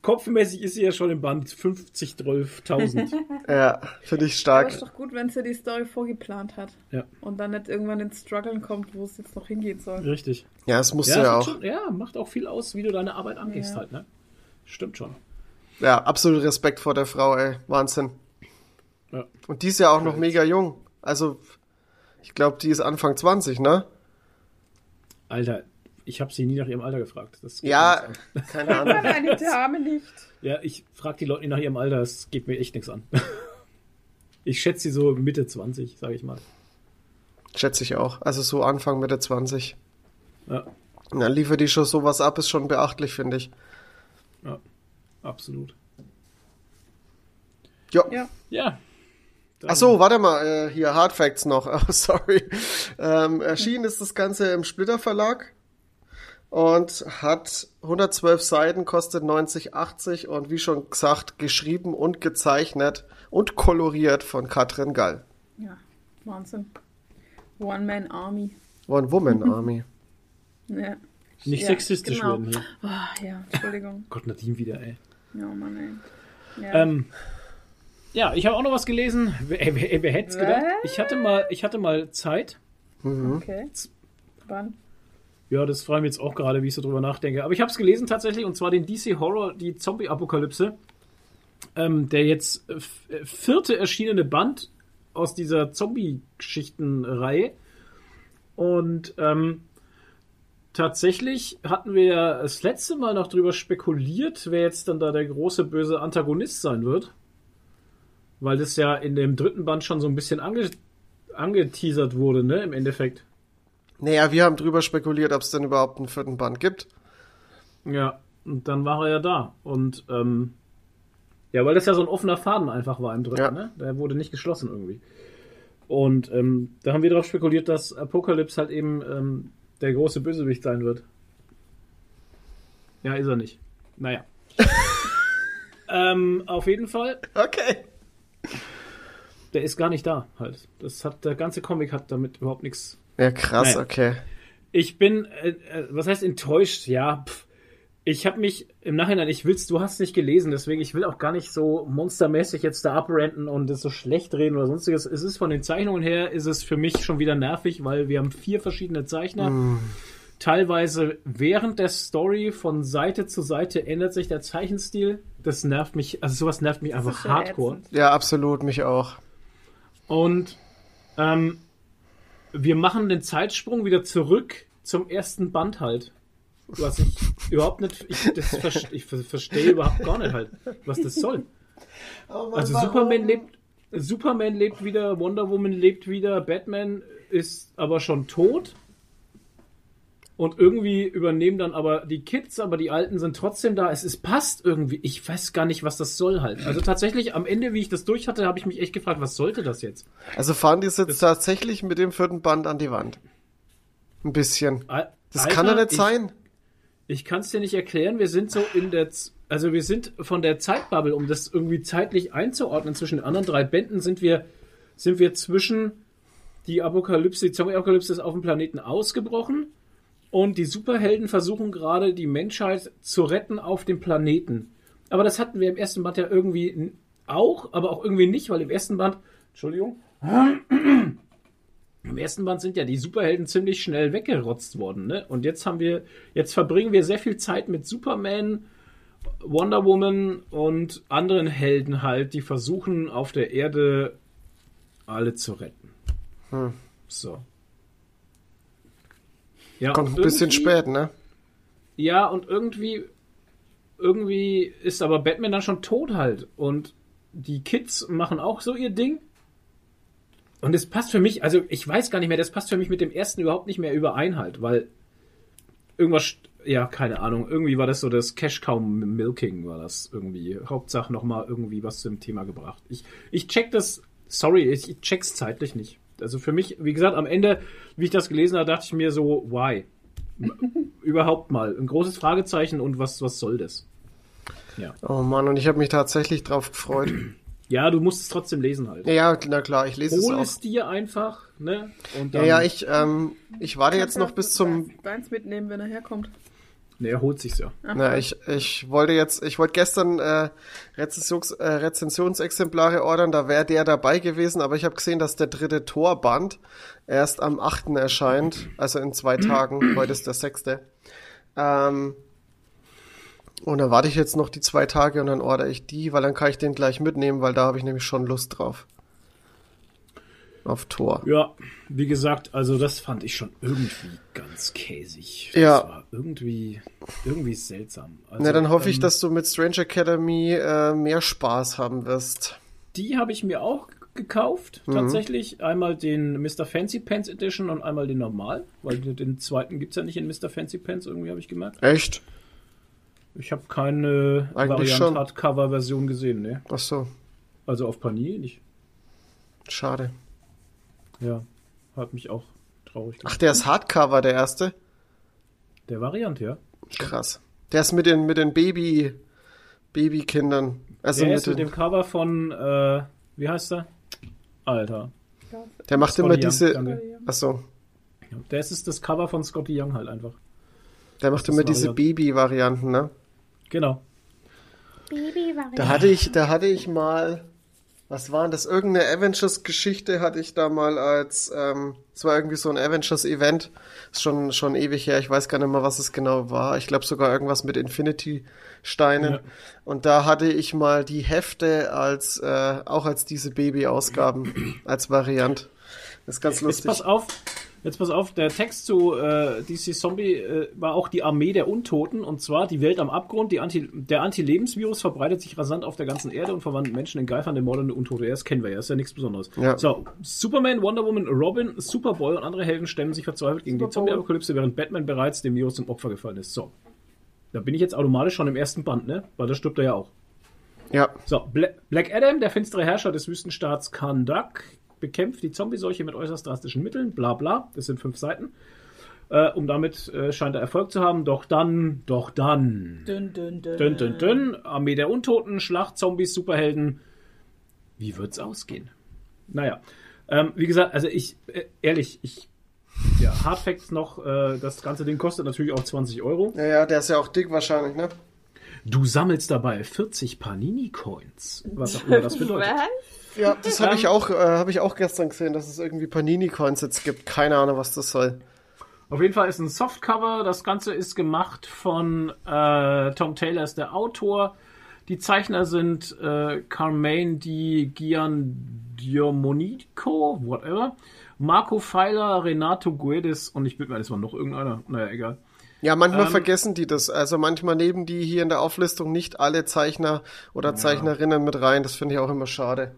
kopfmäßig ist sie ja schon im Band 50 12.000. ja, finde ich Aber stark. ist doch gut, wenn sie die Story vorgeplant hat. Ja. Und dann nicht irgendwann ins Struggeln kommt, wo es jetzt noch hingehen soll. Richtig. Ja, es musste Ja, ja, auch. Schon, ja, macht auch viel aus, wie du deine Arbeit angehst Ja. halt, ne? Stimmt schon. Ja, absolut Respekt vor der Frau, ey, Wahnsinn. Ja. Und die ist ja auch noch mega jung. Also ich glaube, die ist Anfang 20, ne? Alter, ich habe sie nie nach ihrem Alter gefragt. Ja, keine Ahnung. Nein, die Dame nicht. Ja, ich frage die Leute nicht nach ihrem Alter, das geht mir echt nichts an. Ich schätze sie so Mitte 20, sage ich mal. Schätze ich auch. Also so Anfang Mitte 20. Ja, Na, liefert die schon sowas ab, ist schon beachtlich, finde ich. ja, absolut. Jo. Ja. Ja. Ach so, warte mal, äh, hier Hard Facts noch. Oh, sorry. Ähm, erschienen ist das Ganze im Splitter Verlag und hat 112 Seiten, kostet 90,80 und wie schon gesagt, geschrieben und gezeichnet und koloriert von Katrin Gall. Ja, Wahnsinn. One-Man-Army. One Woman Army. Ja. Nicht Ja, sexistisch genau. werden hier. Ah, ja, Entschuldigung. Gott, Nadine wieder, ey. Ja, Mann, ey. Ja. Ähm, ja, ich habe auch noch was gelesen. Wer, wer, wer hätte es gedacht? Ich hatte mal, ich hatte mal Zeit. okay. Wann? Ja, das freue mich jetzt auch gerade, wie ich so drüber nachdenke. Aber ich habe es gelesen tatsächlich, und zwar den DC Horror, die Zombie-Apokalypse. ähm, der jetzt äh, äh, vierte erschienene Band aus dieser Zombie-Geschichten-Reihe. Und ähm, tatsächlich hatten wir ja das letzte Mal noch drüber spekuliert, wer jetzt dann da der große böse Antagonist sein wird. Weil das ja in dem dritten Band schon so ein bisschen ange angeteasert wurde, ne, im Endeffekt. Naja, wir haben drüber spekuliert, ob es denn überhaupt einen vierten Band gibt. Ja, und dann war er ja da. Und ähm, ja, weil das ja so ein offener Faden einfach war im dritten, Ja. ne? Der wurde nicht geschlossen irgendwie. Und ähm, da haben wir darauf spekuliert, dass Apocalypse halt eben ähm, der große Bösewicht sein wird. Ja, ist er nicht. Naja. ähm, auf jeden Fall, Okay. Der ist gar nicht da halt. Das hat der ganze Comic hat damit überhaupt nichts Ja, krass, Naja. okay. Ich bin, äh, äh, was heißt enttäuscht? Ja, pff. ich habe mich im Nachhinein, ich will's, du hast nicht gelesen, deswegen ich will auch gar nicht so monstermäßig jetzt da abrenten und es so schlecht reden oder sonstiges. Es ist von den Zeichnungen her, ist es für mich schon wieder nervig, weil wir haben vier verschiedene Zeichner. Teilweise während der Story von Seite zu Seite ändert sich der Zeichenstil. Das nervt mich, also sowas nervt mich einfach hardcore. ätzend. Ja, absolut, mich auch. Und ähm, wir machen den Zeitsprung wieder zurück zum ersten Band halt. Was ich überhaupt nicht, ich, das ich ver- verstehe überhaupt gar nicht halt, was das soll. Also Superman lebt, Superman lebt wieder, Wonder Woman lebt wieder, Batman ist aber schon tot. Und irgendwie übernehmen dann aber die Kids, aber die Alten sind trotzdem da. Es ist passt irgendwie. Ich weiß gar nicht, was das soll halt. Also tatsächlich am Ende, wie ich das durch hatte, habe ich mich echt gefragt, was sollte das jetzt? Also fahren die es jetzt tatsächlich mit dem vierten Band an die Wand? Ein bisschen. Al- Das Alter, kann doch nicht ich, sein. Ich kann es dir nicht erklären. Wir sind so in der, Z also wir sind von der Zeitbubble, um das irgendwie zeitlich einzuordnen zwischen den anderen drei Bänden, sind wir, sind wir zwischen die Apokalypse, die Zombie-Apokalypse ist auf dem Planeten ausgebrochen und die Superhelden versuchen gerade die Menschheit zu retten auf dem Planeten. Aber das hatten wir im ersten Band ja irgendwie auch, aber auch irgendwie nicht, weil im ersten Band, Entschuldigung, im ersten Band sind ja die Superhelden ziemlich schnell weggerotzt worden, ne? Und jetzt haben wir, jetzt verbringen wir sehr viel Zeit mit Superman, Wonder Woman und anderen Helden halt, die versuchen auf der Erde alle zu retten. Hm. So. Ja, Kommt ein bisschen spät, ne? Ja, und irgendwie, irgendwie ist aber Batman dann schon tot halt. Und die Kids machen auch so ihr Ding. Und es passt für mich, also ich weiß gar nicht mehr, das passt für mich mit dem ersten überhaupt nicht mehr überein halt, weil irgendwas, ja, keine Ahnung, irgendwie war das so das Cash Cow Milking war das irgendwie. Hauptsache nochmal irgendwie was zum Thema gebracht. Ich, ich check das, sorry, ich, ich check's zeitlich nicht. Also für mich, wie gesagt, am Ende, wie ich das gelesen habe, dachte ich mir so, why? Überhaupt mal. Ein großes Fragezeichen und was, was soll das? Oh Mann, und ich habe mich tatsächlich drauf gefreut. Ja, du musst es trotzdem lesen halt. ja, na klar, ich lese Hol es es auch. dir einfach, ne? Und Ja, ja, ich, ähm, ich warte jetzt noch bis zum Deins mitnehmen, wenn er herkommt. Ne, er holt sich's ja. Na, ich, ich wollte jetzt, ich wollte gestern äh, Rezensions, äh, Rezensionsexemplare ordern, da wäre der dabei gewesen, aber ich habe gesehen, dass der dritte Torband erst am 8. erscheint, also in zwei Tagen. Heute ist der sechste. Ähm, und dann warte ich jetzt noch die zwei Tage und dann order ich die, weil dann kann ich den gleich mitnehmen, weil da habe ich nämlich schon Lust drauf. Auf Tor. Ja, wie gesagt, also das fand ich schon irgendwie ganz käsig. Ja. Das war irgendwie, irgendwie seltsam. Also, Na, dann hoffe ich, ähm, dass du mit Strange Academy äh, mehr Spaß haben wirst. Die habe ich mir auch gekauft, Mhm. tatsächlich. Einmal den Mr. Fancy Pants Edition und einmal den normal, weil den zweiten gibt's ja nicht in Mr. Fancy Pants, irgendwie habe ich gemerkt. Echt? Ich habe keine Eigentlich schon. Variant-Hardcover-Version gesehen, ne? Ach so, Also auf Panini nicht. schade. Ja, hat mich auch traurig gemacht. Ach, der ist Hardcover, der erste? Der Variant, ja. Krass. Der ist mit den, mit den Baby, Babykindern. Also Der mit ist mit dem Cover von, äh, wie heißt er? Alter. der macht Scotty immer Young, diese, danke. ach so, Ja, Das ist das Cover von Scotty Young halt einfach. der macht Das immer diese Variant. Baby-Varianten, ne? Genau. Da hatte ich, da hatte ich mal Was war denn das? Irgendeine Avengers-Geschichte hatte ich da mal als, ähm, es war irgendwie so ein Avengers-Event. Ist schon, schon ewig her. Ich weiß gar nicht mehr, was es genau war. Ich glaube sogar irgendwas mit Infinity-Steinen. Ja. Und da hatte ich mal die Hefte als, äh, auch als diese Baby-Ausgaben, als Variant. Das ist ganz Jetzt lustig. pass auf, jetzt pass auf, der Text zu äh, DC Zombie äh, war auch die Armee der Untoten und zwar die Welt am Abgrund. Die Anti, der Anti-Lebensvirus verbreitet sich rasant auf der ganzen Erde und verwandelt Menschen in geifernde, mordende Untote. Ja, Das kennen wir ja, ist ja nichts Besonderes. Ja. So, Superman, Wonder Woman, Robin, Superboy und andere Helden stemmen sich verzweifelt gegen die Superboy. Zombie-Apokalypse, während Batman bereits dem Virus zum Opfer gefallen ist. So. Da bin ich jetzt automatisch schon im ersten Band, ne? Weil da stirbt er ja auch. Ja. So, Bla Black Adam, der finstere Herrscher des Wüstenstaats Kandak, bekämpft die Zombie-Seuche mit äußerst drastischen Mitteln, bla bla, das sind fünf Seiten. Äh, um damit äh, scheint er Erfolg zu haben, doch dann, doch dann. Dünn, dünn, dünn. Dünn, dünn, dünn, Armee der Untoten, Schlacht, Zombies, Superhelden. Wie wird's ausgehen? Naja, ähm, wie gesagt, also ich, äh, ehrlich, ich, ja, Hardfacts noch, äh, das ganze Ding kostet natürlich auch 20 Euro. Ja, ja, der ist ja auch dick wahrscheinlich, ne? Du sammelst dabei 40 Panini-Coins, was auch immer das bedeutet. Was? Ja, das habe ich auch, äh, habe ich auch gestern gesehen, dass es irgendwie Panini-Coins jetzt gibt. Keine Ahnung, was das soll. Auf jeden Fall ist ein Softcover. Das Ganze ist gemacht von äh, Tom Taylor, ist der Autor. Die Zeichner sind äh, Carmaine Di Giandomonico, whatever. Marco Feiler, Renato Guedes und ich bin mir, das war noch irgendeiner. Naja, egal. Ja, manchmal Ähm, vergessen die das. Also manchmal nehmen die hier in der Auflistung nicht alle Zeichner oder Zeichnerinnen mit rein. Das finde ich auch immer schade.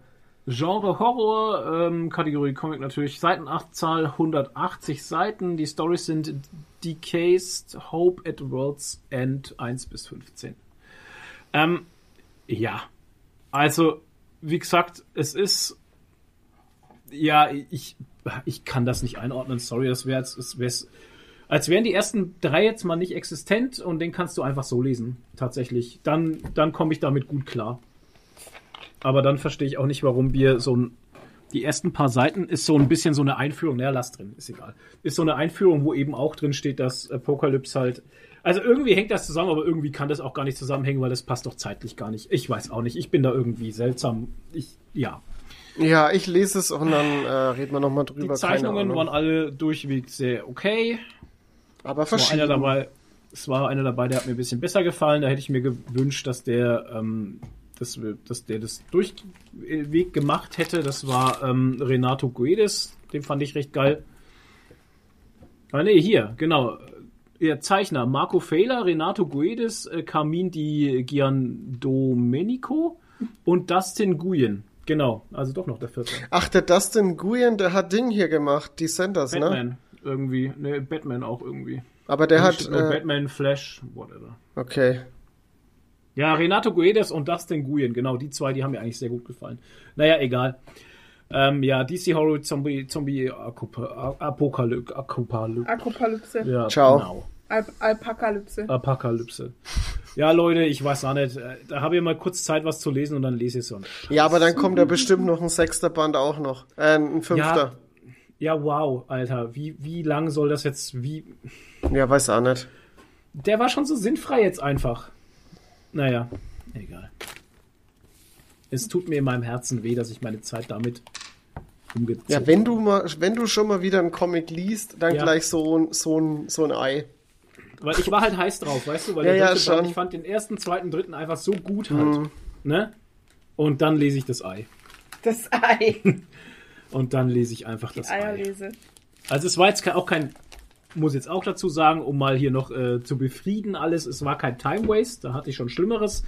Genre Horror, ähm, Kategorie Comic natürlich. Seitenanzahl 180 Seiten. Die Stories sind Decased, Hope at World's End 1 bis 15. Ähm, ja. Also, wie gesagt, es ist. Ja, ich, ich kann das nicht einordnen. Sorry, das wäre es wär's, als wären die ersten drei jetzt mal nicht existent und den kannst du einfach so lesen. Tatsächlich. Dann, dann komme ich damit gut klar. Aber dann verstehe ich auch nicht, warum wir so ein. Die ersten paar Seiten ist so ein bisschen so eine Einführung, naja, lass drin, ist egal. Ist so eine Einführung, wo eben auch drin steht, dass Apocalypse halt. Also irgendwie hängt das zusammen, aber irgendwie kann das auch gar nicht zusammenhängen, weil das passt doch zeitlich gar nicht. Ich weiß auch nicht. Ich bin da irgendwie seltsam. Ich, ja. Ja, ich lese es und dann äh, reden wir nochmal Die drüber. Zeichnungen keine waren alle durchweg sehr okay. Aber Es war einer verschieden. dabei, es war einer dabei, der hat mir ein bisschen besser gefallen. Da hätte ich mir gewünscht, dass der, ähm, dass, dass der das Durchweg gemacht hätte. Das war ähm, Renato Guedes, den fand ich recht geil. Ah nee, hier, genau. Der Zeichner Marco Fehler, Renato Guedes, äh, Carmine Di Giandomenico und Dustin Guyen. Genau, also doch noch der vierte. Ach, der Dustin Nguyen, der hat Ding hier gemacht, die Senders, ne? Irgendwie. Ne, Batman auch irgendwie. Aber der hat. Äh, Batman, Flash, whatever. okay. Ja, Renato Guedes und Dustin Nguyen, genau, die zwei, die haben mir eigentlich sehr gut gefallen. Naja, egal. Ähm, ja, DC Horror Zombie, Zombie Apokalypse. Apokalypse. Ja, Ciao. Genau. Al Alpakalypse. Apokalypse. Ja, Leute, ich weiß auch nicht. äh, Da habe ich mal kurz Zeit, was zu lesen und dann lese ich es. Ja, aber dann kommt ja bestimmt noch ein sechster Band auch noch. Äh, ein fünfter. Ja, wow, Alter. Wie, wie lang soll das jetzt, wie, Ja, weiß auch nicht. Der war schon so sinnfrei jetzt einfach. Naja, egal. Es tut mir in meinem Herzen weh, dass ich meine Zeit damit umgezogen Ja, wenn du mal, wenn du schon mal wieder einen Comic liest, dann Ja. gleich so, ein- so, ein, so ein Ei. Weil ich war halt heiß drauf, weißt du? Weil Ja, der ja, Band, schon. Mhm. ich fand den ersten, zweiten, dritten einfach so gut halt. Ne? Und dann lese ich das Ei. Das Ei. Und dann lese ich einfach das Ei. Eierlese. Also es war jetzt auch kein, muss jetzt auch dazu sagen, um mal hier noch äh, zu befrieden alles, es war kein Time Waste, da hatte ich schon Schlimmeres.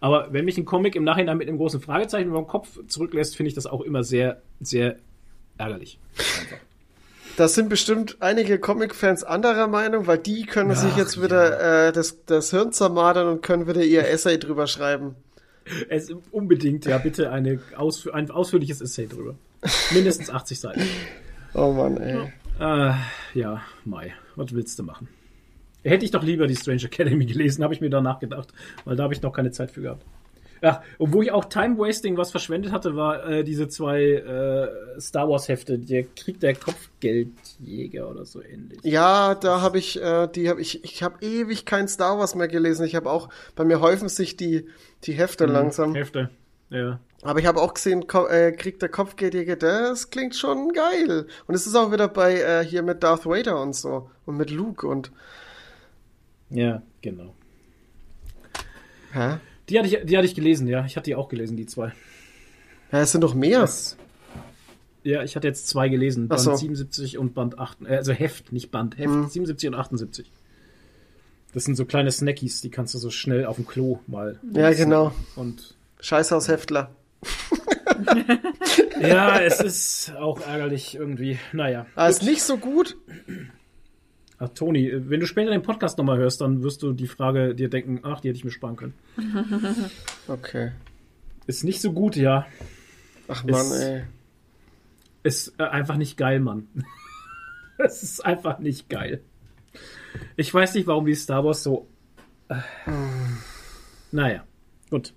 Aber wenn mich ein Comic im Nachhinein mit einem großen Fragezeichen über den Kopf zurücklässt, finde ich das auch immer sehr, sehr ärgerlich. Da sind bestimmt einige Comic-Fans anderer Meinung, weil die können sich Ach, jetzt wieder äh, das, das Hirn zermadern und können wieder ihr Essay drüber schreiben. Es, unbedingt, ja, bitte eine ausf ein ausführliches Essay drüber. Mindestens 80 Seiten. Oh Mann, ey. Äh, ja, Mai, was willst du machen? Hätte ich doch lieber die Strange Academy gelesen, habe ich mir danach gedacht, weil da habe ich noch keine Zeit für gehabt. Ach, und wo ich auch Time Wasting was verschwendet hatte, war äh, diese zwei äh, Star Wars Hefte, der Krieg der Kopfgeldjäger oder so ähnlich. Ja, da habe ich, äh, die habe ich, ich habe ewig kein Star Wars mehr gelesen. Ich habe auch, bei mir häufen sich die, die Hefte langsam. Hefte. Ja. Aber ich habe auch gesehen, Ko äh, Krieg der Kopfgeldjäger, das klingt schon geil. Und es ist auch wieder bei äh, hier mit Darth Vader und so. Und mit Luke und. Ja, genau. Hä? Die hatte ich, die hatte ich gelesen, ja. Ich hatte die auch gelesen, die zwei. Ja, es sind doch mehr. Das, ja, ich hatte jetzt zwei gelesen. Band so. 77 und Band 8. Äh, also Heft, nicht Band. Heft Mhm. 77 und 78. Das sind so kleine Snackies, die kannst du so schnell auf dem Klo mal. ja, genau. Und Scheißhaushäftler. ja, es ist auch ärgerlich irgendwie. Naja. Aber ist nicht so gut. Ach, Toni, wenn du später den Podcast nochmal hörst, dann wirst du die Frage dir denken, ach, die hätte ich mir sparen können. Okay. Ist nicht so gut, ja. Ach man, Ist- ey. Ist äh, einfach nicht geil, Mann. es ist einfach nicht geil. Ich weiß nicht, warum die Star Wars so. Äh, naja, gut.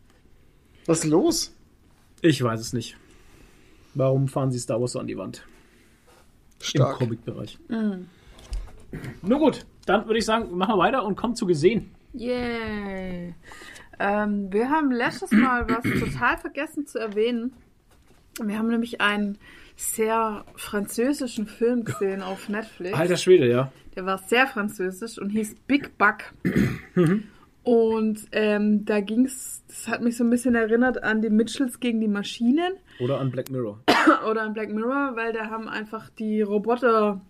Was ist los? Ich weiß es nicht. Warum fahren sie Star Wars so an die Wand? Im Stark. Comic-Bereich. Nur gut, dann würde ich sagen, machen wir weiter und kommen zu gesehen. Yay. Ähm, wir haben letztes Mal was total vergessen zu erwähnen. Wir haben nämlich einen sehr französischen Film gesehen auf Netflix. Alter Schwede, ja. Der war sehr französisch und hieß Big Buck. Und ähm, da ging's, das hat mich so ein bisschen erinnert an die Mitchells gegen die Maschinen Oder an Black Mirror. oder an Black Mirror, weil da haben einfach die Roboter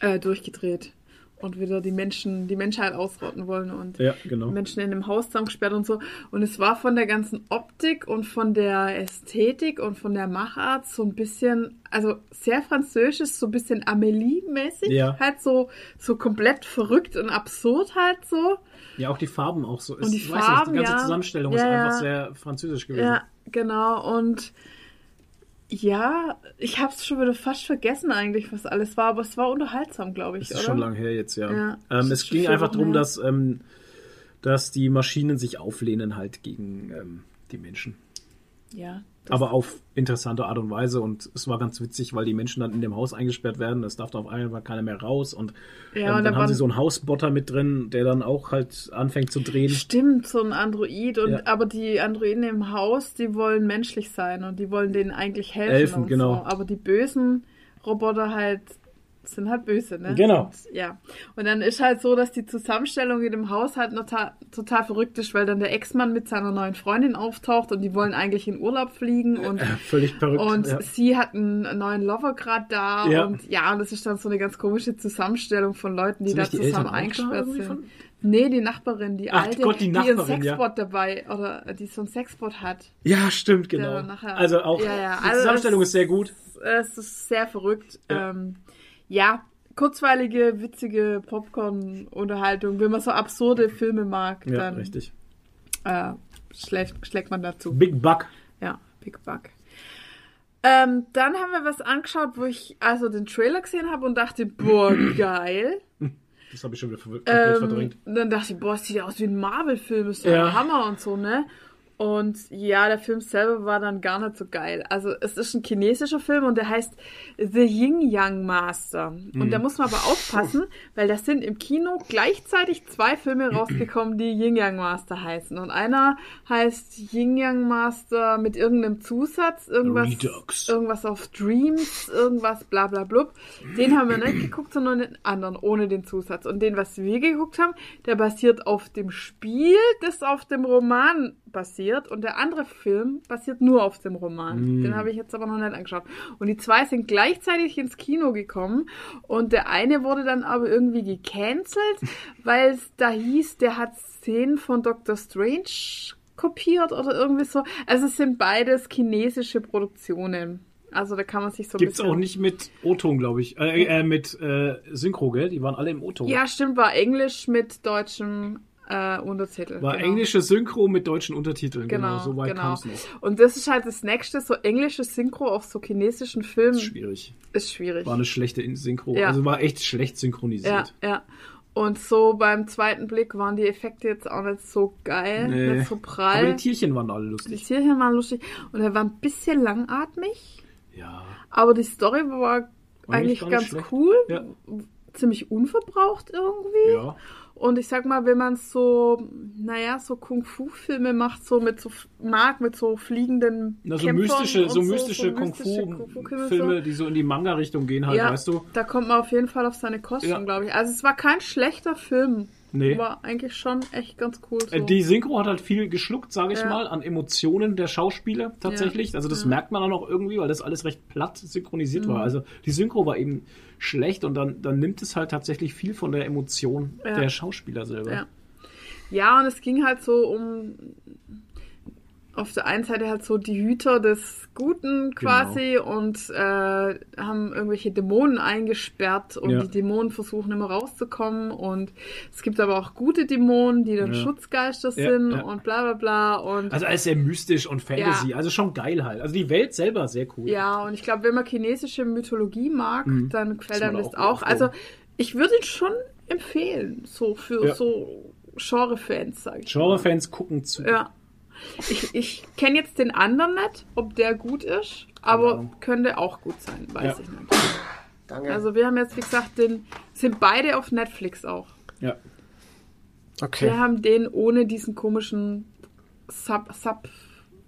äh, durchgedreht und wieder die Menschen, die Menschheit ausrotten wollen und Ja, genau. Menschen in einem Haus zusammengesperrt und so. Und es war von der ganzen Optik und von der Ästhetik und von der Machart so ein bisschen, also sehr französisch, so ein bisschen Amélie-mäßig. Ja. Halt so, so komplett verrückt und absurd halt so. Ja, auch die Farben auch so. Und die ich weiß Farben, nicht, die ganze ja. Zusammenstellung ist einfach sehr französisch gewesen. Ja, genau. Und ja, ich hab's schon wieder fast vergessen eigentlich, was alles war, aber es war unterhaltsam, glaube ich, Das ist oder? schon lange her jetzt, ja. Ja, ähm, es ging einfach darum, dass, ähm, dass die Maschinen sich auflehnen halt gegen ähm, die Menschen. Ja. Aber auf interessante Art und Weise und es war ganz witzig, weil die Menschen dann in dem Haus eingesperrt werden, es darf da auf einmal keiner mehr raus und, Ja, ähm, und dann da haben sie so einen Hausbotter mit drin, der dann auch halt anfängt zu drehen. Stimmt, so ein Android. Und Ja. aber die Androiden im Haus, die wollen menschlich sein und die wollen denen eigentlich helfen. Helfen, und genau. So. Aber die bösen Roboter halt sind halt böse, ne? Genau. Und, ja. Und dann ist halt so, dass die Zusammenstellung in dem Haus halt total, total verrückt ist, weil dann der Ex-Mann mit seiner neuen Freundin auftaucht und die wollen eigentlich in Urlaub fliegen und Völlig verrückt. und ja. sie hat einen neuen Lover gerade da Ja. und ja, und das ist dann so eine ganz komische Zusammenstellung von Leuten, die Sind da die zusammen eingesperrt sind. von- Nee, die Nachbarin, die Ach alte, Gott, die die Nachbarin, einen ja. Sexbot dabei oder die so einen Sexbot hat. ja, stimmt, genau. Nachher- also auch, Ja, ja, die also Zusammenstellung ist sehr gut. Es ist sehr verrückt. Ja. Ja, ähm, ja kurzweilige, witzige Popcorn-Unterhaltung. Wenn man so absurde Filme mag, Ja, dann richtig. Äh, schlägt, schlägt man dazu. Big Buck. Ja, Big Bug. Ähm, dann haben wir was angeschaut, wo ich also den Trailer gesehen habe und dachte, boah, geil. Das habe ich schon wieder Ähm, verdrängt. dann dachte ich, boah, es sieht ja aus wie ein Marvel-Film, ist ja, Hammer und so, ne? Und ja, der Film selber war dann gar nicht so geil. Also es ist ein chinesischer Film und der heißt The Yin Yang Master. Und Mhm. da muss man aber aufpassen, weil da sind im Kino gleichzeitig zwei Filme rausgekommen, die Yin Yang Master heißen. Und einer heißt Yin Yang Master mit irgendeinem Zusatz, irgendwas, Redux. irgendwas auf Dreams, irgendwas bla bla blub. Den haben wir nicht geguckt, sondern den anderen ohne den Zusatz. Und den, was wir geguckt haben, der basiert auf dem Spiel, das auf dem Roman basiert. Und der andere Film basiert nur auf dem Roman. Den habe ich jetzt aber noch nicht angeschaut. Und die zwei sind gleichzeitig ins Kino gekommen. Und der eine wurde dann aber irgendwie gecancelt, weil es da hieß, der hat Szenen von Doctor Strange kopiert oder irgendwie so. Also es sind beides chinesische Produktionen. Also da kann man sich so ein Gibt's bisschen... auch nicht mit O-Ton, glaube ich. Äh, äh, mit äh, Synchro, gell? Die waren alle im O-Ton. Ja, stimmt, war Englisch mit deutschem äh, Untertitel. War genau. englische Synchro mit deutschen Untertiteln. Genau, Genau, so weit genau. kam es noch. Und das ist halt das nächste, so englische Synchro auf so chinesischen Filmen ist schwierig. ist schwierig. War eine schlechte Synchro. Ja. Also war echt schlecht Ja, synchronisiert. ja. Und so beim zweiten Blick waren die Effekte jetzt auch nicht so geil, Nee. nicht so Aber prall. die Tierchen waren alle Die lustig. Tierchen waren lustig und er war ein bisschen langatmig, Ja. aber die Story war War eigentlich ganz schlecht. cool. Ja. ziemlich unverbraucht irgendwie. Ja. Und ich sag mal, wenn man so, naja, so Kung-Fu-Filme macht, so mit so, mag, mit so fliegenden Na, so mystische, so mystische mystische Kung-Fu-Filme, so. die so in die Manga-Richtung gehen halt, ja, weißt du? da kommt man auf jeden Fall auf seine Kosten, Ja. glaube ich. Also es war kein schlechter Film. Nee. War eigentlich schon echt ganz cool. So. Äh, Die Synchro hat halt viel geschluckt, sage ich Ja. mal, an Emotionen der Schauspieler tatsächlich. Also das merkt man auch noch irgendwie, weil das alles recht platt synchronisiert Mhm. war. Also die Synchro war eben schlecht und dann, dann nimmt es halt tatsächlich viel von der Emotion Ja. der Schauspieler selber. Ja. Ja, und es ging halt so um auf der einen Seite halt so die Hüter des Guten quasi und äh, haben irgendwelche Dämonen eingesperrt und Ja. die Dämonen versuchen immer rauszukommen und es gibt aber auch gute Dämonen, die dann Ja. Ja, Schutzgeister sind ja. und bla bla bla und Also alles sehr mystisch und Fantasy, also schon geil halt. Also die Welt selber sehr cool. ja, und ich glaube, wenn man chinesische Mythologie mag, dann gefällt Mhm. Einem das auch auch. Also ich würde ihn schon empfehlen, so für so Genre-Fans, sag ich. Genre-Fans gucken zu. Ja. Ich, ich kenne jetzt den anderen nicht, ob der gut ist, aber Ahnung. könnte auch gut sein, weiß Ja. ich nicht. Danke. Also wir haben jetzt, wie gesagt, den, sind beide auf Netflix auch. Ja. okay. Wir haben den ohne diesen komischen Sub, Sub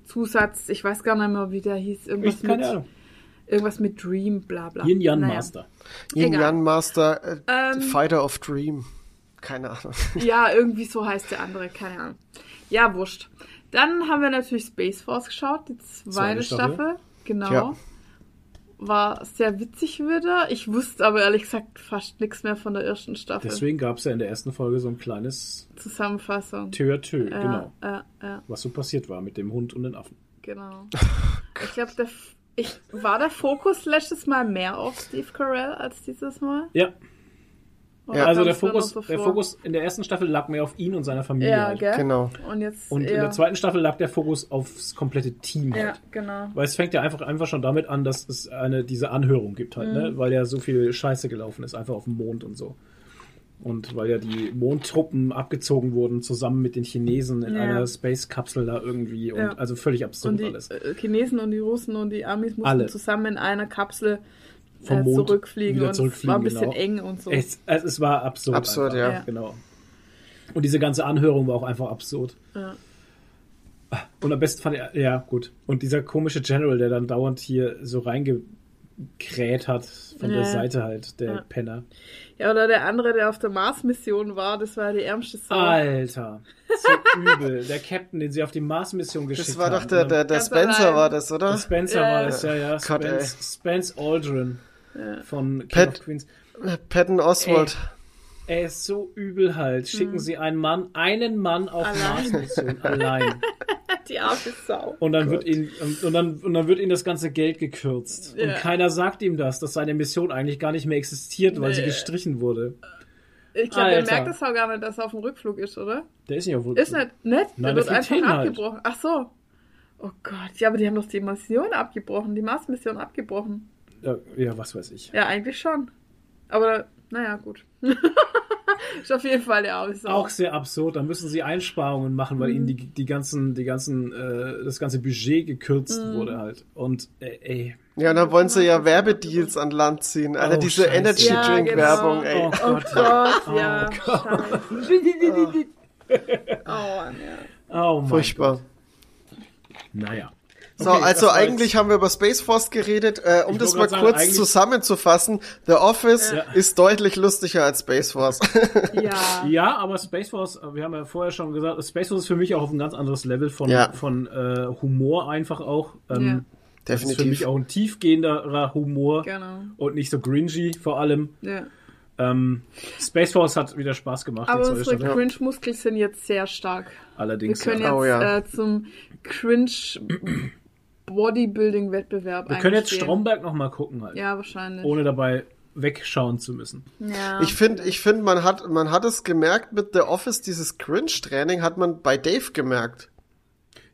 Zusatz, ich weiß gar nicht mehr, wie der hieß, irgendwas, Ich, mit, Ahnung. irgendwas mit Dream, bla bla. Yin Yan Naja. Master. Yin. Yan Master, äh, Ähm, Fighter of Dream. Keine Ahnung. Ja, irgendwie so heißt der andere, keine Ahnung. Ja, wurscht. Dann haben wir natürlich Space Force geschaut, die zweite, Zweite Staffel. Staffel. Genau. Ja. War sehr witzig wieder. Ich wusste aber ehrlich gesagt fast nichts mehr von der ersten Staffel. Deswegen gab es ja in der ersten Folge so ein kleines Zusammenfassung. Tür-Tür, Ja, genau. ja, ja, Was so passiert war mit dem Hund und den Affen. genau. ich glaube, der, F- ich, war der Fokus letztes Mal mehr auf Steve Carell als dieses Mal? Ja, Oder also der Fokus, so der? Fokus in der ersten Staffel lag mehr auf ihn und seiner Familie. Ja, halt. gell? Genau. Und jetzt Und in der zweiten Staffel lag der Fokus aufs komplette Team Ja, halt. genau. Weil es fängt ja einfach, einfach schon damit an, dass es eine, diese Anhörung gibt halt, Mhm. ne? Weil ja so viel Scheiße gelaufen ist, einfach auf dem Mond und so. Und weil ja die Mondtruppen abgezogen wurden, zusammen mit den Chinesen in Ja. einer Space-Kapsel da irgendwie. Und Ja. also völlig absurd Und die alles. äh, Chinesen und die Russen und die Amis mussten Alle. zusammen in einer Kapsel Vom äh, Mond zurückfliegen wieder und zurückfliegen, es war ein bisschen genau. eng und so. Es, es, es war absurd. Absurd, einfach. ja. Ja. Genau. Und diese ganze Anhörung war auch einfach absurd. Ja. Und am besten fand ich, ja, gut. Und dieser komische General, der dann dauernd hier so reingekräht hat von der Ja. Seite halt, der Ja. Penner. Ja, oder der andere, der auf der Mars-Mission war, das war die ärmste Sau. Alter, so übel. Der Captain, den sie auf die Mars-Mission geschickt Das war haben. doch der, der, der Ganz Spencer allein. war das, oder? Spencer Ja. war das, ja, ja. Gott, Spence Aldrin von King Pat- of Queens. Patton Oswald. Er ist so übel halt. Schicken sie einen Mann, einen Mann auf Hm. Allein. Mars-Mission allein. Die arme Sau. Und dann wird ihn und, und dann und dann wird ihm das ganze Geld gekürzt und Ja. keiner sagt ihm das, dass seine Mission eigentlich gar nicht mehr existiert, weil sie Nee. gestrichen wurde. Ich glaube, der merkt das auch gar nicht, dass er auf dem Rückflug ist, oder? Der ist nicht auf Ist nicht, nicht? Nein, der der wird einfach halt. abgebrochen. Ach so. Oh Gott, ja, aber die haben doch die Mission abgebrochen, die Mars-Mission abgebrochen. Ja, ja, was weiß ich. Ja, eigentlich schon. Aber, naja, gut. ist auf jeden Fall der Sau. Auch sehr absurd. Da müssen sie Einsparungen machen, weil ihnen die, die ganzen, die ganzen, äh, das ganze Budget gekürzt Mhm. wurde halt. Und äh, ey, Ja, und dann wollen sie ja Werbedeals an Land ziehen. Alter, Oh, diese Scheiße. Energy Ja, Drink genau. Werbung, ey. Oh Oh Gott. Gott, ja. Scheiße. Oh, Mann, ja. oh mein Furchtbar. Gott. Naja. So, Okay, also eigentlich haben wir über Space Force geredet. Äh, um Ich das mal sagen, kurz zusammenzufassen, The Office Ja. ist deutlich lustiger als Space Force. Ja. Ja, aber Space Force, wir haben ja vorher schon gesagt, Space Force ist für mich auch auf ein ganz anderes Level von, Ja. von äh, Humor einfach auch. Ähm, Ja. Das ist für Definitiv. mich auch ein tiefgehenderer Humor Genau. und nicht so cringy vor allem. Ja. Ähm, Space Force hat wieder Spaß gemacht. Aber unsere. Cringe-Muskeln sind jetzt sehr stark. Wir Allerdings. können ja. jetzt Oh, ja. äh, zum Cringe Bodybuilding-Wettbewerb Wir können jetzt. Stromberg noch mal gucken halt, Ja, wahrscheinlich. ohne dabei wegschauen zu müssen. ja. Ich finde, ich finde, man hat, man hat es gemerkt mit The Office, dieses Cringe-Training hat man bei Dave gemerkt.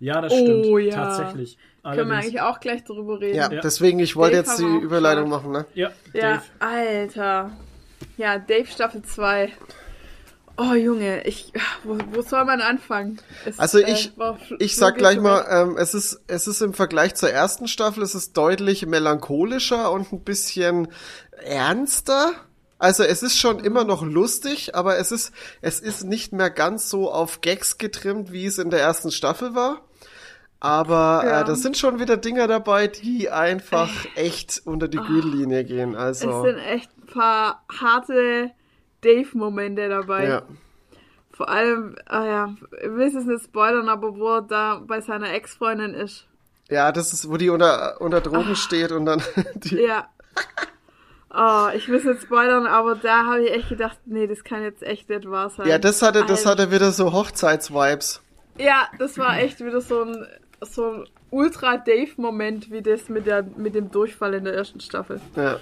Ja, das Oh, stimmt. ja. Tatsächlich. können wir Allerdings. eigentlich auch gleich darüber reden. Ja, Ja. deswegen, ich wollte jetzt die Überleitung geschaut. machen, ne? Ja, Ja, Dave. Alter. Ja, Dave Staffel 2. Oh Junge, ich, wo, wo soll man anfangen? Es, Also äh, ich, war fl- ich sag gleich mal, ähm, es ist, es ist im Vergleich zur ersten Staffel, es ist deutlich melancholischer und ein bisschen ernster. Also es ist schon immer noch lustig, aber es ist, es ist nicht mehr ganz so auf Gags getrimmt, wie es in der ersten Staffel war. Aber Ja. äh, das sind schon wieder Dinger dabei, die einfach echt unter die Gürtellinie gehen. Es Also sind echt ein paar harte Dave-Momente dabei. ja. Vor allem, ah ja, ich will es nicht spoilern, aber wo er da bei seiner Ex-Freundin ist. ja, das ist, wo die unter, unter Drogen steht und dann die, Ja. Oh, ich will es nicht spoilern, aber da habe ich echt gedacht, nee, das kann jetzt echt nicht wahr sein. Ja, das hatte, das hatte wieder so Hochzeits-Vibes. Ja, das war echt wieder so ein, so ein Ultra-Dave-Moment, wie das mit, der, mit dem Durchfall in der ersten Staffel. Ja,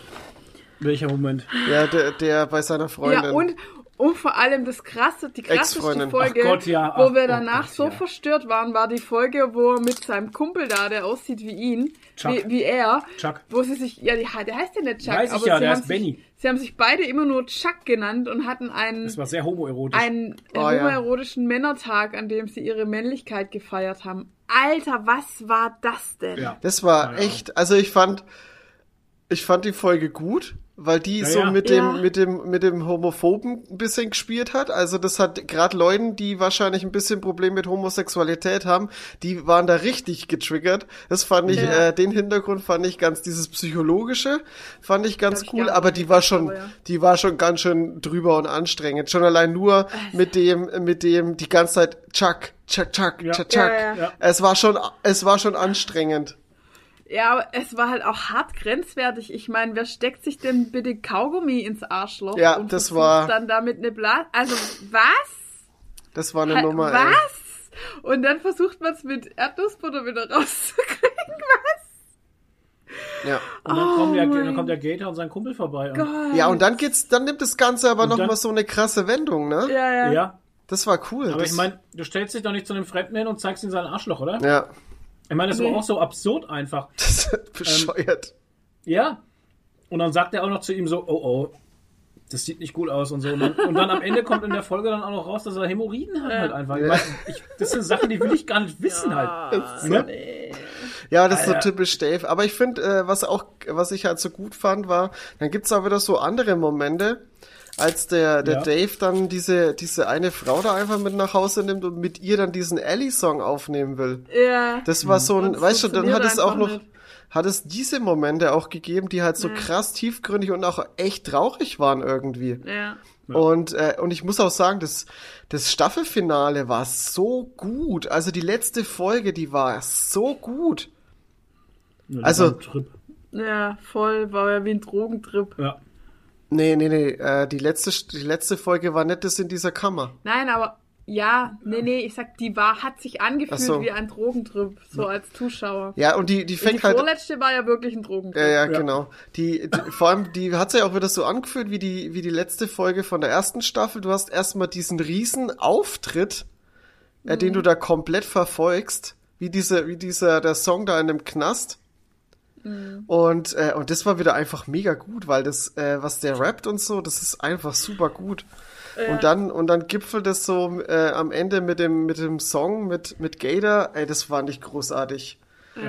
Welcher Moment? ja der, der bei seiner Freundin. Ja, und, und vor allem das krasse, die krasseste. Folge, Ach Gott, ja. wo Ach, wir oh danach Gott, so ja. verstört waren, war die Folge, wo er mit seinem Kumpel da, der aussieht wie ihn, Chuck. wie, wie er, Chuck. wo sie sich, ja, die, der heißt ja nicht Chuck, Weiß ich aber ja, sie, der haben heißt sich, Benny. sie haben sich beide immer nur Chuck genannt und hatten einen, Das war sehr homoerotisch. einen Oh, ja. homoerotischen Männertag, an dem sie ihre Männlichkeit gefeiert haben. Alter, was war das denn? ja. Das war Ja, ja. echt, also ich fand, ich fand die Folge gut, weil die Ja, so ja. mit Ja. dem, mit dem, mit dem Homophoben ein bisschen gespielt hat. Also das hat gerade Leuten, die wahrscheinlich ein bisschen Problem mit Homosexualität haben, die waren da richtig getriggert. Das fand ich, Ja. äh, den Hintergrund fand ich ganz, dieses psychologische fand ich ganz ich cool, aber die war schon, aber ja. die war schon ganz schön drüber und anstrengend. Schon allein nur mit dem, mit dem die ganze Zeit Chuck, Chuck, Chuck, Ja. Chuck, Chuck. Ja, ja. Ja. Es war schon, es war schon anstrengend. Ja, aber es war halt auch hart grenzwertig. Ich meine, wer steckt sich denn bitte Kaugummi ins Arschloch? Ja, und das versucht war- dann damit eine Blase. Also, was? Das war eine Halt, Nummer, ey. was? Und dann versucht man es mit Erdnussbutter wieder rauszukriegen. Ja. Und dann, kommt der, Oh dann kommt der Gator und sein Kumpel vorbei. Und. Ja, und dann geht's, dann nimmt das Ganze aber Und noch dann- mal so eine krasse Wendung, ne? Ja, ja. ja, Das war cool. aber das, ich meine, du stellst dich doch nicht zu einem Fremden hin und zeigst ihm sein Arschloch, oder? ja, Ich meine, das Nee. war auch so absurd einfach. das ist bescheuert. Ja. Und dann sagt er auch noch zu ihm so, oh oh, das sieht nicht gut aus und so. Und dann, und dann am Ende kommt in der Folge dann auch noch raus, dass er Hämorrhoiden hat halt einfach. Ich meine, ich, das sind Sachen, die will ich gar nicht wissen halt. Ne? Ja, das ist so typisch Dave. Aber ich finde, äh, was auch, was ich halt so gut fand, war, dann gibt's auch wieder so andere Momente, als der, der Ja. Dave dann diese, diese eine Frau da einfach mit nach Hause nimmt und mit ihr dann diesen Ellie-Song aufnehmen will. Ja. Das war so ein, weißt du, dann hat es auch noch, nicht. hat es diese Momente auch gegeben, die halt so Ja. krass tiefgründig und auch echt traurig waren irgendwie. Ja. Und, äh, und ich muss auch sagen, das, das Staffelfinale war so gut. Also die letzte Folge, die war so gut. Ja, Also- war ein Trip. Ja, voll. War ja wie ein Drogentrip. Ja. Nee, nee, nee, äh, die letzte, die letzte Folge war nicht das in dieser Kammer. Nein, aber ja, nee, nee, ich sag, die war, hat sich angefühlt so. wie ein Drogentrip, so als Zuschauer. Ja, und die, die Die fängt halt, vorletzte war ja wirklich ein Drogentrip. ja, ja, Ja. genau. Die, die, vor allem, die hat sich auch wieder so angefühlt wie die, wie die letzte Folge von der ersten Staffel. Du hast erstmal diesen riesen Auftritt, äh, den du da komplett verfolgst. Wie diese, wie dieser, der Song da in dem Knast. Und, äh, und das war wieder einfach mega gut, weil das, äh, was der rappt und so, das ist einfach super gut. Und dann, und dann gipfelt es so äh, am Ende mit dem, mit dem Song mit, mit Gator, ey, das war nicht großartig.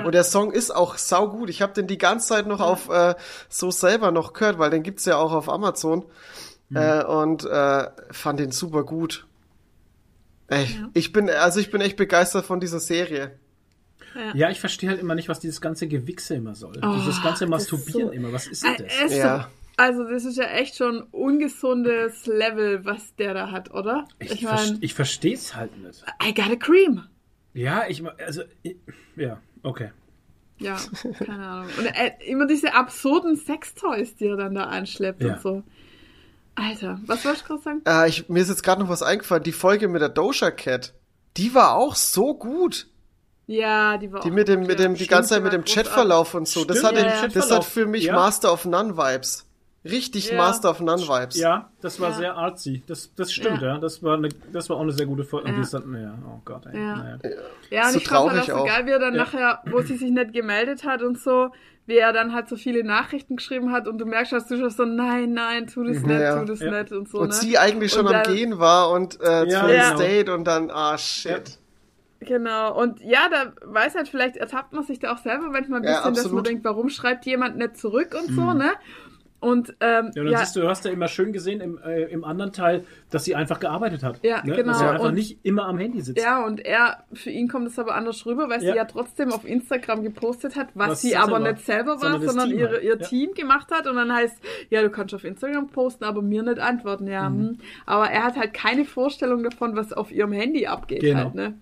Und der Song ist auch saugut. Ich habe den die ganze Zeit noch auf äh, so selber noch gehört, weil den gibt's ja auch auf Amazon. Äh, und äh, fand den super gut. Ey, ich bin, also ich bin echt begeistert von dieser Serie. Ja, ich verstehe halt immer nicht, was dieses ganze Gewichse immer soll. dieses ganze Oh, das ist Masturbieren so- immer. Was ist denn das? Ja. so, also das ist ja echt schon ein ungesundes Level, was der da hat, oder? Ich, Ich meine, ich verstehe es halt nicht. I got a cream. Ja, ich, also, ich, ja, okay. Ja, keine Ahnung. Und äh, immer diese absurden Sextoys, die er dann da anschleppt Ja. und so. Alter, was wolltest du gerade sagen? Äh, ich, mir ist jetzt gerade noch was eingefallen. Die Folge mit der Doja Cat, die war auch so gut. Ja, die war Die auch mit dem, gut, mit ja. dem, die Stimmt, ganze Zeit die mit dem. Chatverlauf und so. Das Stimmt, hat, ja, ja. das hat für mich Ja. Master of None Vibes. Richtig Ja. Master of None Vibes. Ja, das war Ja. sehr artsy. Das, das stimmt, ja. Ja. Das, war eine, das war auch eine sehr gute Folge. Und Ja. die ist dann, ja, oh Gott, ey. Ja. Naja. Ja, und So ich fand halt auch traurig so auch. geil, wie er dann Ja. nachher, wo sie sich nicht gemeldet hat und so, wie er dann halt so viele Nachrichten geschrieben hat und du merkst, dass du schon so, nein, nein, tu das nicht, Ja. tu das Ja. nicht und so, Und ne? sie eigentlich schon Und am dann- Gehen war und äh, Ja, zu einem genau. Date und dann, ah shit. Genau, und ja, da weiß halt, vielleicht ertappt man sich da auch selber manchmal ein Ja, bisschen, dass man denkt, warum schreibt jemand nicht zurück und so, Mhm. ne? Und ähm, Ja, und dann siehst du, du hast ja immer schön gesehen im, äh, im anderen Teil, dass sie einfach gearbeitet hat. Ja, ne? genau. Dass sie einfach Und- nicht immer am Handy sitzt. Ja, und er, für ihn kommt es aber anders rüber, weil sie Ja. ja trotzdem auf Instagram gepostet hat, was, Was sie aber selber- nicht selber war, sondern sondern Team ihre, halt. ihr Ja. Team gemacht hat. Und dann heißt, ja, du kannst auf Instagram posten, aber mir nicht antworten. Ja, Mhm. hm. aber er hat halt keine Vorstellung davon, was auf ihrem Handy abgeht. Genau. Halt, ne?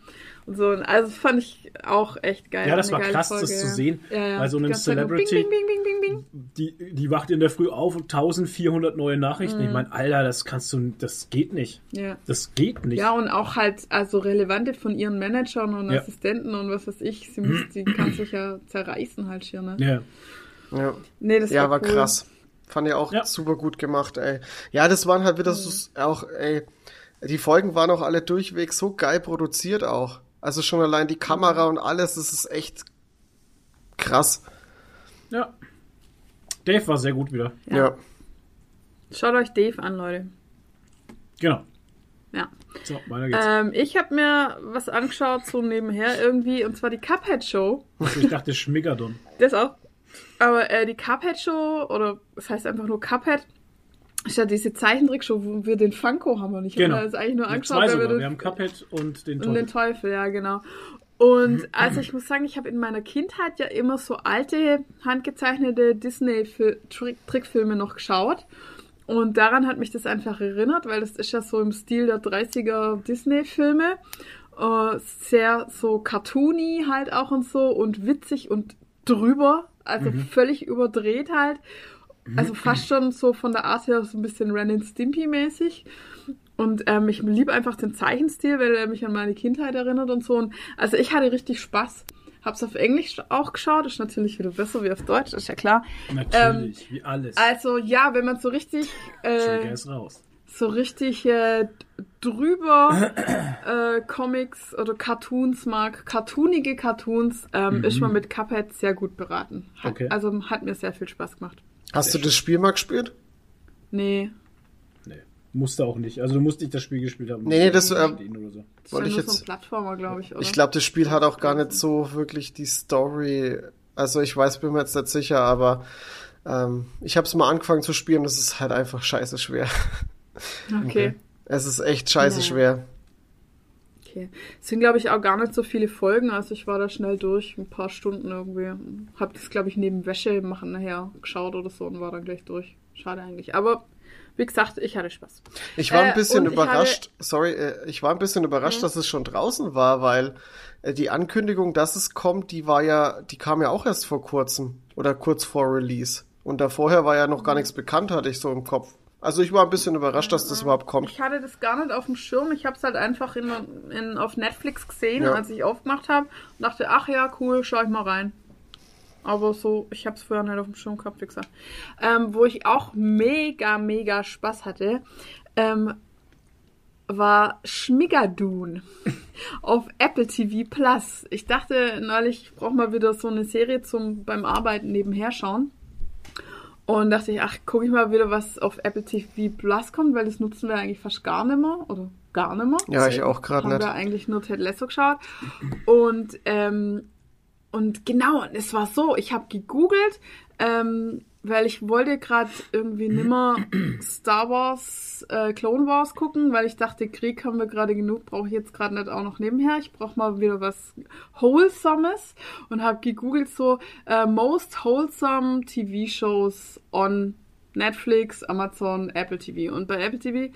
Und so, also fand ich auch echt geil. Ja, das war krass, Folge, das zu sehen. Ja, ja. Bei so einem Celebrity. Bing, bing, bing, bing, bing, bing. Die, die wacht in der Früh auf und 1400 neue Nachrichten. Mhm. Ich meine, Alter, das kannst du, das geht nicht. Ja. Das geht nicht. Ja, und auch halt, also relevante von ihren Managern und Ja. Assistenten und was weiß ich. Sie muss, die kann sich ja zerreißen halt hier, ne? Ja. Ja, Nee, das ja war cool. krass. Fand ich auch Ja. super gut gemacht, ey. Ja, das waren halt wieder so, auch, ey, die Folgen waren auch alle durchweg so geil produziert auch. Also schon allein die Kamera und alles, das ist echt krass. ja. Dave war sehr gut wieder. Ja. Ja. Schaut euch Dave an, Leute. Genau. Ja. So, weiter geht's. Ähm, ich habe mir was angeschaut, so nebenher irgendwie, und zwar die Cuphead Show. Also ich dachte Schmigadon. Das auch. Aber äh, die Cuphead Show, oder es heißt einfach nur Cuphead, ist ja diese Zeichentrickshow, wo wir den Funko haben und ich Genau. habe mir das eigentlich nur Wir angeschaut, zwei wir sogar. den, Wir haben Cuphead und den und den Teufel. Teufel, ja, genau. Und also ich muss sagen, ich habe in meiner Kindheit ja immer so alte, handgezeichnete Disney-Trickfilme noch geschaut. Und daran hat mich das einfach erinnert, weil das ist ja so im Stil der 30er Disney-Filme. Äh, sehr so cartoony halt auch und so und witzig und drüber. Also völlig überdreht halt. Also fast schon so von der Art her so ein bisschen Ren and Stimpy mäßig. Und ähm, ich liebe einfach den Zeichenstil, weil er mich an meine Kindheit erinnert und so. Und also ich hatte richtig Spaß. Hab's auf Englisch auch geschaut, ist natürlich wieder besser wie auf Deutsch, ist ja klar. Natürlich, wie alles. Also ja, wenn man so richtig, äh, ist raus. so richtig äh, drüber äh, Comics oder Cartoons mag, cartoonige Cartoons, ähm, ist man mit Cuphead sehr gut beraten. Hat, Okay. Also hat mir sehr viel Spaß gemacht. Hast du das Spiel mal gespielt? Nee, Nee. Musste auch nicht. Also du musst nicht das Spiel gespielt haben. Nee, das, ähm, oder so. das Wollte ist ich nur so jetzt- ein Plattformer, glaube ich, oder? Ich glaube, das Spiel hat auch gar nicht so wirklich die Story. Also ich weiß, bin mir jetzt nicht sicher, aber ähm, ich habe es mal angefangen zu spielen. Das ist halt einfach scheiße schwer. Okay. Es ist echt scheiße Ja. schwer. Okay. Es sind, glaube ich, auch gar nicht so viele Folgen, also ich war da schnell durch, ein paar Stunden irgendwie. Hab das, glaube ich, neben Wäsche machen nachher geschaut oder so und war dann gleich durch. Schade eigentlich. Aber wie gesagt, ich hatte Spaß. Ich war Äh, ein bisschen und ich überrascht, sorry, äh, ich war ein bisschen überrascht, dass es schon draußen war, weil äh, die Ankündigung, dass es kommt, die war ja, die kam ja auch erst vor kurzem oder kurz vor Release. Und da vorher war ja noch gar nichts bekannt, hatte ich so im Kopf. Also ich war ein bisschen überrascht, dass das überhaupt kommt. Ich hatte das gar nicht auf dem Schirm. Ich habe es halt einfach in, in, auf Netflix gesehen, Ja. als ich aufgemacht habe und dachte, ach ja, cool, schau ich mal rein. Aber so, ich habe es vorher nicht auf dem Schirm gehabt, wie gesagt. Ähm, wo ich auch mega, mega Spaß hatte, ähm, war Schmigadoon auf Apple TV Plus. Ich dachte neulich, ich brauche mal wieder so eine Serie zum beim Arbeiten nebenher schauen. Und dachte ich, ach, gucke ich mal wieder, was auf Apple TV Plus kommt, weil das nutzen wir eigentlich fast gar nicht mehr. Oder gar nicht mehr. Ja, ich auch gerade Haben nicht. wir eigentlich nur Ted Lasso geschaut. Und, ähm, und genau, und es war so, ich habe gegoogelt, ähm, weil ich wollte gerade irgendwie nimmer Star Wars, äh, Clone Wars gucken, weil ich dachte, Krieg haben wir gerade genug, brauche ich jetzt gerade nicht auch noch nebenher. Ich brauche mal wieder was Wholesomes und habe gegoogelt so äh, Most Wholesome TV Shows on Netflix, Amazon, Apple TV. Und bei Apple TV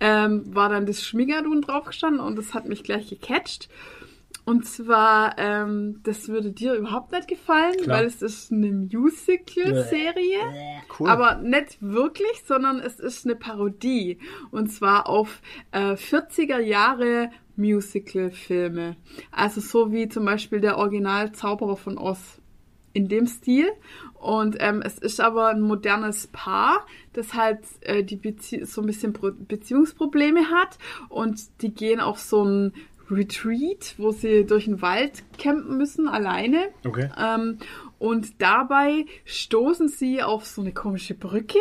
ähm, war dann das Schmigadun draufgestanden und das hat mich gleich gecatcht. Und zwar, ähm, das würde dir überhaupt nicht gefallen, Klar. weil es ist eine Musical-Serie. Cool. Aber nicht wirklich, sondern es ist eine Parodie. Und zwar auf äh, 40er Jahre Musical-Filme. Also so wie zum Beispiel der Original Zauberer von Oz. In dem Stil. Und ähm, es ist aber ein modernes Paar, das halt äh, die Bezie so ein bisschen Pro Beziehungsprobleme hat. Und die gehen auf so ein Retreat, wo sie durch den Wald campen müssen, alleine. Okay. Ähm, und dabei stoßen sie auf so eine komische Brücke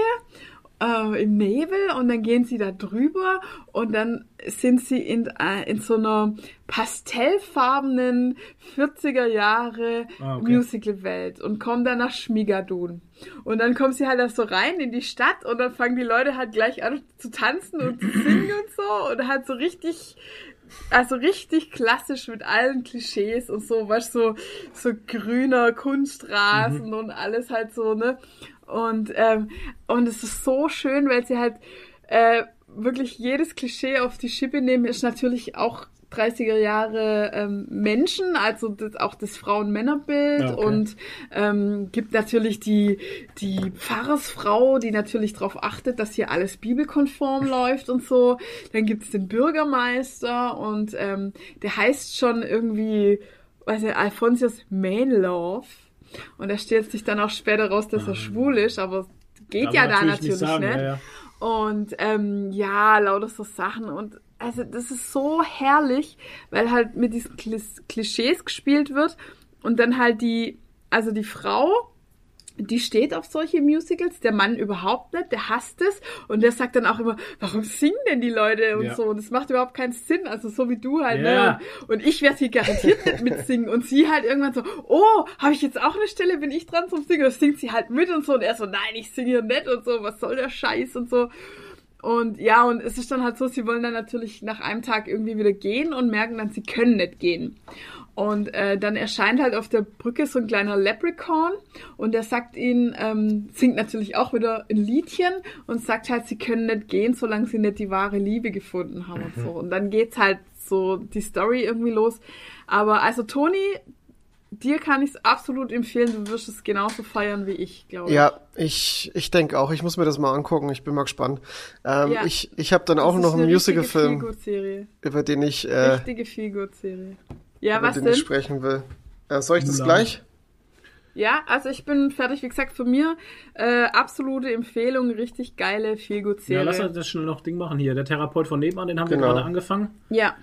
äh, im Nebel und dann gehen sie da drüber und dann sind sie in, äh, in so einer pastellfarbenen 40er Jahre Ah, okay. Musical-Welt und kommen dann nach Schmigadun. Und dann kommen sie halt da so rein in die Stadt und dann fangen die Leute halt gleich an zu tanzen und zu singen und so und halt so richtig also richtig klassisch mit allen Klischees und so, weißt du, so, so grüner Kunstrasen und alles halt so, ne? Und, ähm, und es ist so schön, weil sie halt äh, wirklich jedes Klischee auf die Schippe nehmen, ist natürlich auch 30er Jahre ähm, Menschen, also das, auch das Frauen-Männer-Bild Ja, okay. und ähm, gibt natürlich die, die Pfarrersfrau, die natürlich darauf achtet, dass hier alles bibelkonform läuft und so. Dann gibt es den Bürgermeister und ähm, der heißt schon irgendwie, weiß ich, Alphonsius Mainlove. Und da stellt sich dann auch später raus, dass er schwul ist, aber geht Darf ja da natürlich nicht sagen, nicht. ja, ja. Und ähm, ja, lauter so Sachen. Und also das ist so herrlich, weil halt mit diesen Klis Klischees gespielt wird und dann halt die, also die Frau, die steht auf solche Musicals, der Mann überhaupt nicht, der hasst es und der sagt dann auch immer, warum singen denn die Leute und Ja. so und das macht überhaupt keinen Sinn, also so wie du halt, Ja. ne? Und ich werde hier garantiert nicht mitsingen und sie halt irgendwann so, oh, habe ich jetzt auch eine Stelle, bin ich dran zum Singen, und singt sie halt mit und so und er so, nein, ich singe hier nicht und so, was soll der Scheiß und so. Und ja, und es ist dann halt so, sie wollen dann natürlich nach einem Tag irgendwie wieder gehen und merken dann, sie können nicht gehen. Und äh, dann erscheint halt auf der Brücke so ein kleiner Leprechaun und der sagt ihnen, ähm, singt natürlich auch wieder ein Liedchen und sagt halt, sie können nicht gehen, solange sie nicht die wahre Liebe gefunden haben und so. Und dann geht's halt so die Story irgendwie los. Aber also Toni, dir kann ich es absolut empfehlen, du wirst es genauso feiern wie ich, glaube ich. Ja, ich, ich denke auch, ich muss mir das mal angucken, ich bin mal gespannt. Ähm, Ja. Ich, ich habe dann auch noch einen Musical-Film, über den ich, äh, Richtige Feelgood-Serie. Ja, über was den denn? ich sprechen will. Äh, soll ich das Mulan. gleich? Ja, also ich bin fertig. Wie gesagt, von mir äh, absolute Empfehlung, richtig geile Ja, Feelgood-Serie. lass uns das schnell noch Ding machen hier. Der Therapeut von nebenan, den haben Genau. wir gerade angefangen. ja,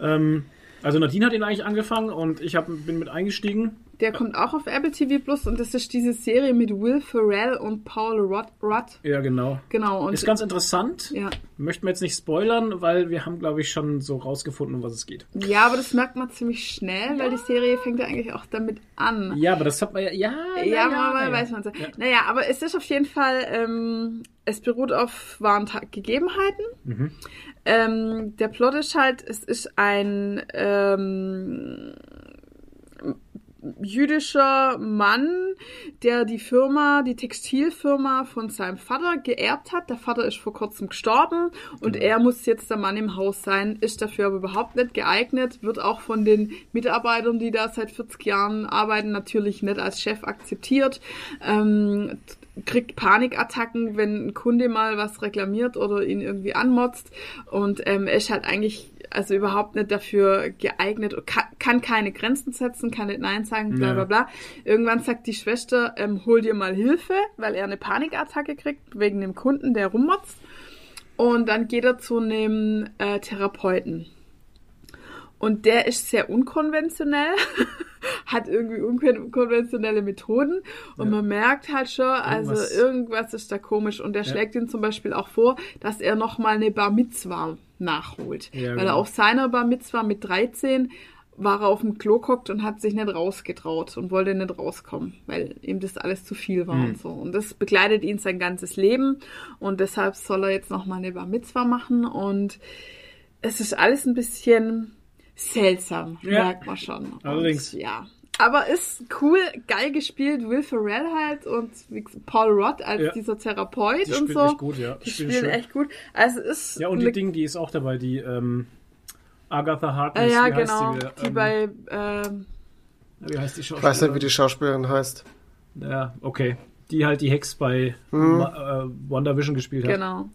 Ähm, also Nadine hat ihn eigentlich angefangen und ich hab, bin mit eingestiegen. der kommt auch auf Apple TV Plus und das ist diese Serie mit Will Ferrell und Paul Rudd. Rudd. Ja, genau. Genau. Ist ganz interessant. ja. Möchten wir jetzt nicht spoilern, weil wir haben, glaube ich, schon so rausgefunden, um was es geht. ja, aber das merkt man ziemlich schnell, weil die Serie fängt ja eigentlich auch damit an. Ja, aber das hat man ja. Ja, Ja, aber na weiß man so. Ja. Naja, aber es ist auf jeden Fall, ähm, es beruht auf wahren Gegebenheiten. Mhm. Ähm, der Plot ist halt, es ist ein ähm, jüdischer Mann, der die Firma, die Textilfirma von seinem Vater geerbt hat. Der Vater ist vor kurzem gestorben und Genau. er muss jetzt der Mann im Haus sein, ist dafür aber überhaupt nicht geeignet, wird auch von den Mitarbeitern, die da seit 40 Jahren arbeiten, natürlich nicht als Chef akzeptiert. Ähm, kriegt Panikattacken, wenn ein Kunde mal was reklamiert oder ihn irgendwie anmotzt und ähm, er ist halt eigentlich also überhaupt nicht dafür geeignet, kann, kann keine Grenzen setzen, kann nicht Nein sagen, bla bla bla. Irgendwann sagt die Schwester, ähm, hol dir mal Hilfe, weil er eine Panikattacke kriegt wegen dem Kunden, der rummotzt. Und dann geht er zu einem äh, Therapeuten. Und der ist sehr unkonventionell, hat irgendwie unkonventionelle Methoden und Ja. man merkt halt schon, also Irgendwas- irgendwas ist da komisch und der Ja. schlägt ihm zum Beispiel auch vor, dass er nochmal eine Bar Mitzwa nachholt. Ja, Weil genau. er auf seiner Bar Mitzwa mit 13 war er auf dem Klo gehockt und hat sich nicht rausgetraut und wollte nicht rauskommen, weil ihm das alles zu viel war Hm. und so. Und das begleitet ihn sein ganzes Leben und deshalb soll er jetzt nochmal eine Bar Mitzwa machen und es ist alles ein bisschen seltsam, Ja. merkt man schon. Allerdings. Und, ja. Aber ist cool, geil gespielt, Will Ferrell halt und Paul Rudd als Ja. dieser Therapeut Die und spielt so. echt gut, ja. Die Spielt spielen schön. echt gut. Also es ist Ja, und die Ding, die ist auch dabei, die ähm, Agatha äh, Harkness. ja, wie heißt genau, Die, die ähm, bei ähm, Wie heißt die Ich weiß nicht, wie Schauspielerin? die Schauspielerin heißt. Ja, okay. Die halt die Hex bei Ma- äh, WandaVision gespielt hat. genau.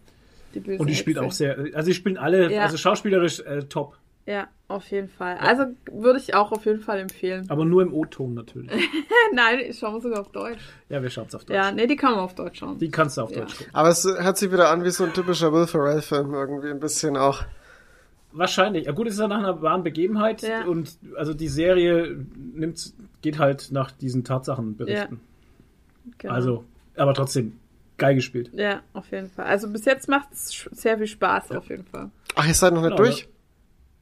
Die böse Und die spielt Hexe. auch sehr, also die spielen alle, Ja. also schauspielerisch äh, top. Ja, auf jeden Fall. Also würde ich auch auf jeden Fall empfehlen. Aber nur im O-Ton natürlich. Nein, ich schaue sogar auf Deutsch. ja, wir schaut's auf Deutsch. Ja, nee, die kann man auf Deutsch schauen. Die kannst du auf Ja. Deutsch gucken. Aber es hört sich wieder an wie so ein typischer Will Ferrell-Film irgendwie ein bisschen auch. Wahrscheinlich. Ja gut, es ist ja nach einer wahren Begebenheit Ja. und also die Serie nimmt, geht halt nach diesen Tatsachen berichten. Genau. Also, aber trotzdem geil gespielt. Ja, auf jeden Fall. Also bis jetzt macht es sehr viel Spaß, auf jeden Fall. Ach, ihr seid noch nicht Genau, durch?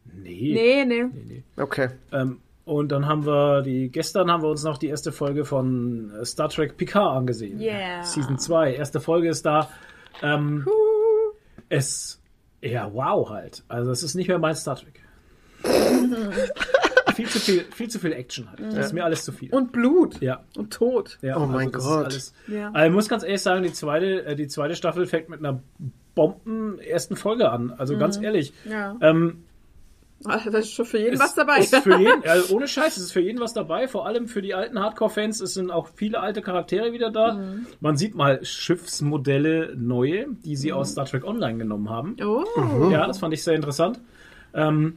Nee. Nee, nee. nee, nee. Okay. Ähm, und dann haben wir die, gestern haben wir uns noch die erste Folge von äh, Star Trek Picard angesehen. Yeah. Season 2. Erste Folge ist da. Ähm, es, ja, wow halt. Also es ist nicht mehr mein Star Trek. viel zu viel, viel zu viel Action halt. Das ist mir alles zu viel. Und Blut. ja. Und Tod. Ja, Oh mein das ist Gott. alles- Ja. Also ich muss ganz ehrlich sagen, die zweite, äh, die zweite Staffel fängt mit einer Bomben ersten Folge an. Also ganz ehrlich. Ja. Ähm, Also, Da ist schon für jeden es was dabei. Ist für jeden, also ohne Scheiß, es ist für jeden was dabei. Vor allem für die alten Hardcore-Fans. Es sind auch viele alte Charaktere wieder da. Mhm. Man sieht mal Schiffsmodelle neue, die sie aus Star Trek Online genommen haben. oh. Ja, das fand ich sehr interessant. Ähm,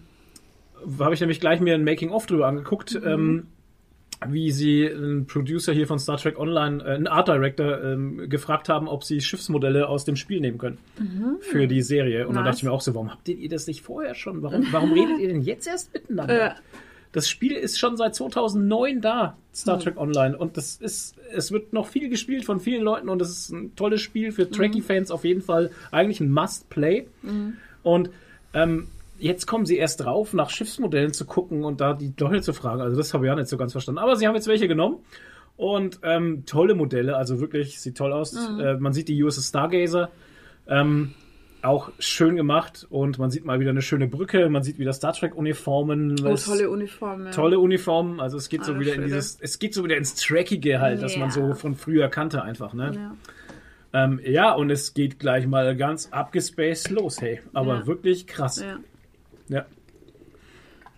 habe ich nämlich gleich mir ein Making-of drüber angeguckt, ähm, wie sie einen Producer hier von Star Trek Online, äh, einen Art Director, ähm, gefragt haben, ob sie Schiffsmodelle aus dem Spiel nehmen können für die Serie. Und dann Nice. dachte ich mir auch so, warum habt ihr das nicht vorher schon? Warum, warum redet ihr denn jetzt erst miteinander? Ja. Das Spiel ist schon seit 2009 da, Star Trek Online. Und das ist, es wird noch viel gespielt von vielen Leuten und es ist ein tolles Spiel für Trekkie-Fans auf jeden Fall. Eigentlich ein Must-Play. Und ähm, jetzt kommen sie erst drauf, nach Schiffsmodellen zu gucken und da die Leute zu fragen. Also das habe ich auch nicht so ganz verstanden. Aber sie haben jetzt welche genommen. Und ähm, tolle Modelle, also wirklich, sieht toll aus. Äh, man sieht die USS Stargazer. Ähm, auch schön gemacht und man sieht mal wieder eine schöne Brücke, man sieht wieder Star Trek Uniformen. oh, tolle Uniform. Ja. tolle Uniformen, also es geht so Alter wieder in Schwede. dieses, es geht so wieder ins Trackige halt, das man Ja. so von früher kannte einfach, ne? Ja. Ähm, ja, und es geht gleich mal ganz abgespaced los, hey. Aber Ja. wirklich krass. Ja.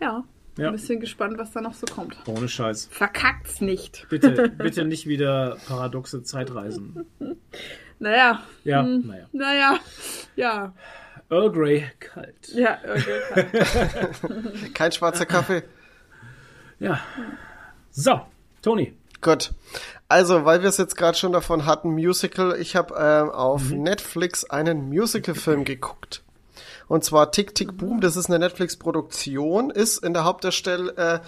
Ja, ja. Ein bisschen gespannt, was da noch so kommt. ohne Scheiß. Verkackt's nicht. Bitte, bitte nicht wieder paradoxe Zeitreisen. Naja. Ja, Hm. naja. Naja. Ja. Earl Grey kalt. Ja, okay. Kein schwarzer Kaffee. Ja. So, Toni. Gut. Also, weil wir es jetzt gerade schon davon hatten, Musical, ich habe ähm, auf Netflix einen Musical-Film geguckt. Und zwar Tick Tick Boom, das ist eine Netflix-Produktion, ist in der Hauptdarstell äh,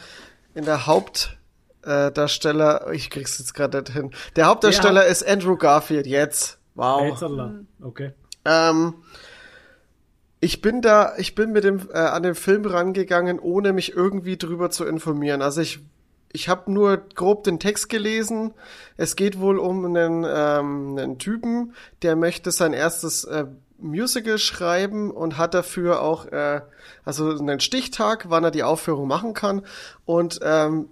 in der Hauptdarsteller, äh, Darsteller, ich krieg's jetzt gerade nicht hin. Der Hauptdarsteller ist Andrew Garfield jetzt. Wow. Zadler. Okay. Ähm, ich bin da, ich bin mit dem äh, an den Film rangegangen, ohne mich irgendwie drüber zu informieren. Also ich, ich habe nur grob den Text gelesen. Es geht wohl um einen, ähm, einen Typen, der möchte sein erstes äh, Musical schreiben und hat dafür auch äh, also einen Stichtag, wann er die Aufführung machen kann. Und ähm,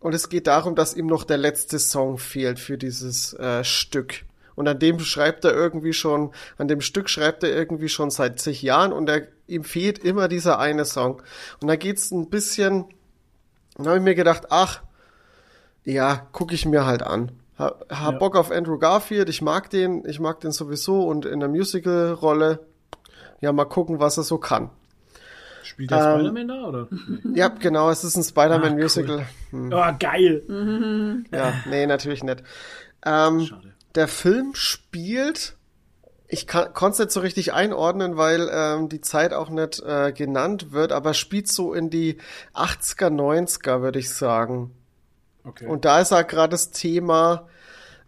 und es geht darum, dass ihm noch der letzte Song fehlt für dieses äh, Stück. Und an dem schreibt er irgendwie schon, an dem Stück schreibt er irgendwie schon seit zig Jahren und er, ihm fehlt immer dieser eine Song. Und da geht's ein bisschen, dann habe ich mir gedacht, ach, ja, gucke ich mir halt an. Ha, hab Ja. Bock auf Andrew Garfield, ich mag den, ich mag den sowieso und in der Musical-Rolle, ja, mal gucken, was er so kann. Spielt der Ähm, Spider-Man da, oder? Ja, genau, es ist ein Ah, Spider-Man-Musical. Oh, geil. Ja, nee, natürlich nicht. Ähm, Schade. der Film spielt, ich konnte es nicht so richtig einordnen, weil ähm, die Zeit auch nicht äh, genannt wird, aber spielt so in die 80er, 90er, würde ich sagen. Okay. Und da ist halt gerade das Thema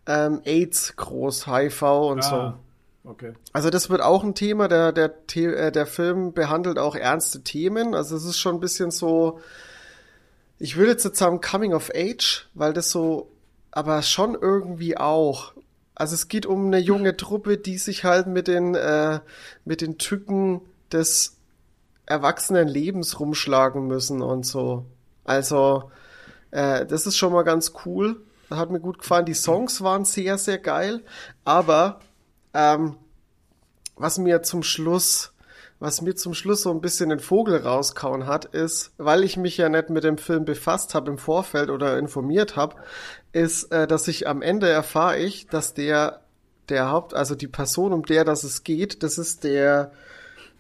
ähm, AIDS groß, HIV und so. ah, okay. Also das wird auch ein Thema, der, der, The- äh, der Film behandelt auch ernste Themen. Also es ist schon ein bisschen so, ich würde jetzt jetzt sagen Coming of Age, weil das so, aber schon irgendwie auch. Also es geht um eine junge Truppe, die sich halt mit den, äh, mit den Tücken des erwachsenen Lebens rumschlagen müssen und so. Also äh, das ist schon mal ganz cool. Hat mir gut gefallen. Die Songs waren sehr, sehr geil. Aber ähm, was mir zum Schluss, was mir zum Schluss so ein bisschen den Vogel rauskauen hat, ist, weil ich mich ja nicht mit dem Film befasst habe im Vorfeld oder informiert habe, ist, äh, dass ich am Ende erfahre ich, dass der der Haupt, also die Person, um der das es geht, das ist der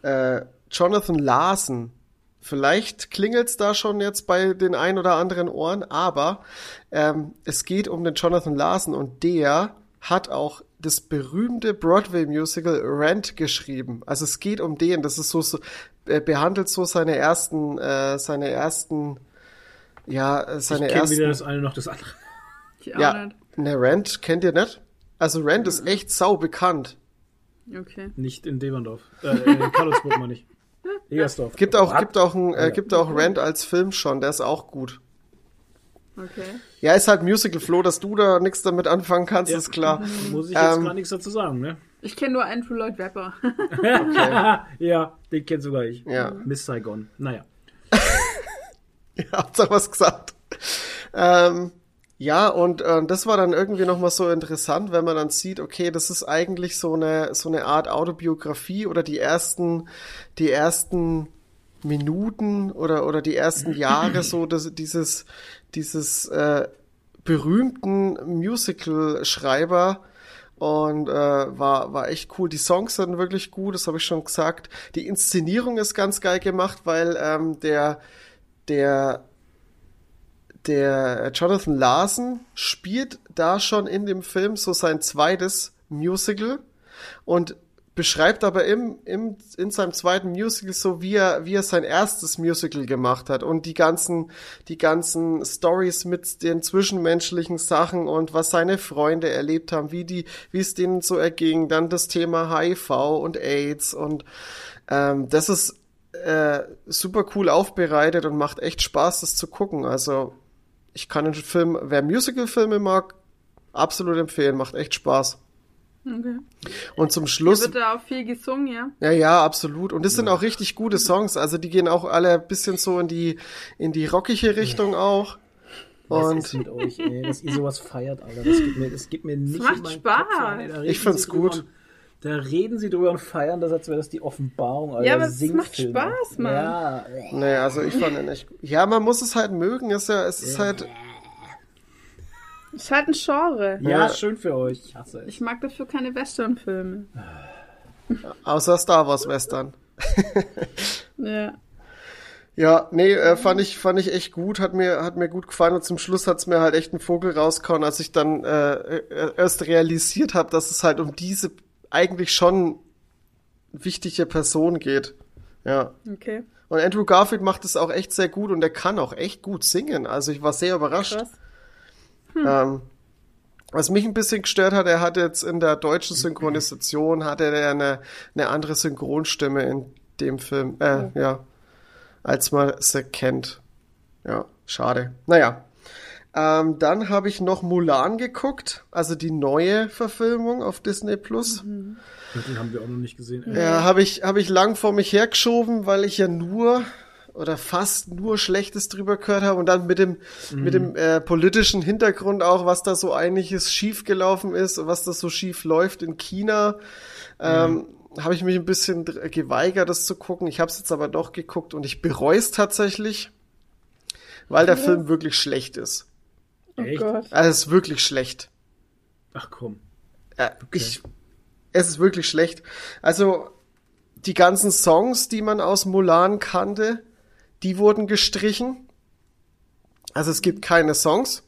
äh, Jonathan Larson. Vielleicht klingelt's da schon jetzt bei den ein oder anderen Ohren, aber ähm, es geht um den Jonathan Larson und der hat auch das berühmte Broadway-Musical Rent geschrieben. Also es geht um den, das ist so, so äh, behandelt so seine ersten, äh, seine ersten, ja, äh, Ich seine kenne weder ersten, das eine noch das andere. Ich ja, nicht. ne Rent kennt ihr nicht? Also Rent ist echt sau bekannt. Okay. Nicht in Deberndorf. Äh, in Karlsburg meine ich. Egersdorf. Gibt auch, gibt auch, ein, äh, gibt auch Rent als Film schon, der ist auch gut. Okay. Ja, ist halt Musical Flo, dass du da nichts damit anfangen kannst, Ja. ist klar. Muss ich jetzt Ähm, gar nichts dazu sagen, ne? Ich kenne nur Andrew Lloyd Webber. ja, den kennt sogar ich. Ja. Miss Saigon. Naja. Habt ihr was gesagt? Ähm, ja, und äh, das war dann irgendwie nochmal so interessant, wenn man dann sieht, okay, das ist eigentlich so eine, so eine Art Autobiografie oder die ersten, die ersten Minuten oder, oder die ersten Jahre so das, dieses, dieses äh, berühmten Musical-Schreiber und äh, war, war echt cool. Die Songs sind wirklich gut, das habe ich schon gesagt. Die Inszenierung ist ganz geil gemacht, weil ähm, der, der der Jonathan Larson spielt da schon in dem Film so sein zweites Musical und beschreibt aber im, im, in seinem zweiten Musical so, wie er, wie er sein erstes Musical gemacht hat und die ganzen, die ganzen Stories mit den zwischenmenschlichen Sachen und was seine Freunde erlebt haben, wie die, wie es denen so erging, dann das Thema HIV und AIDS und ähm, das ist äh, super cool aufbereitet und macht echt Spaß, das zu gucken. Also ich kann den Film, wer Musical-Filme mag, absolut empfehlen, macht echt Spaß. Okay. Und zum Schluss, Wird da auch viel gesungen, ja? ja, ja, absolut. Und das sind auch richtig gute Songs. Also die gehen auch alle ein bisschen so in die, in die rockige Richtung auch. Was Und ist mit euch, ey, dass ihr sowas feiert, Alter. Das gibt mir, das gibt mir nicht macht in meinen Spaß. Kopf. Da Ich find's gut. Und, da reden sie drüber und feiern das, als wäre das die Offenbarung, Alter. Ja, aber es macht. Spaß, Mann. Ja, nee, also ich fand den echt gut. Ja, man muss es halt mögen. Ist ja, es ist halt, Ist halt ein Genre. ja, Ja. schön für euch. Ich hasse es. Ich mag dafür keine Westernfilme. außer Star Wars Western. Ja. Ja, nee, äh, fand ich fand ich echt gut, hat mir hat mir gut gefallen und zum Schluss hat's mir halt echt einen Vogel rausgehauen, als ich dann äh, äh, erst realisiert habe, dass es halt um diese eigentlich schon wichtige Person geht. Ja. Okay. Und Andrew Garfield macht es auch echt sehr gut und er kann auch echt gut singen. Also ich war sehr überrascht. Krass. Ähm, was mich ein bisschen gestört hat, er hat jetzt in der deutschen Synchronisation hatte er eine, eine andere Synchronstimme in dem Film, äh, ja, als man sie kennt. Ja, schade. Naja. Ähm, dann habe ich noch Mulan geguckt, also die neue Verfilmung auf Disney Plus. Den haben wir auch noch nicht gesehen. Ey. Ja, habe ich, hab ich lang vor mich hergeschoben, weil ich ja nur oder fast nur Schlechtes drüber gehört habe und dann mit dem, mit dem äh, politischen Hintergrund auch, was da so einiges schiefgelaufen ist und was da so schief läuft in China, ähm, habe ich mich ein bisschen geweigert, das zu gucken. Ich habe es jetzt aber doch geguckt und ich bereue es tatsächlich, weil der Film wirklich schlecht ist. Oh Echt? Gott. Also es ist wirklich schlecht. Ach komm. Äh, ich, es ist wirklich schlecht. Also die ganzen Songs, die man aus Mulan kannte, die wurden gestrichen. Also es gibt keine Songs.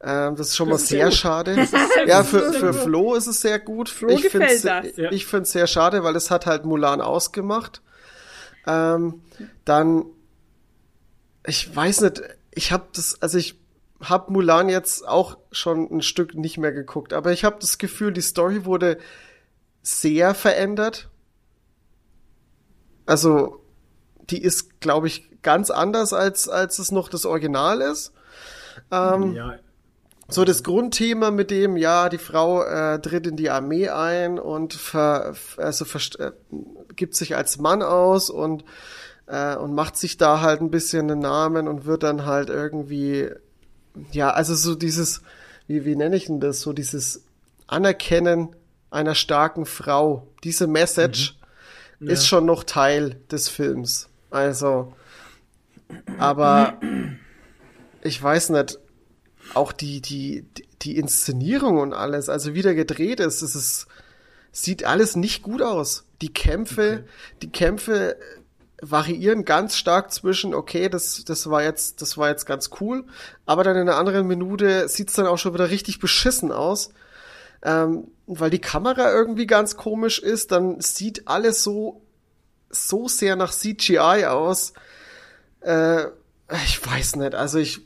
Ähm, das ist schon mal sehr schade. Ja, für, für Flo ist es sehr gut. Flo ich find's, das. Ja. ich finde es sehr schade, weil es hat halt Mulan ausgemacht. Ähm, dann, ich weiß nicht, ich habe das, also ich habe Mulan jetzt auch schon ein Stück nicht mehr geguckt, aber ich habe das Gefühl, die Story wurde sehr verändert. Also, die ist, glaube ich, ganz anders, als, als es noch das Original ist. Ähm, Ja, so das Grundthema mit dem, ja, die Frau äh, tritt in die Armee ein und ver, also verst- äh, gibt sich als Mann aus und, äh, und macht sich da halt ein bisschen einen Namen und wird dann halt irgendwie, ja, also so dieses, wie, wie nenne ich denn das, so dieses Anerkennen einer starken Frau, diese Message ist schon noch Teil des Films. Also, aber ich weiß nicht, auch die, die, die Inszenierung und alles, also wie der gedreht ist, es ist, sieht alles nicht gut aus. Die Kämpfe, die Kämpfe variieren ganz stark zwischen, okay, das, das war jetzt, das war jetzt ganz cool, aber dann in einer anderen Minute sieht's dann auch schon wieder richtig beschissen aus. Ähm, weil die Kamera irgendwie ganz komisch ist, dann sieht alles so, so sehr nach CGI aus. Äh, ich weiß nicht, also ich,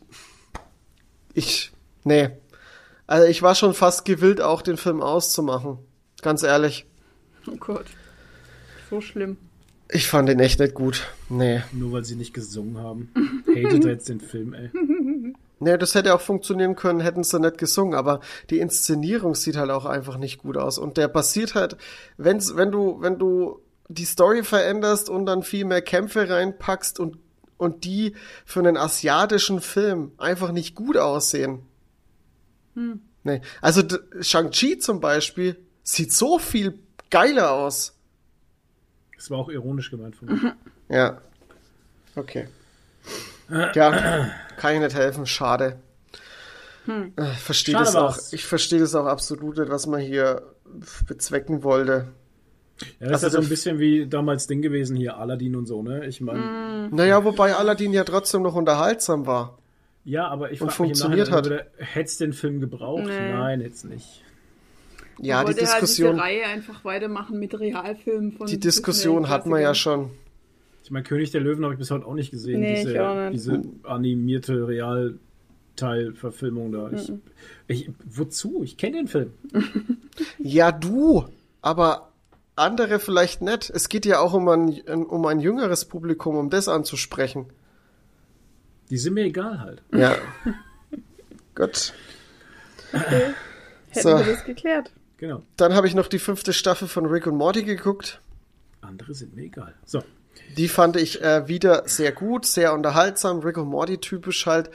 ich, nee. Also ich war schon fast gewillt, auch den Film auszumachen. Ganz ehrlich. Oh Gott. So schlimm. Ich fand den echt nicht gut. Nee. Nur weil sie nicht gesungen haben. Hatet jetzt den Film, ey. Nee, das hätte auch funktionieren können, hätten sie nicht gesungen, aber die Inszenierung sieht halt auch einfach nicht gut aus. Und der basiert halt, wenn's, wenn du, wenn du die Story veränderst und dann viel mehr Kämpfe reinpackst und, und die für einen asiatischen Film einfach nicht gut aussehen. Nee. Also Shang-Chi zum Beispiel sieht so viel geiler aus. Das war auch ironisch gemeint von mir. Ja. Okay. Ja, kann ich nicht helfen, schade. Äh, Ich verstehe Schade das auch. war's. Ich verstehe das auch absolut nicht, was man hier bezwecken wollte. Ja, das Also ist ja so ein bisschen wie damals Ding gewesen hier, Aladdin und so, ne? Ich meine, Naja, wobei Aladdin ja trotzdem noch unterhaltsam war. ja, aber ich Und frage mich funktioniert Nachhinein wieder, hätt's den Film gebraucht? Nee. Nein, jetzt nicht. Ja, die Diskussion, halt diese Reihe einfach weitermachen mit Realfilmen von die Diskussion hatten wir ja schon. Ich meine, König der Löwen habe ich bis heute auch nicht gesehen, Nee, diese, ich auch nicht. diese animierte Realteilverfilmung da. Mhm. Ich, ich, wozu? Ich kenne den Film. Ja, du, aber andere vielleicht nicht. Es geht ja auch um ein, um ein jüngeres Publikum, um das anzusprechen. Die sind mir egal halt. Ja. Gut. Hätten So. wir das geklärt. Genau. Dann habe ich noch die fünfte Staffel von Rick und Morty geguckt. Andere sind mir egal. So. Die fand ich äh, wieder sehr gut, sehr unterhaltsam, Rick und Morty typisch halt.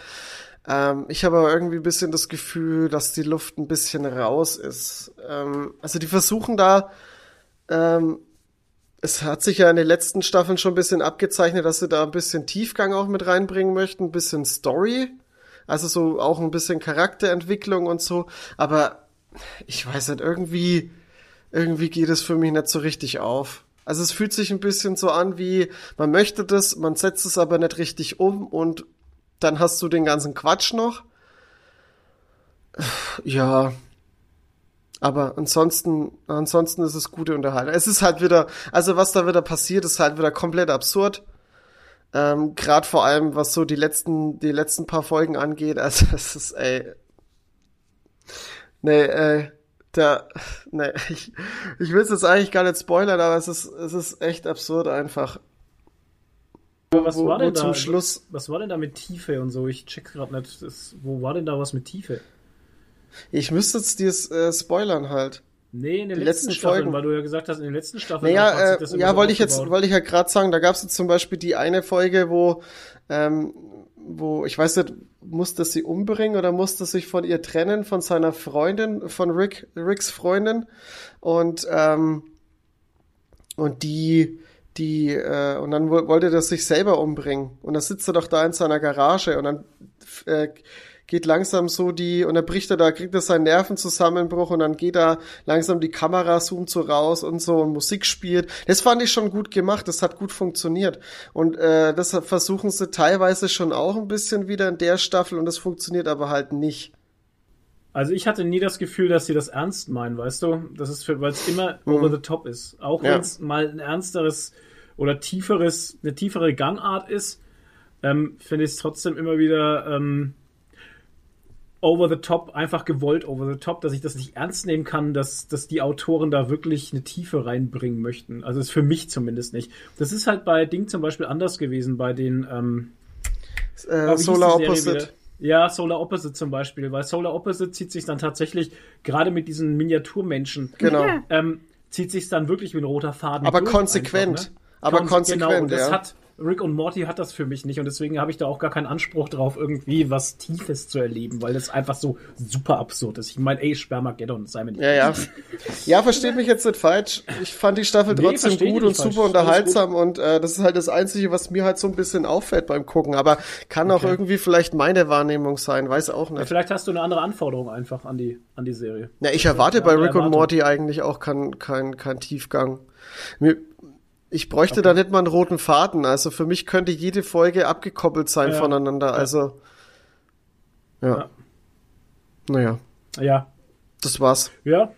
Ähm, ich habe aber irgendwie ein bisschen das Gefühl, dass die Luft ein bisschen raus ist. Ähm, also die versuchen da, ähm, es hat sich ja in den letzten Staffeln schon ein bisschen abgezeichnet, dass sie da ein bisschen Tiefgang auch mit reinbringen möchten, ein bisschen Story. Also so auch ein bisschen Charakterentwicklung und so. Aber ich weiß nicht, irgendwie, irgendwie geht es für mich nicht so richtig auf. Also es fühlt sich ein bisschen so an wie, man möchte das, man setzt es aber nicht richtig um und dann hast du den ganzen Quatsch noch. Ja. Aber ansonsten, ansonsten ist es gute Unterhaltung. Es ist halt wieder, also was da wieder passiert, ist halt wieder komplett absurd. Ähm, Gerade vor allem, was so die letzten, die letzten paar Folgen angeht. Also es ist, ey. Nee, äh, der, nee, ich, ich will es jetzt eigentlich gar nicht spoilern, aber es ist, es ist echt absurd einfach. Aber was wo, war denn da? Schluss, Was war denn da mit Tiefe und so? Ich check's gerade nicht. Das, wo war denn da was mit Tiefe? ich müsste jetzt dir äh, spoilern halt. Nee, in den letzten, letzten Staffeln, Folgen. weil du ja gesagt hast, in den letzten Staffeln. hat Naja, sich das äh, ja, wollte ich jetzt, wollte ich ja gerade sagen, da gab es jetzt zum Beispiel die eine Folge, wo, ähm, wo, ich weiß nicht, musste sie umbringen oder musste sich von ihr trennen, von seiner Freundin, von Rick, Ricks Freundin. Und, ähm, und die, die, äh, und dann wo- wollte er sich selber umbringen. Und dann sitzt er doch da in seiner Garage und dann äh, geht langsam so die, und dann bricht er da, kriegt er seinen Nervenzusammenbruch und dann geht da langsam die Kamera, zoomt so raus und so und Musik spielt. Das fand ich schon gut gemacht, das hat gut funktioniert. Und äh, das versuchen sie teilweise schon auch ein bisschen wieder in der Staffel und das funktioniert aber halt nicht. Also ich hatte nie das Gefühl, dass sie das ernst meinen, weißt du? Das ist, weil es immer over the top ist. Auch Mhm. Ja. wenn es mal ein ernsteres oder tieferes, eine tiefere Gangart ist, ähm, finde ich es trotzdem immer wieder ähm, over the top, einfach gewollt over the top, dass ich das nicht ernst nehmen kann, dass, dass die Autoren da wirklich eine Tiefe reinbringen möchten. Also ist für mich zumindest nicht. Das ist halt bei Ding zum Beispiel anders gewesen, bei den ähm, Äh, Solar Opposite. Ja, Solar Opposite zum Beispiel, weil Solar Opposite zieht sich dann tatsächlich, gerade mit diesen Miniaturmenschen, Genau. ähm, zieht sich dann wirklich wie ein roter Faden. Aber konsequent. Einfach, ne? Aber Konse- konsequent, Genau, und das ja. hat, Rick und Morty hat das für mich nicht und deswegen habe ich da auch gar keinen Anspruch drauf, irgendwie was Tiefes zu erleben, weil das einfach so super absurd ist. Ich meine, ey, Spermageddon, sei mir nicht Ja, ja. Ja, versteht mich jetzt nicht falsch. Ich fand die Staffel Nee, trotzdem gut und nicht super falsch. unterhaltsam und äh, das ist halt das Einzige, was mir halt so ein bisschen auffällt beim Gucken. Aber kann auch Okay. irgendwie vielleicht meine Wahrnehmung sein, weiß auch Ja, nicht. Vielleicht hast du eine andere Anforderung einfach an die, an die Serie. Ja, ich erwarte Ja, bei Rick und. Morty eigentlich auch kein, kein, kein Tiefgang. Mir, ich bräuchte da nicht mal einen roten Faden. Also für mich könnte jede Folge abgekoppelt sein Ja. voneinander. Also, ja. Ja. Naja, Ja, das war's. Ja,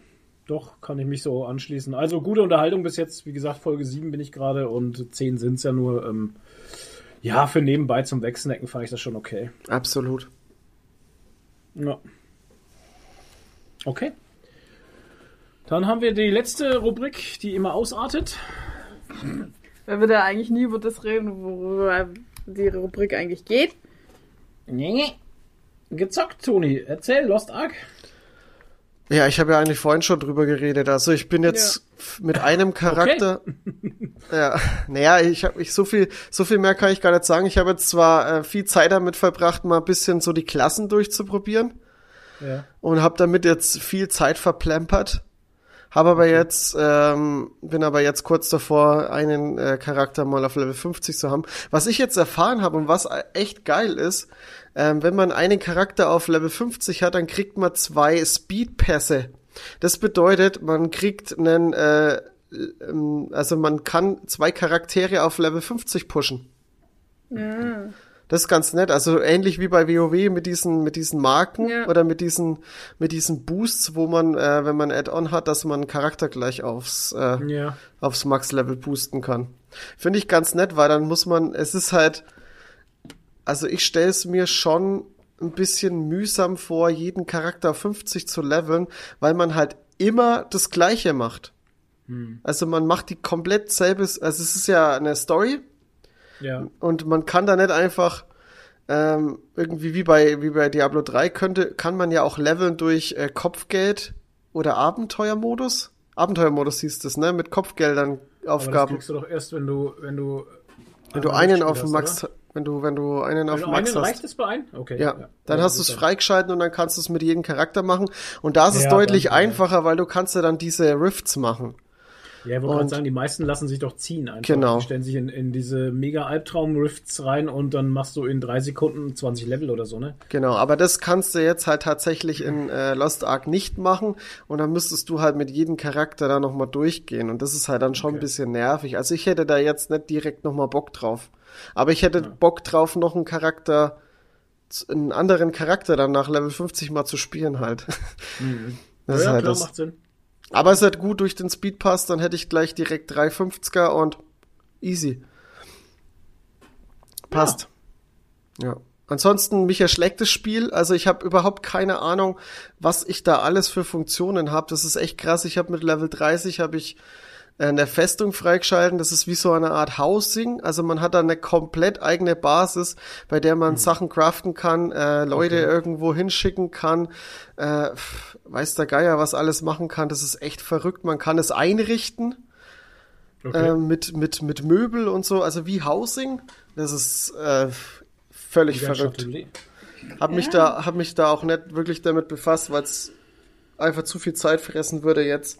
doch, kann ich mich so anschließen. Also gute Unterhaltung bis jetzt. Wie gesagt, Folge 7 bin ich gerade und 10 sind's ja nur. Ähm, ja, für nebenbei zum Wegsnacken fand ich das schon okay. Absolut. Ja. Okay. Dann haben wir die letzte Rubrik, die immer ausartet. Weil wir da eigentlich nie über das reden, worüber die Rubrik eigentlich geht. Nee. Gezockt, Toni. Erzähl, Lost Ark. Ja, ich habe ja eigentlich vorhin schon drüber geredet. Also ich bin jetzt f- mit einem Charakter. Ja, naja, ich habe ich so viel, so viel mehr kann ich gar nicht sagen. Ich habe jetzt zwar äh, viel Zeit damit verbracht, mal ein bisschen so die Klassen durchzuprobieren Ja. und habe damit jetzt viel Zeit verplempert. Habe aber jetzt, ähm, bin aber jetzt kurz davor, einen äh, Charakter mal auf Level 50 zu haben. Was ich jetzt erfahren habe und was echt geil ist, ähm, wenn man einen Charakter auf Level 50 hat, dann kriegt man zwei Speedpässe. Das bedeutet, man kriegt einen, äh, ähm, also man kann zwei Charaktere auf Level 50 pushen. Das ist ganz nett. Also ähnlich wie bei WoW mit diesen, mit diesen Marken Ja. oder mit diesen, mit diesen Boosts, wo man, äh, wenn man Add-on hat, dass man einen Charakter gleich aufs, äh, Ja. aufs Max-Level boosten kann. Finde ich ganz nett, weil dann muss man, es ist halt, also ich stelle es mir schon ein bisschen mühsam vor, jeden Charakter auf 50 zu leveln, weil man halt immer das Gleiche macht. Also man macht die komplett selbes, also es ist ja eine Story, Ja. und man kann da nicht einfach ähm, irgendwie wie bei wie bei Diablo 3 könnte kann man ja auch leveln durch äh, Kopfgeld oder Abenteuermodus. Abenteuermodus hieß das, ne, mit Kopfgeldern Aber das Aufgaben. kriegst du doch erst, wenn du, wenn du. Wenn du einen auf dem Max oder? wenn du wenn du einen auf Wenn dem du Max einen hast. reicht es bei einem? Okay. Ja, dann hast du es freigeschalten und dann kannst du es mit jedem Charakter machen. Und da ist es Ja, deutlich dann, ja. einfacher, weil du kannst ja dann diese Rifts machen. Ja, ich wollte gerade sagen, die meisten lassen sich doch ziehen einfach. Genau. Die stellen sich in, in diese mega Albtraum-Rifts rein und dann machst du in drei Sekunden 20 Level oder so, ne? Genau, aber das kannst du jetzt halt tatsächlich in äh, Lost Ark nicht machen und dann müsstest du halt mit jedem Charakter da nochmal durchgehen und das ist halt dann schon ein Okay. bisschen nervig. Also ich hätte da jetzt nicht direkt nochmal Bock drauf. Aber ich hätte Bock drauf, noch einen Charakter, einen anderen Charakter dann nach Level 50 mal zu spielen halt. Das ist ja, halt klar, das. macht Sinn. Aber es halt gut durch den Speedpass, dann hätte ich gleich direkt 350er und easy. Passt. Ja. Ansonsten, mich erschlägt das Spiel. Also ich habe überhaupt keine Ahnung, was ich da alles für Funktionen habe. Das ist echt krass. Ich habe mit Level 30 habe ich eine Festung freigeschalten. Das ist wie so eine Art Housing. Also man hat da eine komplett eigene Basis, bei der man Sachen craften kann, äh, Leute irgendwo hinschicken kann. Äh, weiß der Geier, was alles machen kann. Das ist echt verrückt. Man kann es einrichten Okay. äh, mit, mit, mit Möbel und so. Also wie Housing. Das ist äh, völlig verrückt. Hab mich da, hab mich da auch nicht wirklich damit befasst, weil es einfach zu viel Zeit fressen würde jetzt.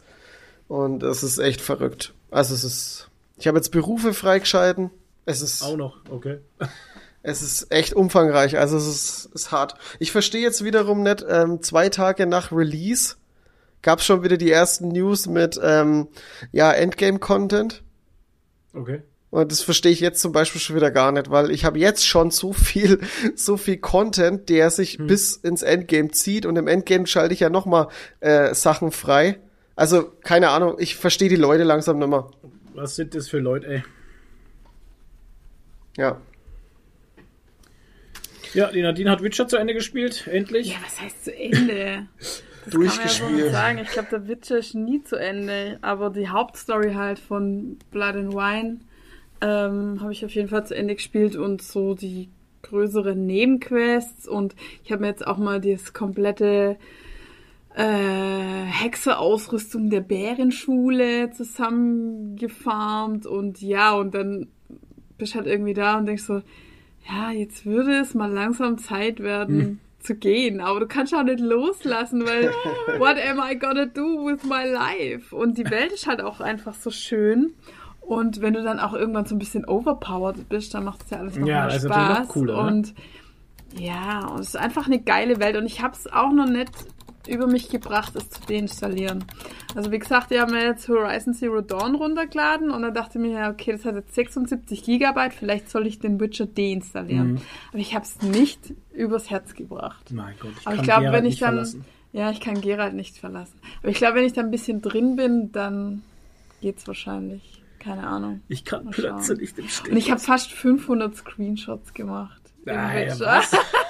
Und es ist echt verrückt. Also es ist, ich habe jetzt Berufe freigeschalten. Es ist, Auch noch, okay. es ist echt umfangreich. Also es ist, ist hart. Ich verstehe jetzt wiederum nicht, ähm, zwei Tage nach Release gab schon wieder die ersten News mit, ähm, ja, Endgame-Content. Okay. Und das verstehe ich jetzt zum Beispiel schon wieder gar nicht, weil ich habe jetzt schon so viel, so viel Content, der sich bis ins Endgame zieht und im Endgame schalte ich ja noch mal äh, Sachen frei. Also keine Ahnung, ich verstehe die Leute langsam nicht mehr. Was sind das für Leute, ey? Ja, Ja, die Nadine hat Witcher zu Ende gespielt, endlich. Ja, was heißt zu Ende? Das kann man ja so Durchgespielt. sagen. Ich glaube, der Witcher ist nie zu Ende. Aber die Hauptstory halt von Blood and Wine ähm, habe ich auf jeden Fall zu Ende gespielt und so die größeren Nebenquests. Und ich habe mir jetzt auch mal das komplette äh, Hexe-Ausrüstung der Bärenschule zusammengefarmt. Und ja, und dann bist halt irgendwie da und denkst so, ja, jetzt würde es mal langsam Zeit werden zu gehen, aber du kannst auch nicht loslassen, weil what am I gonna do with my life? Und die Welt ist halt auch einfach so schön. Und wenn du dann auch irgendwann so ein bisschen overpowered bist, dann macht es ja alles noch Ja, mehr natürlich Spaß. noch cooler, ne? Und ja, und es ist einfach eine geile Welt. Und ich habe es auch noch nicht über mich gebracht, es zu deinstallieren. Also wie gesagt, ich habe mir jetzt Horizon Zero Dawn runtergeladen und dann dachte ich mir, ja, okay, das hat jetzt 76 Gigabyte, vielleicht soll ich den Witcher deinstallieren. Mhm. Aber ich habe es nicht übers Herz gebracht. Mein Gott, ich Aber kann ich glaube, wenn ich dann, verlassen. ja, ich kann Geralt nicht verlassen. Aber ich glaube, wenn ich da ein bisschen drin bin, dann geht's wahrscheinlich. Keine Ahnung. Ich kann Mal schauen. nicht im Stich. Und ich habe fast 500 Screenshots gemacht. im Ah, ja, was?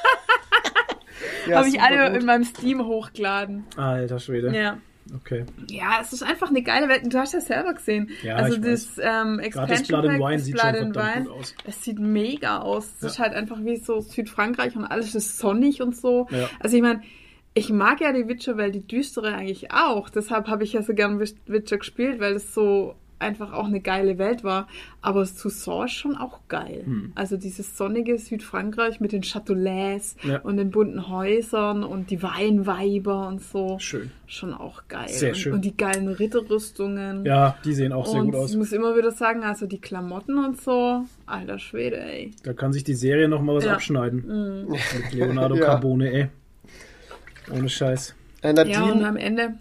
Ja, Habe ich alle gut. in meinem Steam hochgeladen. Alter Schwede. Ja. Okay. Ja, es ist einfach eine geile Welt. Du hast ja selber gesehen. Ja, also das ähm, das Expansion Blood Pack, Wine das sieht Blood schon Wine, gut aus. es sieht mega aus. Es Ja. ist halt einfach wie so Südfrankreich und alles ist sonnig und so. Ja. Also ich meine, ich mag ja die Witcher-Welt, die düstere eigentlich auch. Deshalb habe ich ja so gern Witch- Witcher gespielt, weil es so einfach auch eine geile Welt war. Aber Toussaint ist schon auch geil. Hm. Also dieses sonnige Südfrankreich mit den Châteaulais Ja. und den bunten Häusern und die Weinweiber und so. Schön. Schon auch geil. Sehr und, schön. und die geilen Ritterrüstungen. Ja, die sehen auch sehr und gut aus. ich muss immer wieder sagen, also die Klamotten und so, alter Schwede, ey. Da kann sich die Serie noch mal was Ja. Mhm. abschneiden. Mit Leonardo Ja. Carbone, ey. Ohne Scheiß. Äh, Ja, und am Ende,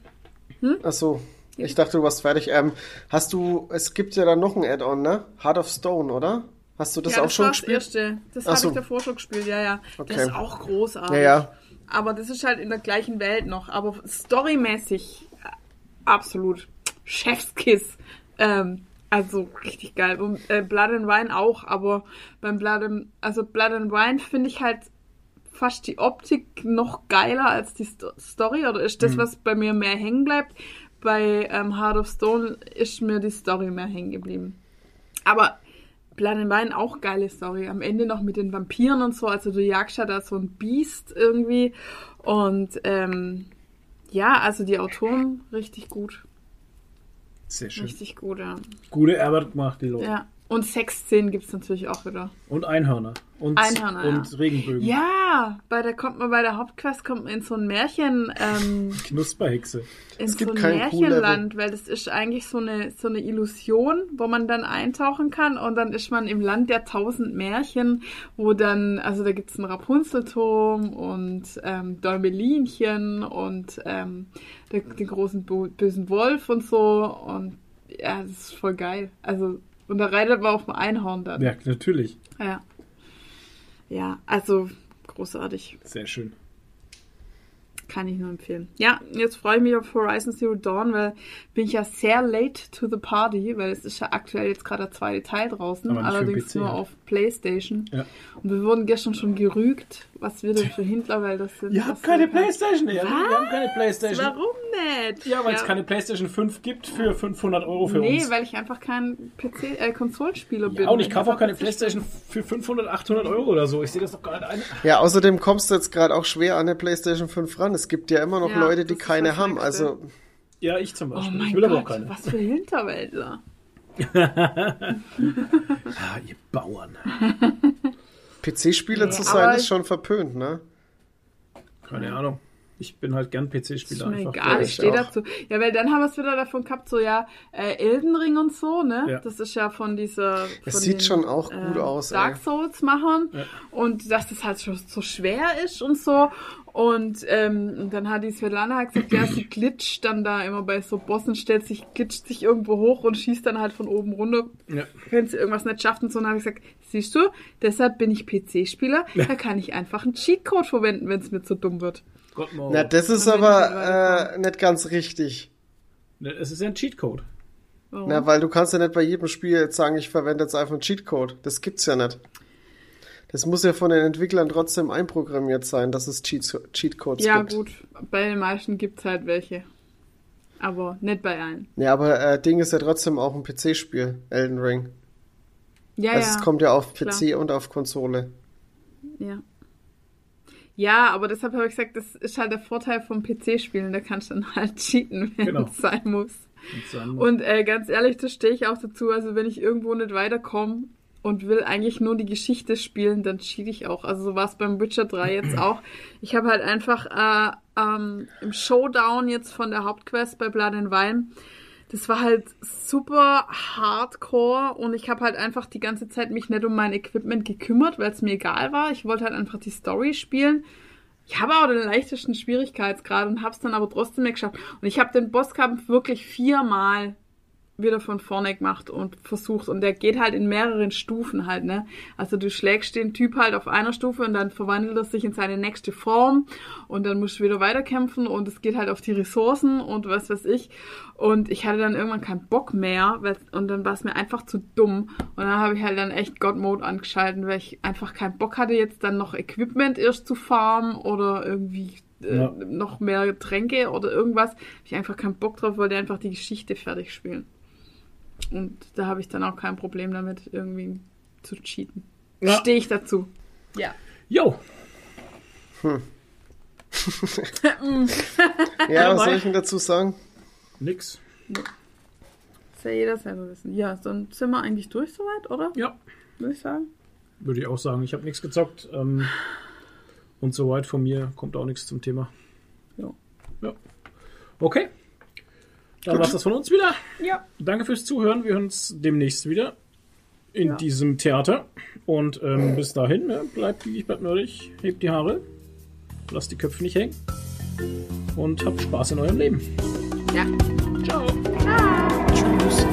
ach so. Ich dachte, du warst fertig. Ähm, hast du, es gibt ja dann noch ein Add-on, ne? Heart of Stone, oder? Hast du das ja, auch das schon war das gespielt? erste. Das habe so. ich davor schon gespielt, ja, ja. Okay. Das ist auch großartig. Ja, ja. Aber das ist halt in der gleichen Welt noch. Aber storymäßig äh, absolut Chefskiss. Ähm, also richtig geil. Und äh, Blood and Wine auch, aber beim Blood and, also Blood and Wine finde ich halt fast die Optik noch geiler als die Sto Story oder ist das, was bei mir mehr hängen bleibt. Bei ähm, Heart of Stone ist mir die Story mehr hängen geblieben. Aber Blood and Wine auch geile Story. Am Ende noch mit den Vampiren und so. Also du jagst ja da so ein Biest irgendwie. Und ähm, ja, also die Autoren richtig gut. Sehr schön. Richtig gut, ja. Gute Arbeit gemacht, die Leute. ja. Und Sexszenen gibt's natürlich auch wieder. Und Einhörner. Und, Einhörner, und ja. Regenbögen. Ja, bei der kommt man bei der Hauptquest kommt man in so ein Märchen, ähm, Knusperhexe. in Es gibt so ein kein Märchenland, weil das ist eigentlich so eine so eine Illusion, wo man dann eintauchen kann und dann ist man im Land der tausend Märchen, wo dann also da gibt's einen Rapunzelturm und ähm, Däumelinchen und ähm, der, den großen bösen Wolf und so und ja, das ist voll geil. Also und da reitet man auf dem Einhorn dann. Ja, natürlich. Ja. Ja, also großartig. Sehr schön. Kann ich nur empfehlen. Ja, jetzt freue ich mich auf Horizon Zero Dawn, weil bin ich ja sehr late to the party, weil es ist ja aktuell jetzt gerade der zweite Teil draußen, allerdings PC nur auf Playstation. Ja. Und wir wurden gestern schon gerügt, was wir denn für Hinterwälder sind. Ihr habt keine kein- Playstation, ja. Wir haben keine Playstation. Warum nicht? Ja, weil es keine Playstation 5 gibt für 500 Euro für Nee, uns. weil ich einfach kein PC, äh, Konsolenspieler bin. ja, und ich kaufe auch keine Playstation für 500, 800 Euro oder so. Ich sehe das doch gar nicht ein. Ja, außerdem kommst du jetzt gerade auch schwer an der PlayStation 5 ran. Es gibt ja immer noch Ja, Leute, die keine haben. Nächste. Also, Ja, ich zum Oh Beispiel. mein ich will aber auch Gott, keine. was für Hinterwäldler. Ah, ihr Bauern. PC-Spieler Nee, zu sein, ist schon verpönt, ne? Keine Ahnung. Ich bin halt gern PC-Spieler einfach. egal, ich ich stehe dazu. Ja, weil dann haben wir es wieder davon gehabt, so ja, äh, Elden Ring und so, ne? Ja. Das ist ja von dieser. Es sieht schon auch gut aus, Dark. Souls machen Ja. und dass das halt schon so schwer ist und so. Und, ähm, dann hat die Svetlana halt gesagt, ja, sie glitscht dann da immer bei so Bossen, stellt sich, glitscht sich irgendwo hoch und schießt dann halt von oben runter, Ja. wenn sie irgendwas nicht schafft und so. Und dann habe ich gesagt, siehst du, deshalb bin ich PC-Spieler, da kann ich einfach einen Cheatcode verwenden, wenn es mir zu dumm wird. Gott, no. Na, das ist aber äh, nicht ganz richtig. Ne, Es ist ja ein Cheatcode. Warum? Na, weil du kannst ja nicht bei jedem Spiel jetzt sagen, ich verwende jetzt einfach einen Cheatcode. Das gibt's ja nicht. Das muss ja von den Entwicklern trotzdem einprogrammiert sein, dass es Cheats, Cheatcodes Ja, gibt. gut. Bei den meisten gibt's halt welche. Aber nicht bei allen. Ja, aber äh, Ding ist ja trotzdem auch ein PC-Spiel, Elden Ring. Ja, also ja. es kommt ja auf klar. PC und auf Konsole. ja. Ja, aber deshalb habe ich gesagt, das ist halt der Vorteil vom PC-Spielen. Da kannst du dann halt cheaten, wenn Genau. es sein muss. Und äh, ganz ehrlich, da stehe ich auch dazu. Also wenn ich irgendwo nicht weiterkomme und will eigentlich nur die Geschichte spielen, dann cheat ich auch. Also so war es beim Witcher 3 jetzt auch. Ich habe halt einfach äh, ähm, im Showdown jetzt von der Hauptquest bei Blood and Wine, das war halt super hardcore und ich habe halt einfach die ganze Zeit mich nicht um mein Equipment gekümmert, weil es mir egal war. Ich wollte halt einfach die Story spielen. Ich habe auch den leichtesten Schwierigkeitsgrad und habe es dann aber trotzdem nicht geschafft. Und ich habe den Bosskampf wirklich viermal wieder von vorne gemacht und versucht. Und der geht halt in mehreren Stufen halt, ne? Also du schlägst den Typ halt auf einer Stufe und dann verwandelt er sich in seine nächste Form und dann musst du wieder weiterkämpfen und es geht halt auf die Ressourcen und was weiß ich. Und ich hatte dann irgendwann keinen Bock mehr weil, und dann war es mir einfach zu dumm. Und dann habe ich halt dann echt God Mode angeschalten, weil ich einfach keinen Bock hatte, jetzt dann noch Equipment erst zu farmen oder irgendwie äh, Ja. noch mehr Getränke oder irgendwas. Ich einfach keinen Bock drauf, wollte einfach die Geschichte fertig spielen. Und da habe ich dann auch kein Problem damit, irgendwie zu cheaten. Ja. Stehe ich dazu. Ja. Jo, Ja, was soll ich denn dazu sagen? nix. Muss ja jeder selber wissen. Ja, dann sind wir eigentlich durch soweit, oder? Ja, Würde ich sagen. würde ich auch sagen. Ich habe nichts gezockt. Ähm, und soweit von mir kommt auch nichts zum Thema. Ja. Ja. Okay. Dann war's das von uns wieder. Ja. Danke fürs Zuhören. Wir hören uns demnächst wieder in Ja. diesem Theater. Und ähm, bis dahin, ne, bleibt biegig, bleibt nerdig, hebt die Haare, lasst die Köpfe nicht hängen und habt Spaß in eurem Leben. Ja. Ciao. Tschüss.